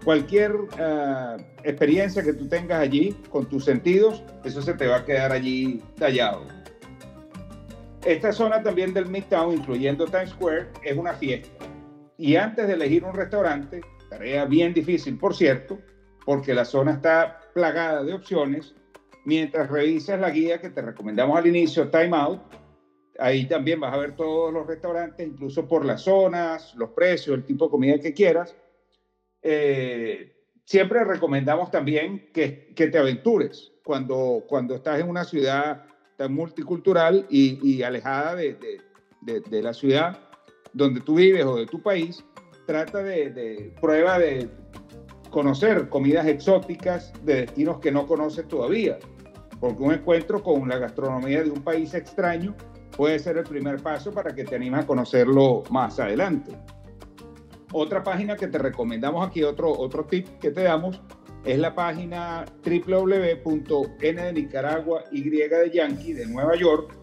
cualquier eh, experiencia que tú tengas allí con tus sentidos, eso se te va a quedar allí tallado. Esta zona también del Midtown, incluyendo Times Square, es una fiesta. Y antes de elegir un restaurante, tarea bien difícil, por cierto, porque la zona está plagada de opciones, mientras revisas la guía que te recomendamos al inicio, Time Out, Ahí también vas a ver todos los restaurantes, incluso por las zonas, los precios, el tipo de comida que quieras. Eh, siempre recomendamos también que, que, te aventures cuando, cuando estás en una ciudad tan multicultural y, y alejada de, de, de, la ciudad donde tú vives o de tu país. Trata de, prueba de conocer comidas exóticas de destinos que no conoces todavía, porque un encuentro con la gastronomía de un país extraño puede ser el primer paso para que te animes a conocerlo más adelante. Otra página que te recomendamos aquí, otro, otro tip que te damos, es la página www.n de Nicaragua, Y de Yankee, de Nueva York,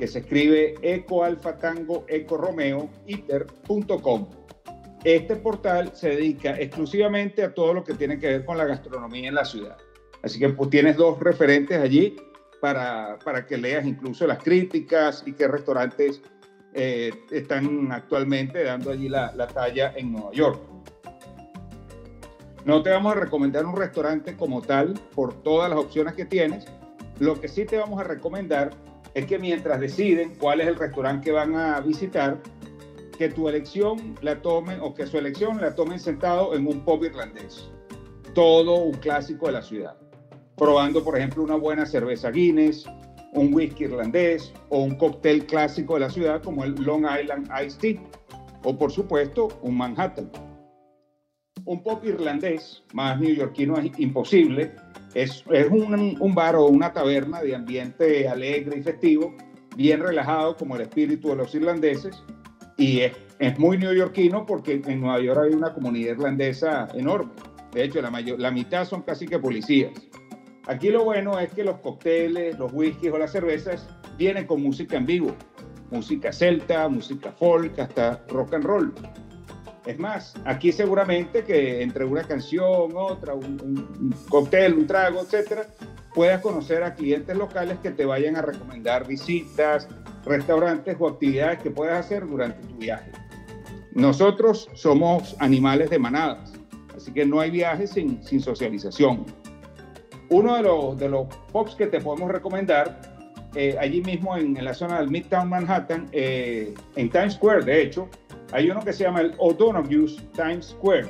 que se escribe Eco Alfa Tango Eco Romeo, iter.com. Este portal se dedica exclusivamente a todo lo que tiene que ver con la gastronomía en la ciudad. Así que pues tienes dos referentes allí para, para que leas incluso las críticas y qué restaurantes eh, están actualmente dando allí la, la talla en Nueva York. No te vamos a recomendar un restaurante como tal por todas las opciones que tienes. Lo que sí te vamos a recomendar es que mientras deciden cuál es el restaurante que van a visitar, que tu elección la tomen o que su elección la tomen sentado en un pub irlandés. Todo un clásico de la ciudad probando, por ejemplo, una buena cerveza Guinness, un whisky irlandés o un cóctel clásico de la ciudad como el Long Island Iced Tea o, por supuesto, un Manhattan. Un pop irlandés, más neoyorquino es imposible, es, es un, un, bar o una taberna de ambiente alegre y festivo, bien relajado como el espíritu de los irlandeses, y es, es muy neoyorquino porque en Nueva York hay una comunidad irlandesa enorme. De hecho, la, mayor, la mitad son casi que policías. Aquí lo bueno es que los cócteles, los whiskies o las cervezas vienen con música en vivo, música celta, música folk, hasta rock and roll. Es más, aquí seguramente que entre una canción, otra, un, un cóctel, un trago, etcétera, puedas conocer a clientes locales que te vayan a recomendar visitas, restaurantes o actividades que puedas hacer durante tu viaje. Nosotros somos animales de manadas, así que no hay viajes sin, socialización. Uno de los, pubs que te podemos recomendar, eh, allí mismo en, en, la zona del Midtown Manhattan, eh, en Times Square, de hecho, hay uno que se llama el O'Donoghue's Times Square.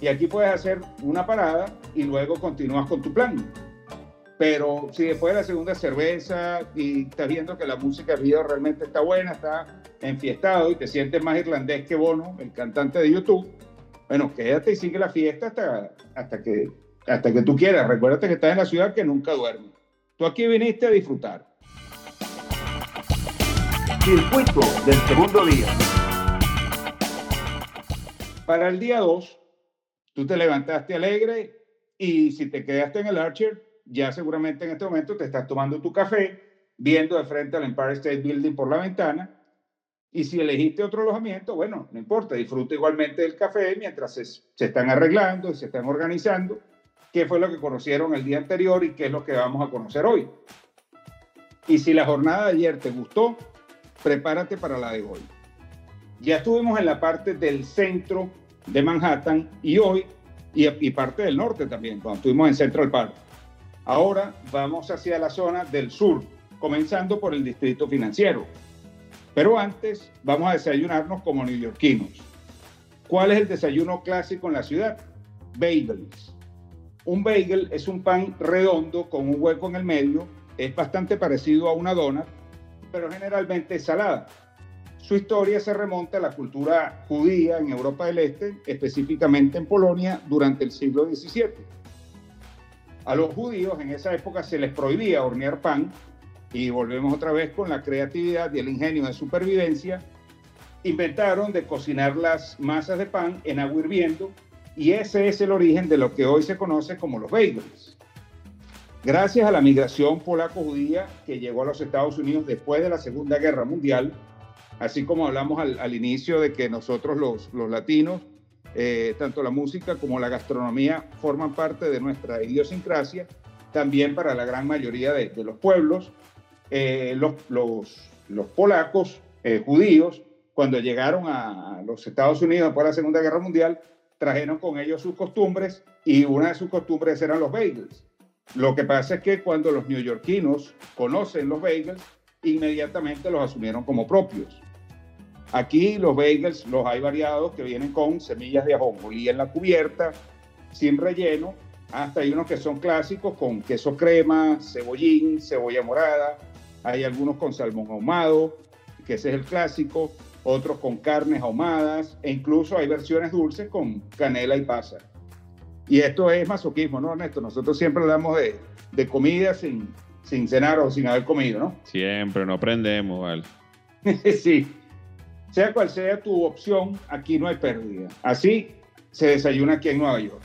Y aquí puedes hacer una parada y luego continúas con tu plan. Pero si después de la segunda cerveza y estás viendo que la música del video realmente está buena, está enfiestado y te sientes más irlandés que Bono, el cantante de YouTube, bueno, quédate y sigue la fiesta hasta, hasta, que, hasta que tú quieras. Recuérdate que estás en la ciudad que nunca duerme. Tú aquí viniste a disfrutar. Circuito del segundo día. Para el día 2, tú te levantaste alegre y si te quedaste en el Archer, ya seguramente en este momento te estás tomando tu café, viendo de frente al Empire State Building por la ventana. Y si elegiste otro alojamiento, bueno, no importa, disfruta igualmente del café mientras se, se están arreglando y se están organizando qué fue lo que conocieron el día anterior y qué es lo que vamos a conocer hoy. Y si la jornada de ayer te gustó, prepárate para la de hoy. Ya estuvimos en la parte del centro de Manhattan y hoy, y, parte del norte también, cuando estuvimos en Central Park. Ahora vamos hacia la zona del sur, comenzando por el distrito financiero. Pero antes vamos a desayunarnos como neoyorquinos. ¿Cuál es el desayuno clásico en la ciudad? Bagels. Un bagel es un pan redondo con un hueco en el medio, es bastante parecido a una dona, pero generalmente es salada. Su historia se remonta a la cultura judía en Europa del Este, específicamente en Polonia, durante el siglo XVII. A los judíos en esa época se les prohibía hornear pan y volvemos otra vez con la creatividad y el ingenio de supervivencia. Inventaron de cocinar las masas de pan en agua hirviendo y ese es el origen de lo que hoy se conoce como los bagels. Gracias a la migración polaco-judía que llegó a los Estados Unidos después de la Segunda Guerra Mundial, así como hablamos al, inicio de que nosotros los, los latinos, eh, tanto la música como la gastronomía forman parte de nuestra idiosincrasia, también para la gran mayoría de, de los pueblos, eh, los, los, los, polacos eh, judíos, cuando llegaron a los Estados Unidos después de la Segunda Guerra Mundial, trajeron con ellos sus costumbres y una de sus costumbres eran los bagels. Lo que pasa es que cuando los neoyorquinos conocen los bagels, inmediatamente los asumieron como propios. Aquí los bagels los hay variados que vienen con semillas de ajonjolí en la cubierta, sin relleno, hasta hay unos que son clásicos con queso crema, cebollín, cebolla morada, hay algunos con salmón ahumado, que ese es el clásico, otros con carnes ahumadas e incluso hay versiones dulces con canela y pasa. Y esto es masoquismo, ¿no, Ernesto? Nosotros siempre hablamos de, de comida sin, sin cenar o sin haber comido, ¿no? Siempre, no aprendemos, ¿vale? *laughs* sí. Sea cual sea tu opción, aquí no hay pérdida. Así se desayuna aquí en Nueva York.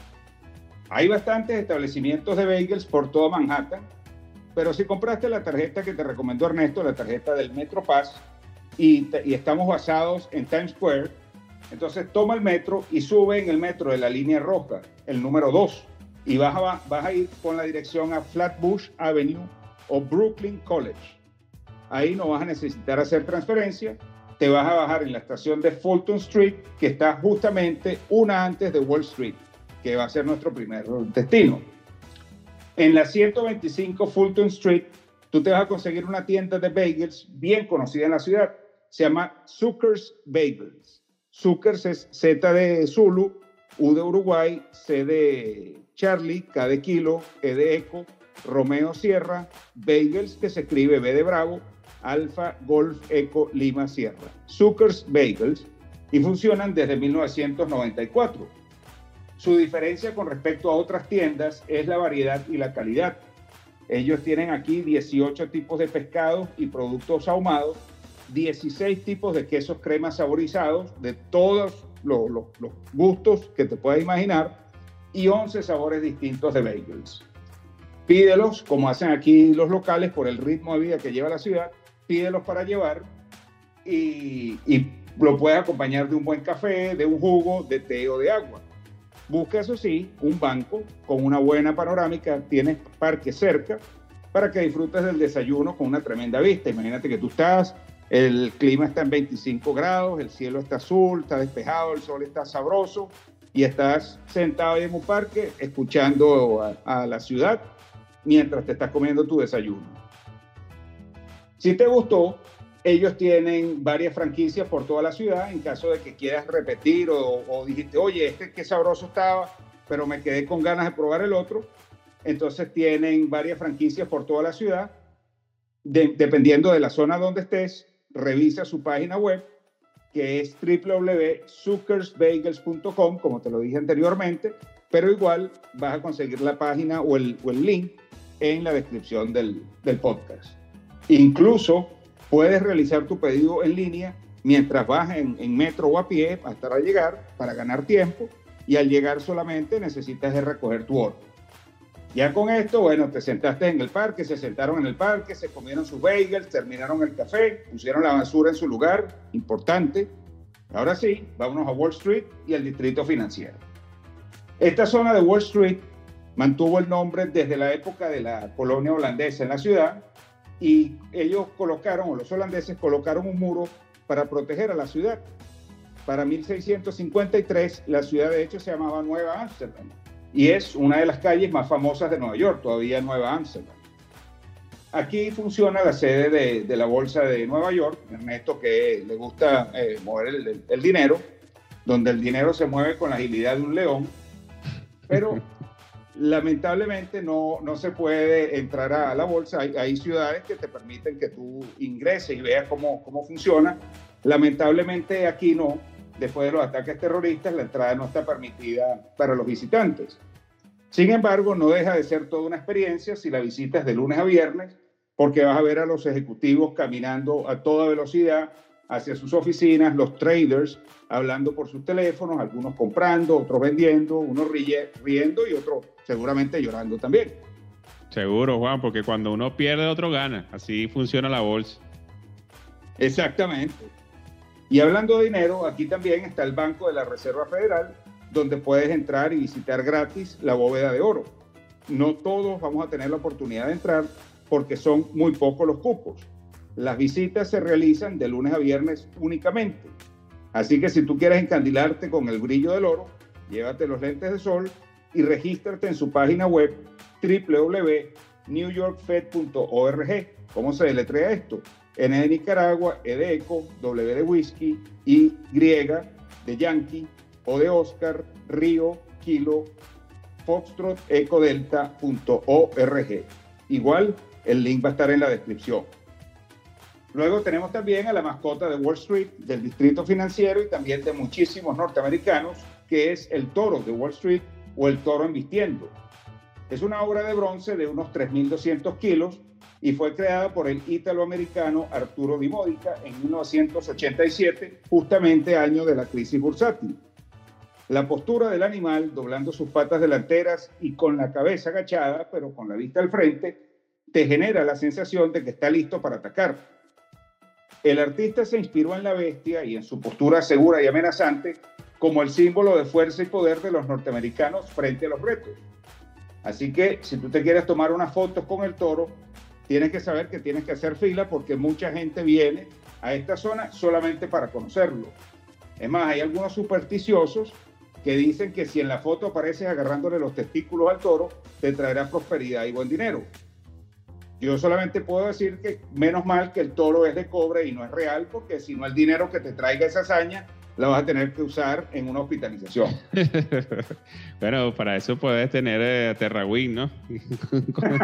Hay bastantes establecimientos de bagels por toda Manhattan, pero si compraste la tarjeta que te recomendó Ernesto, la tarjeta del Metro Pass, y, estamos basados en Times Square, entonces toma el metro y sube en el metro de la línea roja, el número 2, y vas vas a ir con la dirección a Flatbush Avenue o Brooklyn College. Ahí no vas a necesitar hacer transferencia, te vas a bajar en la estación de Fulton Street, que está justamente una antes de Wall Street, que va a ser nuestro primer destino. En la 125 Fulton Street, tú te vas a conseguir una tienda de bagels bien conocida en la ciudad. Se llama Zucker's Bagels. Zuckers es Z de Zulu, U de Uruguay, C de Charlie, K de Kilo, E de Eco, Romeo Sierra, Bagels, que se escribe B de Bravo, Alfa Golf Eco Lima Sierra. Zuckers Bagels y funcionan desde 1994. Su diferencia con respecto a otras tiendas es la variedad y la calidad. Ellos tienen aquí 18 tipos de pescados y productos ahumados, 16 tipos de quesos cremas saborizados de todos los, los, gustos que te puedas imaginar y 11 sabores distintos de bagels. Pídelos, como hacen aquí los locales, por el ritmo de vida que lleva la ciudad, pídelos para llevar y, y lo puedes acompañar de un buen café, de un jugo, de té o de agua. Busca, eso sí, un banco con una buena panorámica, tienes parque cerca para que disfrutes del desayuno con una tremenda vista. Imagínate que tú estás, el clima está en 25 grados, el cielo está azul, está despejado, el sol está sabroso y estás sentado en un parque escuchando a, a la ciudad mientras te estás comiendo tu desayuno. Si te gustó, ellos tienen varias franquicias por toda la ciudad en caso de que quieras repetir o, o dijiste, oye, este qué sabroso estaba, pero me quedé con ganas de probar el otro. Entonces tienen varias franquicias por toda la ciudad. De- dependiendo de la zona donde estés, revisa su página web, que es www.zuckersbagels.com, como te lo dije anteriormente, pero igual vas a conseguir la página o el, o el link en la descripción del, del podcast. Incluso puedes realizar tu pedido en línea mientras vas en, metro o a pie hasta llegar para ganar tiempo y al llegar solamente necesitas de recoger tu orden. Ya con esto, bueno, te sentaste en el parque, se sentaron en el parque, se comieron sus bagels, terminaron el café, pusieron la basura en su lugar, importante. Ahora sí, vámonos a Wall Street y al distrito financiero. Esta zona de Wall Street mantuvo el nombre desde la época de la colonia holandesa en la ciudad y ellos colocaron, o los holandeses colocaron un muro para proteger a la ciudad. Para 1653, la ciudad de hecho se llamaba Nueva Ámsterdam y es una de las calles más famosas de Nueva York, todavía Nueva Ámsterdam. Aquí funciona la sede de, de la Bolsa de Nueva York, Ernesto que le gusta eh, mover el, el- dinero, donde el dinero se mueve con la agilidad de un león, pero lamentablemente no, no se puede entrar a la bolsa. Hay, hay ciudades que te permiten que tú ingreses y veas cómo, cómo funciona. Lamentablemente aquí no. Después de los ataques terroristas, la entrada no está permitida para los visitantes. Sin embargo, no deja de ser toda una experiencia si la visitas de lunes a viernes, porque vas a ver a los ejecutivos caminando a toda velocidad hacia sus oficinas, los traders hablando por sus teléfonos, algunos comprando, otros vendiendo, unos rie- riendo y otros seguramente llorando también. Seguro, Juan, porque cuando uno pierde, otro gana. Así funciona la bolsa. Exactamente. Y hablando de dinero, aquí también está el Banco de la Reserva Federal, donde puedes entrar y visitar gratis la bóveda de oro. No todos vamos a tener la oportunidad de entrar porque son muy pocos los cupos. Las visitas se realizan de lunes a viernes únicamente. Así que si tú quieres encandilarte con el brillo del oro, llévate los lentes de sol y regístrate en su página web www.newyorkfed.org. ¿Cómo se deletrea esto? N de Nicaragua, E de Eco, W de Whisky, Y de Yankee, O de Oscar, Río, Kilo, Foxtrot, Ecodelta.org. Igual, el link va a estar en la descripción. Luego tenemos también a la mascota de Wall Street, del distrito financiero y también de muchísimos norteamericanos, que es el toro de Wall Street o el toro embistiendo. Es una obra de bronce de unos 3.200 kilos y fue creada por el italoamericano Arturo Di Modica en 1987, justamente año de la crisis bursátil. La postura del animal, doblando sus patas delanteras y con la cabeza agachada, pero con la vista al frente, te genera la sensación de que está listo para atacar. El artista se inspiró en la bestia y en su postura segura y amenazante como el símbolo de fuerza y poder de los norteamericanos frente a los retos. Así que si tú te quieres tomar unas fotos con el toro, tienes que saber que tienes que hacer fila porque mucha gente viene a esta zona solamente para conocerlo. Es más, hay algunos supersticiosos que dicen que si en la foto apareces agarrándole los testículos al toro, te traerá prosperidad y buen dinero. Yo solamente puedo decir que menos mal que el toro es de cobre y no es real, porque si no el dinero que te traiga esa hazaña la vas a tener que usar en una hospitalización. *laughs* bueno, para eso puedes tener eh, Terrawin, ¿no? *laughs* con,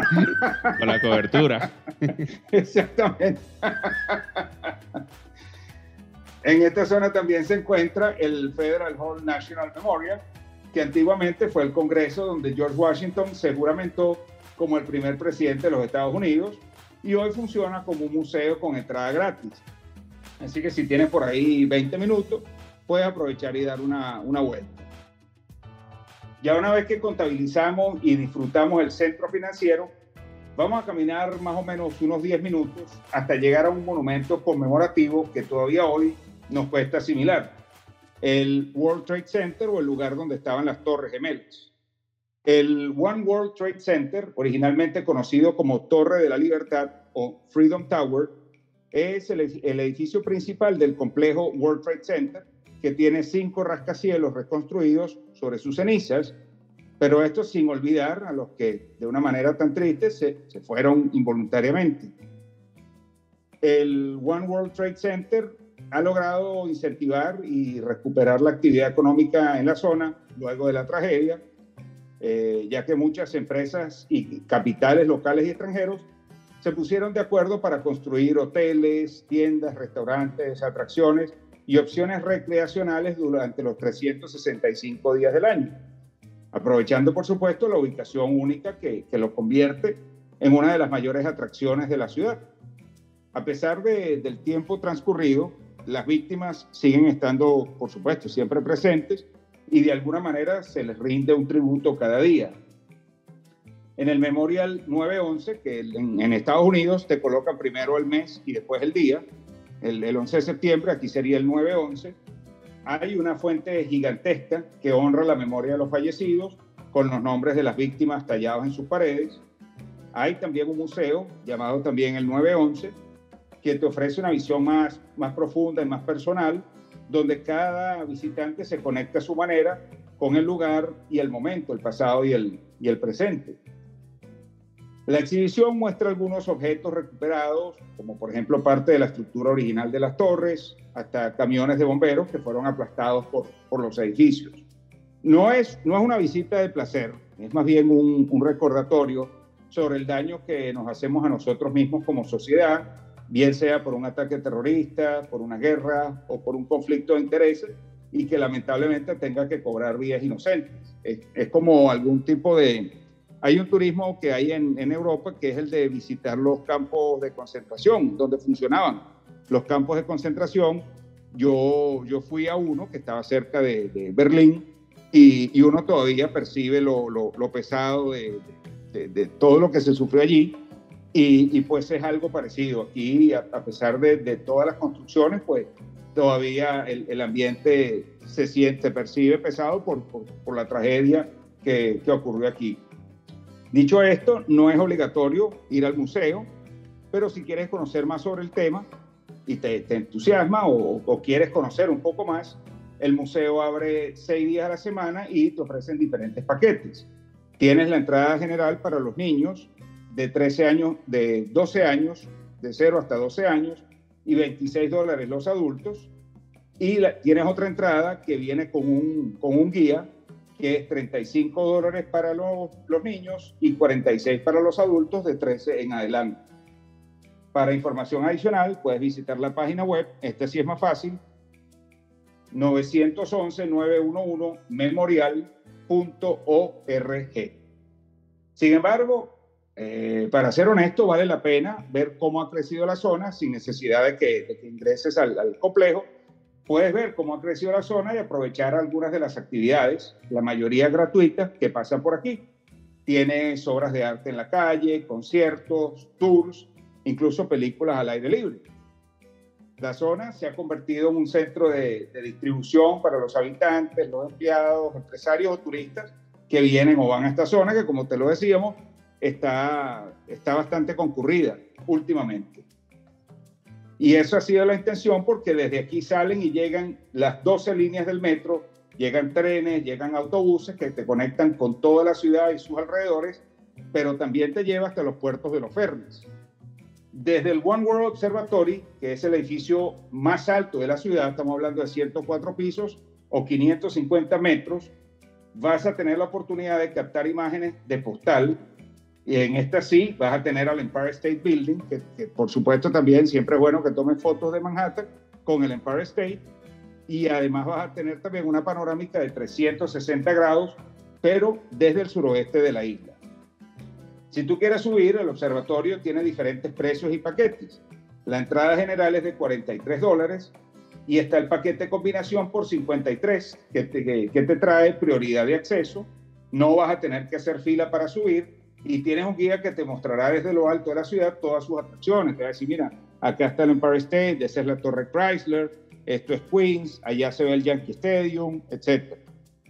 con la cobertura. *laughs* Exactamente. en esta zona también se encuentra el Federal Hall National Memorial, que antiguamente fue el Congreso donde George Washington se juramentó como el primer presidente de los Estados Unidos y hoy funciona como un museo con entrada gratis. Así que si tienes por ahí 20 minutos, puedes aprovechar y dar una, una vuelta. Ya una vez que contabilizamos y disfrutamos el centro financiero, vamos a caminar más o menos unos 10 minutos hasta llegar a un monumento conmemorativo que todavía hoy nos cuesta asimilar. El World Trade Center o el lugar donde estaban las Torres Gemelas. El One World Trade Center, originalmente conocido como Torre de la Libertad o Freedom Tower, es el, el edificio principal del complejo World Trade Center, que tiene cinco rascacielos reconstruidos sobre sus cenizas, pero esto sin olvidar a los que de una manera tan triste se, se fueron involuntariamente. El One World Trade Center ha logrado incentivar y recuperar la actividad económica en la zona luego de la tragedia, eh, ya que muchas empresas y capitales locales y extranjeros se pusieron de acuerdo para construir hoteles, tiendas, restaurantes, atracciones y opciones recreacionales durante los 365 días del año, aprovechando por supuesto la ubicación única que, lo convierte en una de las mayores atracciones de la ciudad. A pesar de, del tiempo transcurrido, las víctimas siguen estando, por supuesto, siempre presentes y de alguna manera se les rinde un tributo cada día. En el Memorial 911, que en, Estados Unidos te colocan primero el mes y después el día, el, el 11 de septiembre, aquí sería el 911, hay una fuente gigantesca que honra la memoria de los fallecidos con los nombres de las víctimas tallados en sus paredes. Hay también un museo llamado también el 911 que te ofrece una visión más, más profunda y más personal, donde cada visitante se conecta a su manera con el lugar y el momento, el pasado y el, y el presente. La exhibición muestra algunos objetos recuperados, como por ejemplo parte de la estructura original de las torres, hasta camiones de bomberos que fueron aplastados por, por los edificios. No es, no es una visita de placer, es más bien un, un recordatorio sobre el daño que nos hacemos a nosotros mismos como sociedad bien sea por un ataque terrorista, por una guerra o por un conflicto de intereses, y que lamentablemente tenga que cobrar vías inocentes. Es, es como algún tipo de... Hay un turismo que hay en, en, Europa que es el de visitar los campos de concentración, donde funcionaban los campos de concentración. Yo, yo fui a uno que estaba cerca de, de Berlín y, y, uno todavía percibe lo, lo, lo pesado de, de, de todo lo que se sufrió allí y, y, pues es algo parecido. Aquí, a, a pesar de, de, todas las construcciones, pues todavía el, el ambiente se siente, se percibe pesado por, por, por la tragedia que, que, ocurrió aquí. Dicho esto, no es obligatorio ir al museo, pero si quieres conocer más sobre el tema y te, te entusiasma o, o, quieres conocer un poco más, el museo abre seis días a la semana y te ofrecen diferentes paquetes. Tienes la entrada general para los niños, de 13 años, de 12 años, de 0 hasta 12 años, y 26 dólares los adultos. Y la, tienes otra entrada que viene con un, con un guía, que es 35 dólares para los, los niños y 46 para los adultos de 13 en adelante. Para información adicional, puedes visitar la página web, este sí es más fácil, 911-911-memorial.org. Sin embargo, eh, para ser honesto, vale la pena ver cómo ha crecido la zona sin necesidad de que, de que ingreses al, al, complejo. Puedes ver cómo ha crecido la zona y aprovechar algunas de las actividades, la mayoría gratuitas, que pasan por aquí. Tienes obras de arte en la calle, conciertos, tours, incluso películas al aire libre. La zona se ha convertido en un centro de, de distribución para los habitantes, los empleados, empresarios o turistas que vienen o van a esta zona, que como te lo decíamos, está, está bastante concurrida últimamente. Y eso ha sido la intención porque desde aquí salen y llegan las 12 líneas del metro, llegan trenes, llegan autobuses que te conectan con toda la ciudad y sus alrededores, pero también te lleva hasta los puertos de los ferries. Desde el One World Observatory, que es el edificio más alto de la ciudad, estamos hablando de 104 pisos o 550 metros, vas a tener la oportunidad de captar imágenes de postal y en esta sí vas a tener al Empire State Building, que, por supuesto también siempre es bueno que tomen fotos de Manhattan con el Empire State. Y además vas a tener también una panorámica de 360 grados, pero desde el suroeste de la isla. Si tú quieres subir, el observatorio tiene diferentes precios y paquetes. La entrada general es de 43 dólares y está el paquete combinación por 53, que te, que te trae prioridad de acceso. No vas a tener que hacer fila para subir y tienes un guía que te mostrará desde lo alto de la ciudad todas sus atracciones. Te va a decir, mira, acá está el Empire State, esa es la Torre Chrysler, esto es Queens, allá se ve el Yankee Stadium, etc.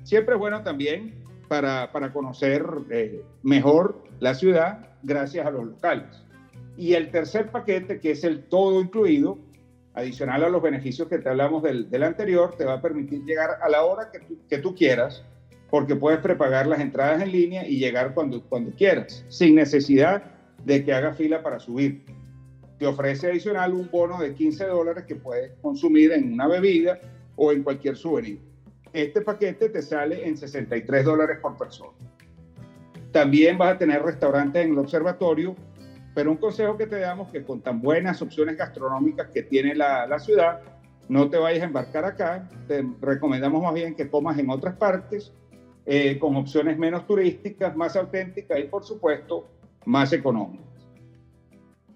Siempre es bueno también para, para conocer eh, mejor la ciudad gracias a los locales. Y el tercer paquete, que es el todo incluido, adicional a los beneficios que te hablamos del, del anterior, te va a permitir llegar a la hora que tú, que tú quieras, porque puedes prepagar las entradas en línea y llegar cuando, cuando quieras, sin necesidad de que haga fila para subir. Te ofrece adicional un bono de 15 dólares que puedes consumir en una bebida o en cualquier souvenir. Este paquete te sale en 63 dólares por persona. También vas a tener restaurantes en el observatorio, pero un consejo que te damos que con tan buenas opciones gastronómicas que tiene la, la ciudad, no te vayas a embarcar acá. Te recomendamos más bien que comas en otras partes, eh, con opciones menos turísticas, más auténticas y por supuesto más económicas.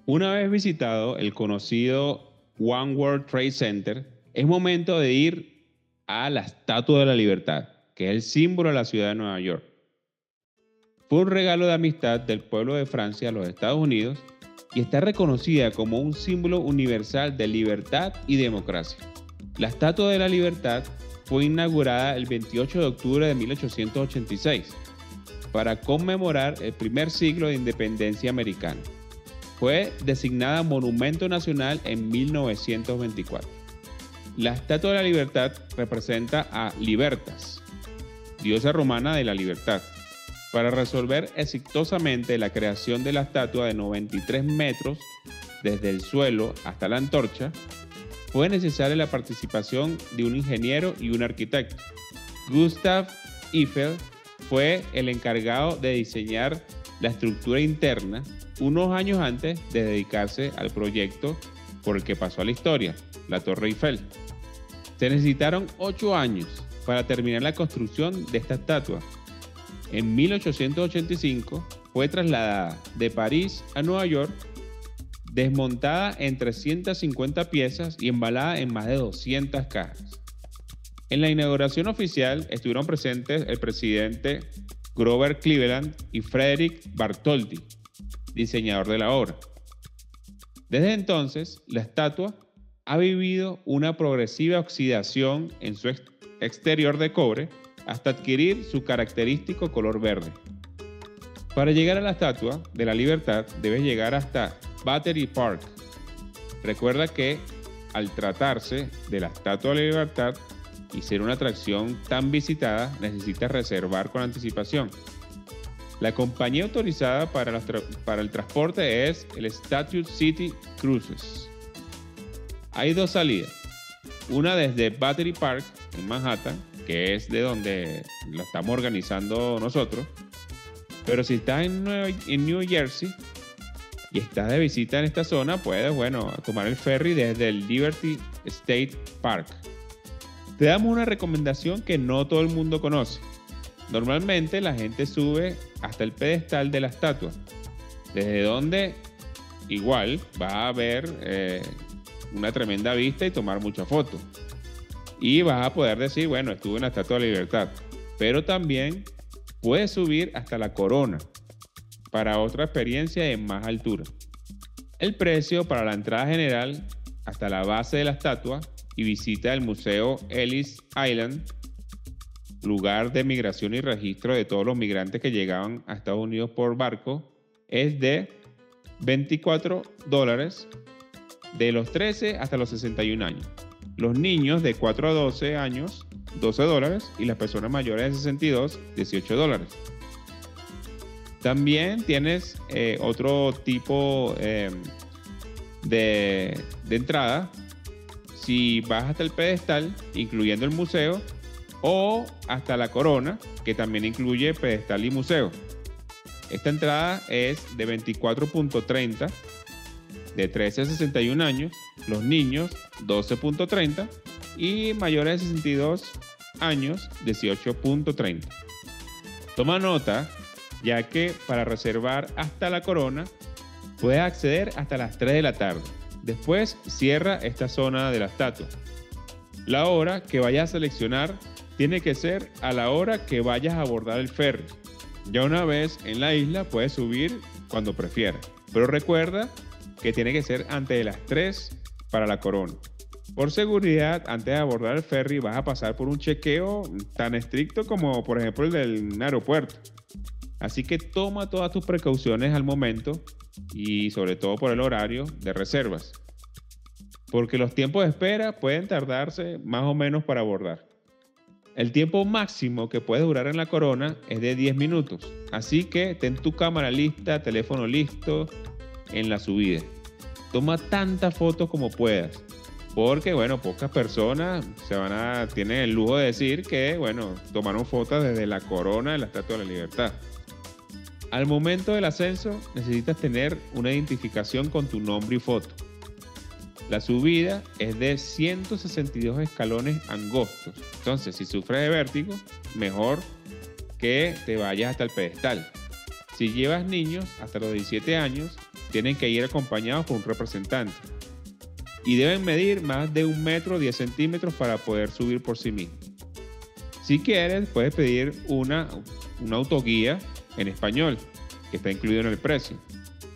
Una vez visitado el conocido One World Trade Center, es momento de ir a la Estatua de la Libertad, que es el símbolo de la ciudad de Nueva York. Fue un regalo de amistad del pueblo de Francia a los Estados Unidos y está reconocida como un símbolo universal de libertad y democracia. La Estatua de la Libertad fue inaugurada el 28 de octubre de 1886 para conmemorar el primer siglo de independencia americana. Fue designada Monumento Nacional en 1924. La Estatua de la Libertad representa a Libertas, diosa romana de la libertad. Para resolver exitosamente la creación de la estatua de 93 metros desde el suelo hasta la antorcha, fue necesaria la participación de un ingeniero y un arquitecto. Gustav Eiffel fue el encargado de diseñar la estructura interna unos años antes de dedicarse al proyecto por el que pasó a la historia, la Torre Eiffel. Se necesitaron ocho años para terminar la construcción de esta estatua. En 1885 fue trasladada de París a Nueva York, desmontada en 350 piezas y embalada en más de 200 cajas. En la inauguración oficial estuvieron presentes el presidente Grover Cleveland y Frederick Bartholdi, diseñador de la obra. Desde entonces, la estatua ha vivido una progresiva oxidación en su ex- exterior de cobre hasta adquirir su característico color verde. Para llegar a la estatua de la libertad debes llegar hasta Battery Park. Recuerda que al tratarse de la estatua de la libertad y ser una atracción tan visitada, necesitas reservar con anticipación. La compañía autorizada para, el transporte es el Statue City Cruises. Hay dos salidas. Una desde Battery Park en Manhattan, que es de donde la estamos organizando nosotros. Pero si estás en, en New Jersey y estás de visita en esta zona, puedes, bueno, tomar el ferry desde el Liberty State Park. Te damos una recomendación que no todo el mundo conoce. Normalmente la gente sube hasta el pedestal de la estatua, desde donde igual va a ver eh, una tremenda vista y tomar muchas fotos. Y vas a poder decir, bueno, estuve en la Estatua de la Libertad. Pero también puedes subir hasta la corona para otra experiencia en más altura. El precio para la entrada general hasta la base de la estatua y visita del Museo Ellis Island, lugar de migración y registro de todos los migrantes que llegaban a Estados Unidos por barco, es de 24 dólares de los 13 hasta los 61 años. Los niños de 4 a 12 años, 12 dólares, y las personas mayores de 62, 18 dólares. También tienes eh, otro tipo eh, de, de entrada. Si vas hasta el pedestal, incluyendo el museo, o hasta la corona, que también incluye pedestal y museo. Esta entrada es de 24.30 de 13 a 61 años, los niños 12.30 y mayores de 62 años 18.30. Toma nota, ya que para reservar hasta la corona puedes acceder hasta las 3 de la tarde. Después cierra esta zona de la estatua. La hora que vayas a seleccionar tiene que ser a la hora que vayas a abordar el ferry. Ya una vez en la isla puedes subir cuando prefieras, pero recuerda que tiene que ser antes de las 3 para la corona. Por seguridad, antes de abordar el ferry vas a pasar por un chequeo tan estricto como por ejemplo el del aeropuerto. Así que toma todas tus precauciones al momento y sobre todo por el horario de reservas. Porque los tiempos de espera pueden tardarse más o menos para abordar. El tiempo máximo que puede durar en la corona es de 10 minutos. Así que ten tu cámara lista, teléfono listo en la subida. Toma tantas fotos como puedas porque bueno, pocas personas se van a tienen el lujo de decir que bueno, tomaron fotos desde la corona de la Estatua de la Libertad. Al momento del ascenso necesitas tener una identificación con tu nombre y foto. La subida es de 162 escalones angostos. Entonces, si sufres de vértigo, mejor que te vayas hasta el pedestal. Si llevas niños hasta los 17 años, tienen que ir acompañados por un representante y deben medir más de un metro 10 centímetros para poder subir por sí mismos. Si quieres, puedes pedir una, una autoguía en español, que está incluido en el precio.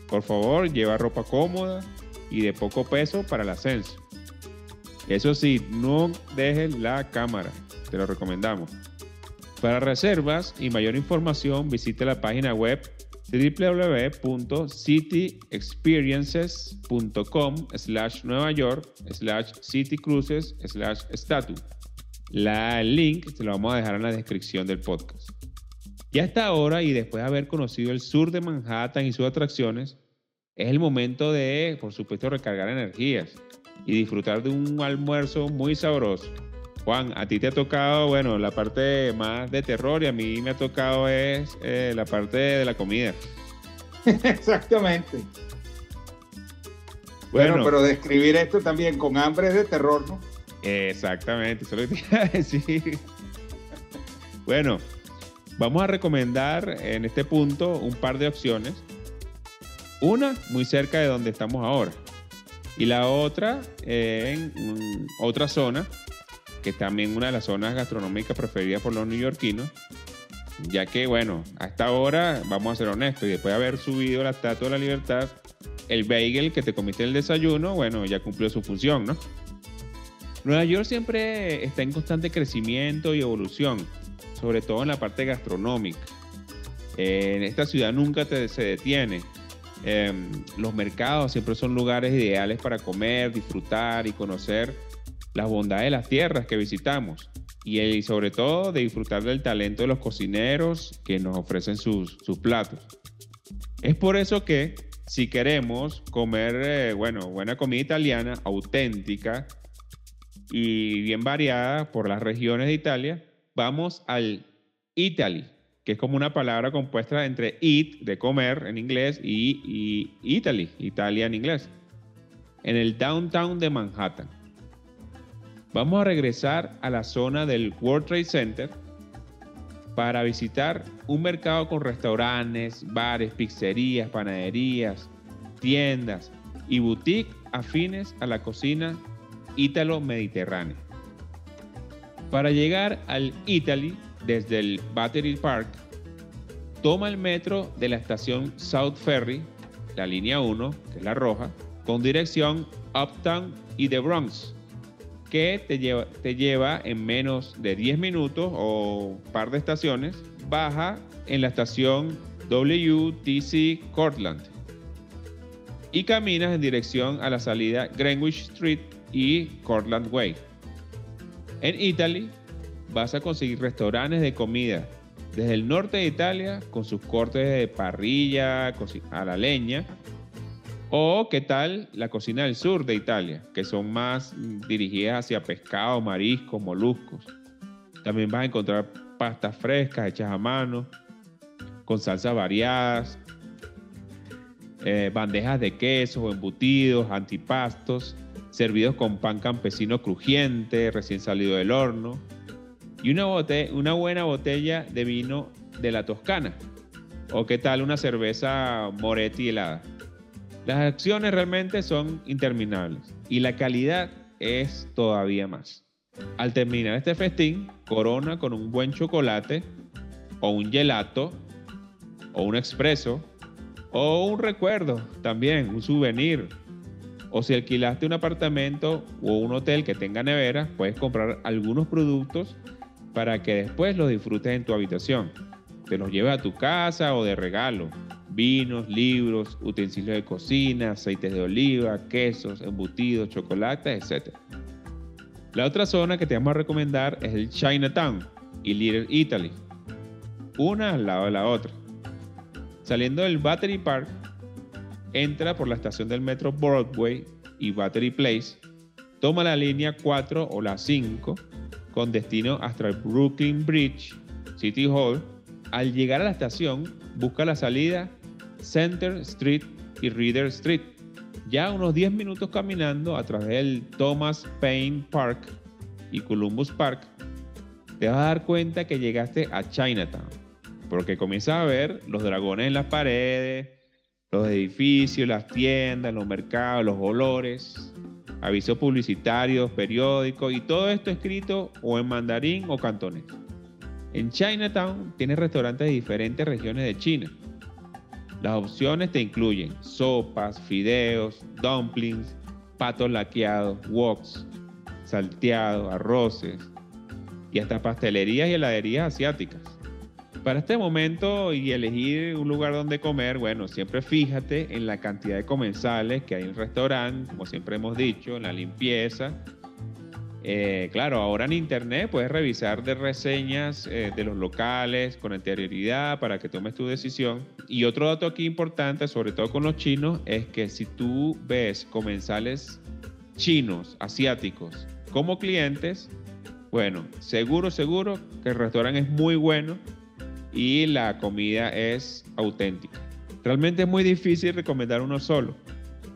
Por favor, lleva ropa cómoda y de poco peso para el ascenso. Eso sí, no dejes la cámara, te lo recomendamos. Para reservas y mayor información, visite la página web www.cityexperiences.com slash Nueva York slash citycruises slash status. La link te lo vamos a dejar en la descripción del podcast. Y hasta ahora, y después de haber conocido el sur de Manhattan y sus atracciones, es el momento de, por supuesto, recargar energías y disfrutar de un almuerzo muy sabroso. Juan, a ti te ha tocado, bueno, la parte más de terror y a mí me ha tocado es eh, la parte de la comida. *laughs* Exactamente. Bueno, pero describir esto también con hambre es de terror, ¿no? Exactamente, eso es lo que te iba a decir. *laughs* Bueno, vamos a recomendar en este punto un par de opciones. Una muy cerca de donde estamos ahora y la otra en mm, otra zona que es también una de las zonas gastronómicas preferidas por los neoyorquinos, ya que, bueno, a esta hora, vamos a ser honestos, y después de haber subido la Estatua de la Libertad, el bagel que te comiste el desayuno, bueno, ya cumplió su función, ¿no? Nueva York siempre está en constante crecimiento y evolución, sobre todo en la parte gastronómica. En esta ciudad nunca se detiene. Em, los mercados siempre son lugares ideales para comer, disfrutar y conocer las bondades de las tierras que visitamos y, sobre todo de disfrutar del talento de los cocineros que nos ofrecen sus, platos. Es por eso que si queremos comer, eh, bueno, buena comida italiana, auténtica y bien variada por las regiones de Italia, vamos al Italy, que es como una palabra compuesta entre eat, de comer en inglés, y, Italy, Italia en inglés, en el downtown de Manhattan. Vamos a regresar a la zona del World Trade Center para visitar un mercado con restaurantes, bares, pizzerías, panaderías, tiendas y boutiques afines a la cocina ítalo-mediterránea. Para llegar al Italy desde el Battery Park, toma el metro de la estación South Ferry, la línea 1, que es la roja, con dirección Uptown y The Bronx que te lleva, te lleva en menos de 10 minutos o par de estaciones, baja en la estación WTC Cortland y caminas en dirección a la salida Greenwich Street y Cortland Way. En Italy vas a conseguir restaurantes de comida desde el norte de Italia con sus cortes de parrilla a la leña o qué tal la cocina del sur de Italia, que son más dirigidas hacia pescado, mariscos, moluscos. También vas a encontrar pastas frescas hechas a mano, con salsas variadas, eh, bandejas de quesos, embutidos, antipastos, servidos con pan campesino crujiente, recién salido del horno, y una, una buena botella de vino de la Toscana. O qué tal una cerveza Moretti helada. Las acciones realmente son interminables y la calidad es todavía más. Al terminar este festín, corona con un buen chocolate o un gelato o un expreso o un recuerdo también, un souvenir O si alquilaste un apartamento o un hotel que tenga nevera, puedes comprar algunos productos para que después los disfrutes en tu habitación. Te los lleves a tu casa o de regalo. Vinos, libros, utensilios de cocina, aceites de oliva, quesos, embutidos, chocolates, etc. La otra zona que te vamos a recomendar es el Chinatown y Little Italy, una al lado de la otra. Saliendo del Battery Park, entra por la estación del metro Broadway y Battery Place, toma la línea 4 o la 5 con destino hasta el Brooklyn Bridge, City Hall. Al llegar a la estación, busca la salida Center Street y Reader Street. Ya unos 10 minutos caminando a través del Thomas Paine Park y Columbus Park, te vas a dar cuenta que llegaste a Chinatown, porque comienzas a ver los dragones en las paredes, los edificios, las tiendas, los mercados, los olores, avisos publicitarios, periódicos y todo esto escrito o en mandarín o cantonés. En Chinatown tienes restaurantes de diferentes regiones de China. Las opciones te incluyen sopas, fideos, dumplings, patos laqueados, woks, salteados, arroces y hasta pastelerías y heladerías asiáticas. Para este momento y elegir un lugar donde comer, bueno, siempre fíjate en la cantidad de comensales que hay en el restaurante, como siempre hemos dicho, en la limpieza. Eh, claro, ahora en internet puedes revisar de reseñas eh, de los locales con anterioridad para que tomes tu decisión. Y otro dato aquí importante, sobre todo con los chinos, es que si tú ves comensales chinos, asiáticos, como clientes, bueno, seguro, seguro que el restaurante es muy bueno y la comida es auténtica. Realmente es muy difícil recomendar uno solo,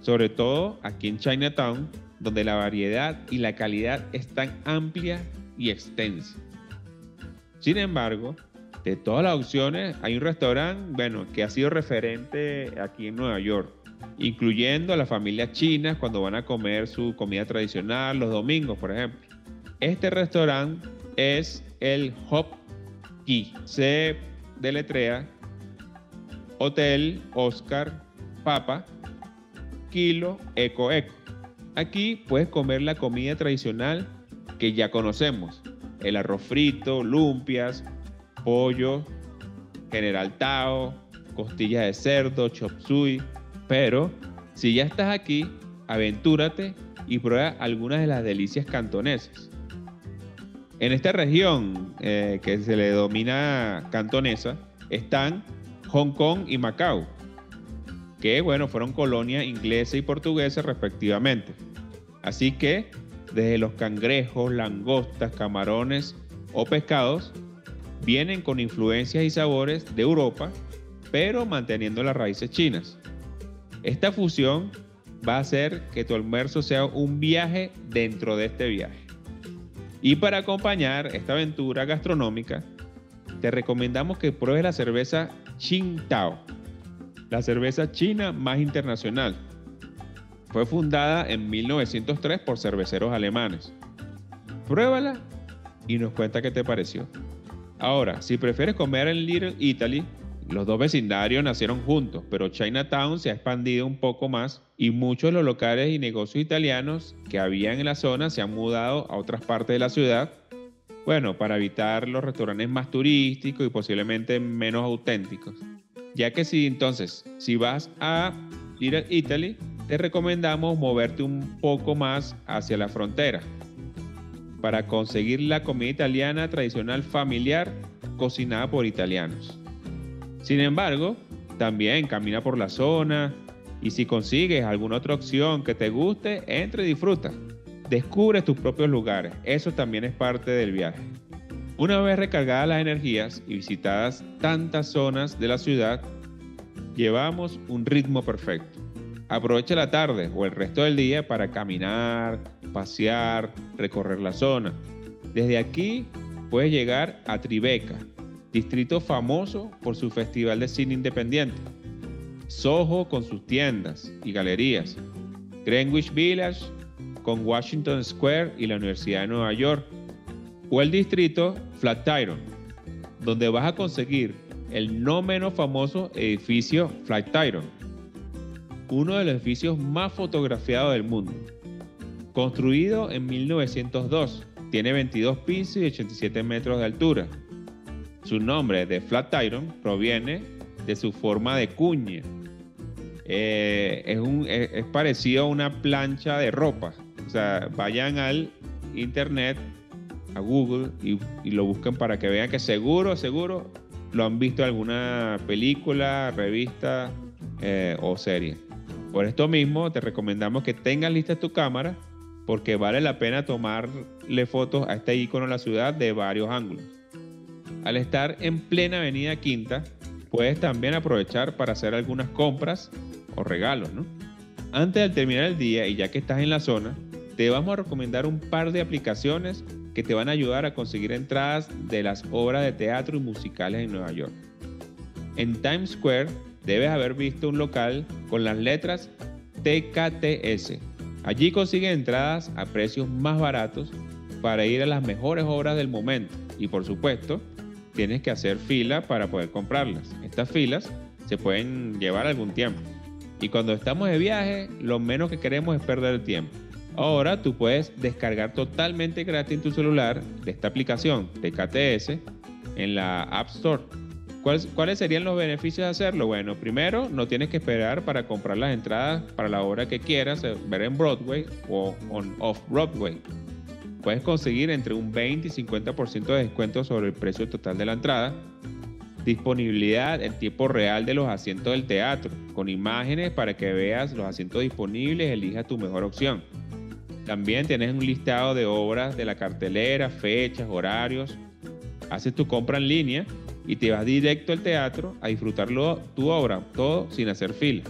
sobre todo aquí en Chinatown, donde la variedad y la calidad es tan amplia y extensa. Sin embargo, de todas las opciones, hay un restaurante, bueno, que ha sido referente aquí en Nueva York, incluyendo a las familias chinas cuando van a comer su comida tradicional los domingos, por ejemplo. Este restaurante es el Hop Ki. Se deletrea Hotel Oscar Papa Kilo Eco Eco. Aquí puedes comer la comida tradicional que ya conocemos. El arroz frito, lumpias, pollo, general tao, costillas de cerdo, chop suey. Pero si ya estás aquí, aventúrate y prueba algunas de las delicias cantonesas. En esta región eh, que se le domina cantonesa están Hong Kong y Macao, que bueno, fueron colonia inglesa y portuguesa respectivamente. Así que desde los cangrejos, langostas, camarones o pescados vienen con influencias y sabores de Europa, pero manteniendo las raíces chinas. Esta fusión va a hacer que tu almuerzo sea un viaje dentro de este viaje. Y para acompañar esta aventura gastronómica, te recomendamos que pruebes la cerveza Qingdao, la cerveza china más internacional. Fue fundada en 1903 por cerveceros alemanes. Pruébala y nos cuenta qué te pareció. Ahora, si prefieres comer en Little Italy, los dos vecindarios nacieron juntos, pero Chinatown se ha expandido un poco más y muchos de los locales y negocios italianos que había en la zona se han mudado a otras partes de la ciudad, bueno, para evitar los restaurantes más turísticos y posiblemente menos auténticos. Ya que si entonces, si vas a Little Italy, te recomendamos moverte un poco más hacia la frontera para conseguir la comida italiana tradicional familiar cocinada por italianos. Sin embargo, también camina por la zona y si consigues alguna otra opción que te guste, entra y disfruta. Descubre tus propios lugares, eso también es parte del viaje. Una vez recargadas las energías y visitadas tantas zonas de la ciudad, llevamos un ritmo perfecto. Aprovecha la tarde o el resto del día para caminar, pasear, recorrer la zona. Desde aquí puedes llegar a Tribeca, distrito famoso por su festival de cine independiente. Soho con sus tiendas y galerías. Greenwich Village con Washington Square y la Universidad de Nueva York. O el distrito Flatiron, donde vas a conseguir el no menos famoso edificio Flatiron. uno de los edificios más fotografiados del mundo. Construido en 1902, tiene 22 pisos y 87 metros de altura. Su nombre de Flatiron proviene de su forma de cuña. Eh, es, parecido a una plancha de ropa. O sea, vayan al internet, a Google y, y lo buscan para que vean que seguro, seguro lo han visto en alguna película, revista eh, o serie. Por esto mismo te recomendamos que tengas lista tu cámara porque vale la pena tomarle fotos a este icono de la ciudad de varios ángulos. Al estar en plena avenida Quinta, puedes también aprovechar para hacer algunas compras o regalos, ¿no? Antes de terminar el día y ya que estás en la zona, te vamos a recomendar un par de aplicaciones que te van a ayudar a conseguir entradas de las obras de teatro y musicales en Nueva York. En Times Square debes haber visto un local con las letras TKTS. Allí consigues entradas a precios más baratos para ir a las mejores obras del momento y por supuesto tienes que hacer fila para poder comprarlas. Estas filas se pueden llevar algún tiempo. Y cuando estamos de viaje, lo menos que queremos es perder el tiempo. Ahora tú puedes descargar totalmente gratis en tu celular de esta aplicación de KTS en la App Store. ¿Cuáles, ¿Cuáles serían los beneficios de hacerlo? Bueno, primero, no tienes que esperar para comprar las entradas para la obra que quieras eh, ver en Broadway o on off Broadway. Puedes conseguir entre un 20 y 50% de descuento sobre el precio total de la entrada. Disponibilidad en tiempo real de los asientos del teatro, con imágenes para que veas los asientos disponibles y elijas tu mejor opción. También tienes un listado de obras de la cartelera, fechas, horarios. Haces tu compra en línea y te vas directo al teatro a disfrutarlo tu obra, todo sin hacer fila.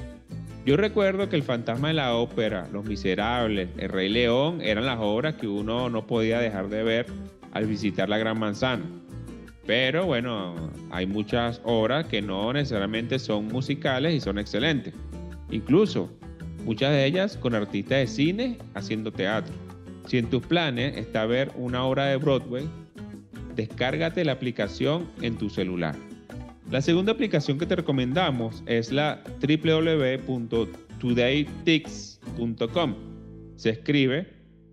Yo recuerdo que El Fantasma de la Ópera, Los Miserables, El Rey León eran las obras que uno no podía dejar de ver al visitar la Gran Manzana. Pero bueno, hay muchas obras que no necesariamente son musicales y son excelentes. Incluso muchas de ellas con artistas de cine haciendo teatro. Si en tus planes está ver una obra de Broadway, descárgate la aplicación en tu celular. La segunda aplicación que te recomendamos es la www.todaytix.com. Se escribe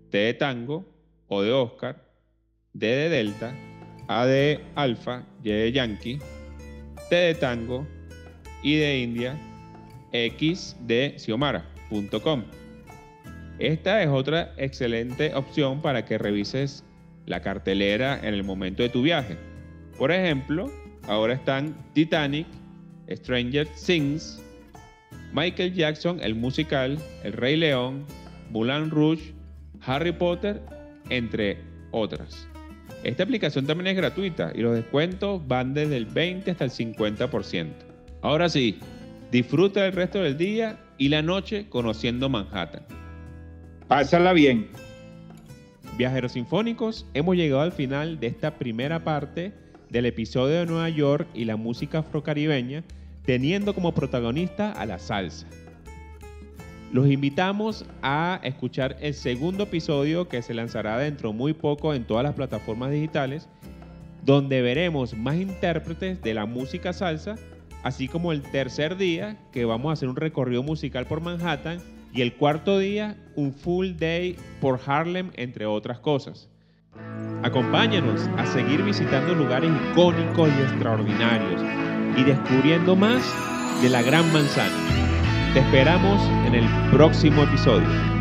T de tango, O de Oscar, D de Delta, A de Alfa, Y de Yankee, T de tango, I de India, X de Xiomara.com. Esta es otra excelente opción para que revises la cartelera en el momento de tu viaje. Por ejemplo, ahora están Titanic, Stranger Things, Michael Jackson, el musical, El Rey León, Moulin Rouge, Harry Potter, entre otras. Esta aplicación también es gratuita y los descuentos van desde el 20 hasta el 50%. Ahora sí, disfruta el resto del día y la noche conociendo Manhattan. Pásala bien. Viajeros Sinfónicos, hemos llegado al final de esta primera parte del episodio de Nueva York y la música afrocaribeña, teniendo como protagonista a la salsa. Los invitamos a escuchar el segundo episodio que se lanzará dentro muy poco en todas las plataformas digitales, donde veremos más intérpretes de la música salsa, así como el tercer día que vamos a hacer un recorrido musical por Manhattan y el cuarto día un full day por Harlem, entre otras cosas. Acompáñanos a seguir visitando lugares icónicos y extraordinarios y descubriendo más de la Gran Manzana. Te esperamos en el próximo episodio.